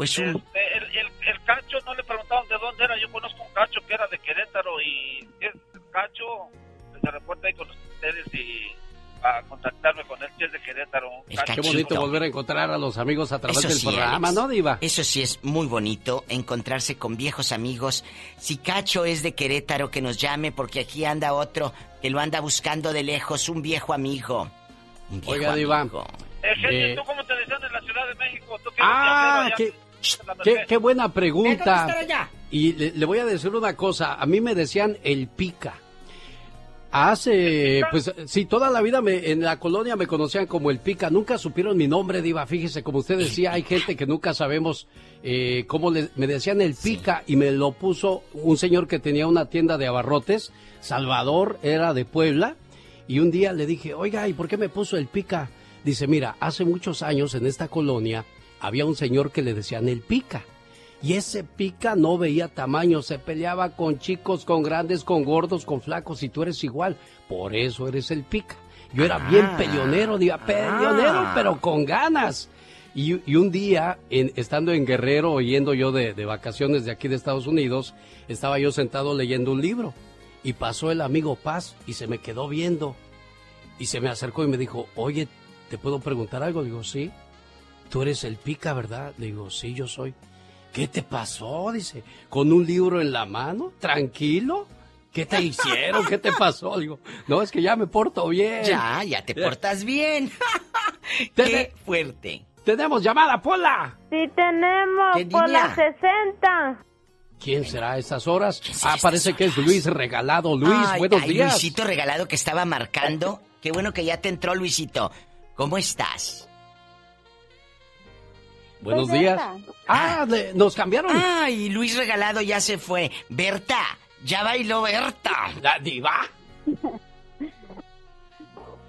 Pues un... El, el, el cacho, no le preguntaban de dónde era. Yo conozco un cacho que era de Querétaro y es el cacho. se reporte ahí con ustedes y a contactarme con él, que es de Querétaro. Qué bonito volver a encontrar a los amigos a través del programa, ¿no, Diva? Eso sí es muy bonito, encontrarse con viejos amigos. Si Cacho es de Querétaro, que nos llame, porque aquí anda otro que lo anda buscando de lejos, un viejo amigo. Un viejo Oiga, Diva. Eh, gente, Eh, ¿tú cómo te decían en la Ciudad de México? ¿Tú qué Ah, eres qué, buena pregunta. Y le, le voy a decir una cosa. A mí me decían el pica. Hace, pues sí, toda la vida me, en la colonia me conocían como el pica. Nunca supieron mi nombre, Diva. Fíjese, como usted decía, hay gente que nunca sabemos eh, cómo le, me decían el pica y me lo puso un señor que tenía una tienda de abarrotes. Salvador, era de Puebla. Y un día le dije, oiga, ¿y por qué me puso el pica? Dice, mira, hace muchos años en esta colonia había un señor que le decían el pica. Y ese pica no veía tamaño, se peleaba con chicos, con grandes, con gordos, con flacos, y tú eres igual. Por eso eres el pica. Yo era bien Ah. peleonero, diga, peleonero, Ah. pero con ganas. Y, y un día, en- estando en Guerrero, yendo yo de, de vacaciones de aquí de Estados Unidos, estaba yo sentado leyendo un libro. Y pasó el amigo Paz y se me quedó viendo. Y se me acercó y me dijo, oye, ¿te puedo preguntar algo? Digo, sí. Tú eres el pica, ¿verdad? Le digo, sí, yo soy. ¿Qué te pasó? Dice, ¿con un libro en la mano? ¿Tranquilo? ¿Qué te hicieron? ¿Qué te pasó? Digo, no, es que ya me porto bien. Ya, ya te portas bien. [LAUGHS] Qué fuerte. Tenemos llamada, Pola. Sí tenemos, ¿Qué las 60. ¿Quién será a estas horas? Ah, parece que es Luis Regalado. Luis, Ay, buenos ay, días. Luisito regalado que estaba marcando. Qué bueno que ya te entró, Luisito. ¿Cómo estás? Buenos Soy días. Berta. Ah, le- nos cambiaron. Ay, Luis regalado ya se fue. Berta, ya bailó Berta. La diva.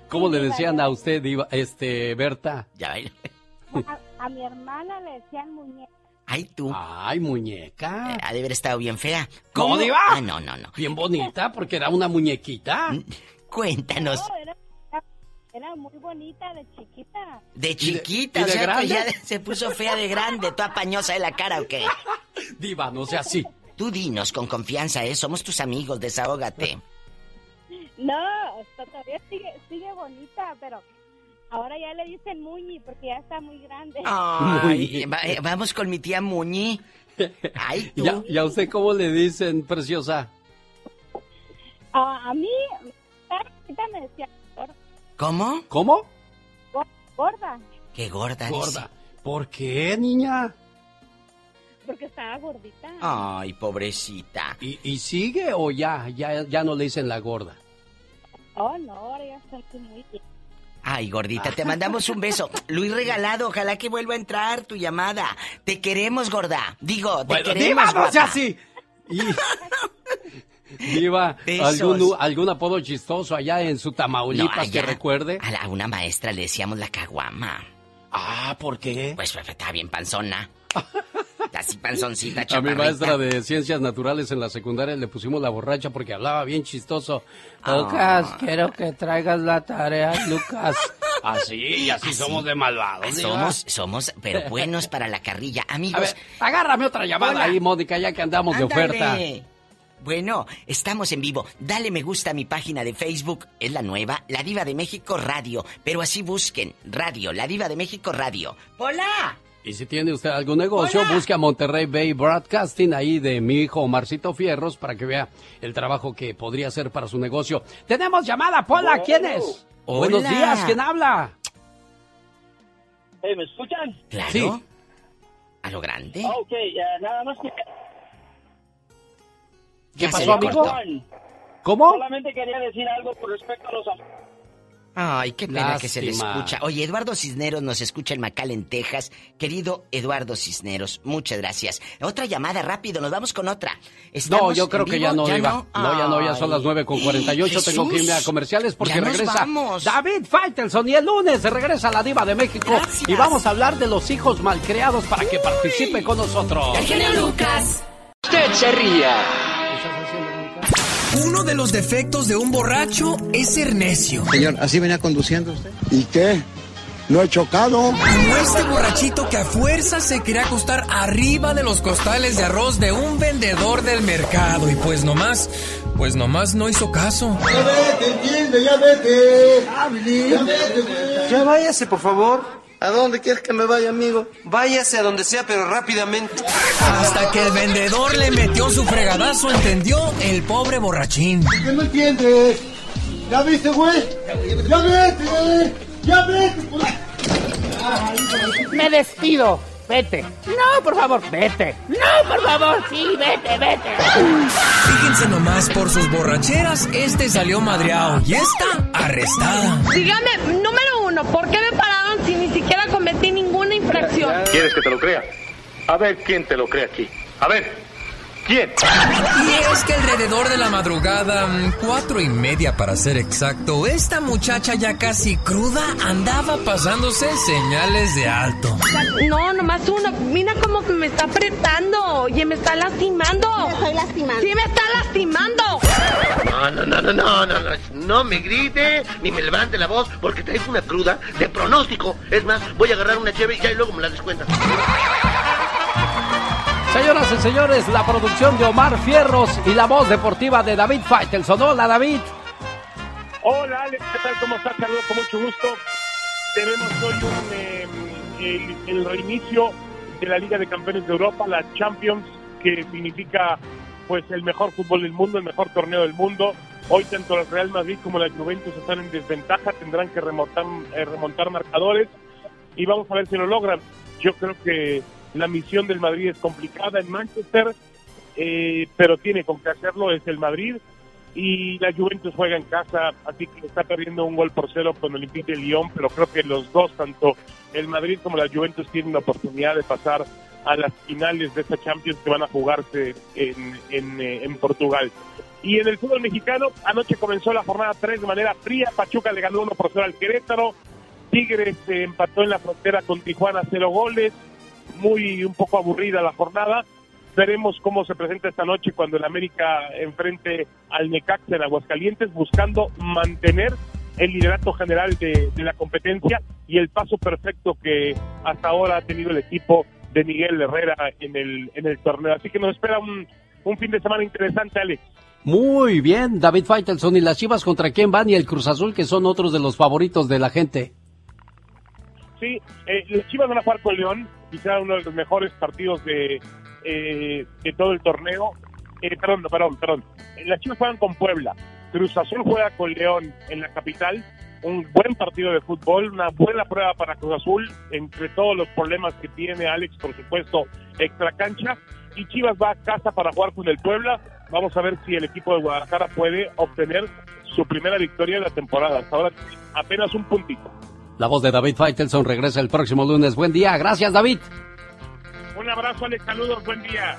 ¿Cómo le decían a usted, diva, este, Berta? Ya bailó. A, a mi hermana le decían muñeca. Ay, tú. Ay, muñeca. ha de haber estado bien fea. ¿Cómo, diva? Ah, no, no, no. Bien bonita, porque era una muñequita. Cuéntanos. No, era, era- muy bonita de chiquita. De chiquita, y de o sea, que grande? ya se puso fea de grande, toda pañosa de la cara, ¿o qué? [LAUGHS] Diva, no sea así. Tú dinos con confianza, ¿eh? Somos tus amigos, desahógate. No, hasta todavía sigue, sigue bonita, pero ahora ya le dicen Muñi porque ya está muy grande. Ay, va- eh, vamos con mi tía Muñi. Ay, [LAUGHS] tú. ¿Y a, y a usted cómo le dicen, preciosa? A, a mí, me decía. ¿Cómo? ¿Cómo? Go- gorda, Qué gorda, Gorda. ¿Por qué, niña? porque estaba gordita. Ay, pobrecita. ¿Y, y sigue o ya, ya, ya no le dicen la gorda? Oh, no, ahora ya estoy muy bien. Ay, gordita, te mandamos un beso. [LAUGHS] Luis Regalado, ojalá que vuelva a entrar tu llamada. Te queremos, gorda. Digo, te Bueno, queremos, guapa. sea así. Y- [LAUGHS] Besos. ¿algún, ¿algún apodo chistoso allá en su No, Tamaulipas que recuerde? A, la- a una maestra le decíamos la caguama. Ah, ¿por qué? Pues pues, estaba bien panzona. [LAUGHS] Así panzoncita, A mi chaparrita. maestra de ciencias naturales en la secundaria le pusimos la borracha porque hablaba bien chistoso. Ah. Lucas, quiero que traigas la tarea, Lucas. [LAUGHS] Así, y así, somos de malvados. Ah. Somos, somos, pero buenos para la carrilla. A Amigos, ver, agárrame otra llamada Hola. ahí, Mónica, ya que andamos de oferta. Bueno, estamos en vivo. Dale me gusta a mi página de Facebook. Es la nueva, La Diva de México Radio. Pero así busquen, Radio, La Diva de México Radio. ¡Hola! Y si tiene usted algún negocio, busque a Monterrey Bay Broadcasting ahí de mi hijo Marcito Fierros para que vea el trabajo que podría hacer para su negocio. Tenemos llamada, Pola, ¿quién es? Hola. Buenos días, ¿quién habla? Hey, ¿Me escuchan? Claro. Sí. A lo grande. Ah, ok, ya, nada más que... ¿Qué Ya pasó, amigo? cortó. ¿Cómo? Solamente quería decir algo con respecto a los... Ay, qué pena que se le Lástima. escucha. Oye, Eduardo Cisneros nos escucha en McAllen, Texas. Querido Eduardo Cisneros, muchas gracias. Otra llamada rápido, nos vamos con otra. No, ¿Estamos yo creo en que ya no, Diva. no? No, ya no, ya son las 9 con 48. Tengo que irme a Jesús. comerciales porque Ya nos regresa vamos. David Faitelson y el lunes se regresa la Diva de México. Gracias. Y vamos a hablar de los hijos malcriados para que participe con nosotros. El genio Lucas. Usted se ría. Uno de los defectos de un borracho es ser necio. Señor, ¿así venía conduciendo usted? ¿Y qué? ¿No he chocado? Como este borrachito que a fuerza se quería acostar arriba de los costales de arroz de un vendedor del mercado. Y pues nomás, pues nomás no hizo caso. Ya vete, entiende, ya vete. Ya vete, Ya váyase, por favor. ¿A dónde quieres que me vaya, amigo? Váyase a donde sea, pero rápidamente. Hasta que el vendedor le metió su fregadazo, entendió el pobre borrachín. ¿Qué no entiendes? ¿Ya viste, güey? ¡Ya vete! ¡Ya vete! Me despido. Vete. No, por favor, vete. No, por favor, sí, vete, vete. Fíjense nomás, por sus borracheras, este salió madreado y esta arrestada. Dígame, número uno, ¿por qué me ni siquiera cometí ninguna infracción? ¿Quieres que te lo crea? A ver quién te lo cree aquí. A ver, ¿Quién? Y es que alrededor de la madrugada, mm, cuatro y media para ser exacto, esta muchacha ya casi cruda andaba pasándose señales de alto. No, nomás uno. Mira cómo me está apretando. Oye, me está lastimando. Me estoy lastimando. Sí, me está lastimando. No, no, no, no, no, no, no, no me grite ni me levante la voz porque traigo una cruda de pronóstico. Es más, voy a agarrar una cheve y ya y luego me la descuentas. Señoras y señores, la producción de Omar Fierros y la voz deportiva de David Faitelson. Hola, David. Hola, Alex, ¿qué tal? ¿Cómo estás? Saludos con mucho gusto. Tenemos hoy un, eh, el, reinicio de la Liga de Campeones de Europa, la Champions, que significa pues el mejor fútbol del mundo, el mejor torneo del mundo. Hoy tanto el Real Madrid como la Juventus están en desventaja, tendrán que remontar, eh, remontar marcadores y vamos a ver si lo logran. Yo creo que la misión del Madrid es complicada en Manchester, eh, pero tiene con qué hacerlo, es el Madrid. Y la Juventus juega en casa, así que está perdiendo un gol por cero con Olympique de Lyon, pero creo que los dos, tanto el Madrid como la Juventus, tienen la oportunidad de pasar a las finales de esta Champions que van a jugarse en, en, eh, Portugal. Y en el fútbol mexicano, anoche comenzó la jornada 3 de manera fría. Pachuca le ganó 1 por 0 al Querétaro. Tigres eh, empató en la frontera con Tijuana 0 goles muy un poco aburrida la jornada. Veremos cómo se presenta esta noche cuando el América enfrente al Necaxa en Aguascalientes, buscando mantener el liderato general de, de, la competencia y el paso perfecto que hasta ahora ha tenido el equipo de Miguel Herrera en el, en el torneo. Así que nos espera un, un fin de semana interesante, Alex. Muy bien, David Faitelson. ¿Y las Chivas contra quién van? Y el Cruz Azul, que son otros de los favoritos de la gente. Sí, eh, Chivas van a jugar con León, quizá uno de los mejores partidos de, eh, de todo el torneo. Eh, perdón, perdón, perdón. Las Chivas juegan con Puebla. Cruz Azul juega con León en la capital. Un buen partido de fútbol, una buena prueba para Cruz Azul, entre todos los problemas que tiene Alex, por supuesto, extra cancha. Y Chivas va a casa para jugar con el Puebla. Vamos a ver si el equipo de Guadalajara puede obtener su primera victoria de la temporada. Hasta ahora apenas un puntito. La voz de David Faitelson regresa el próximo lunes. Buen día. Gracias, David. Un abrazo, Alex. Saludos. Buen día.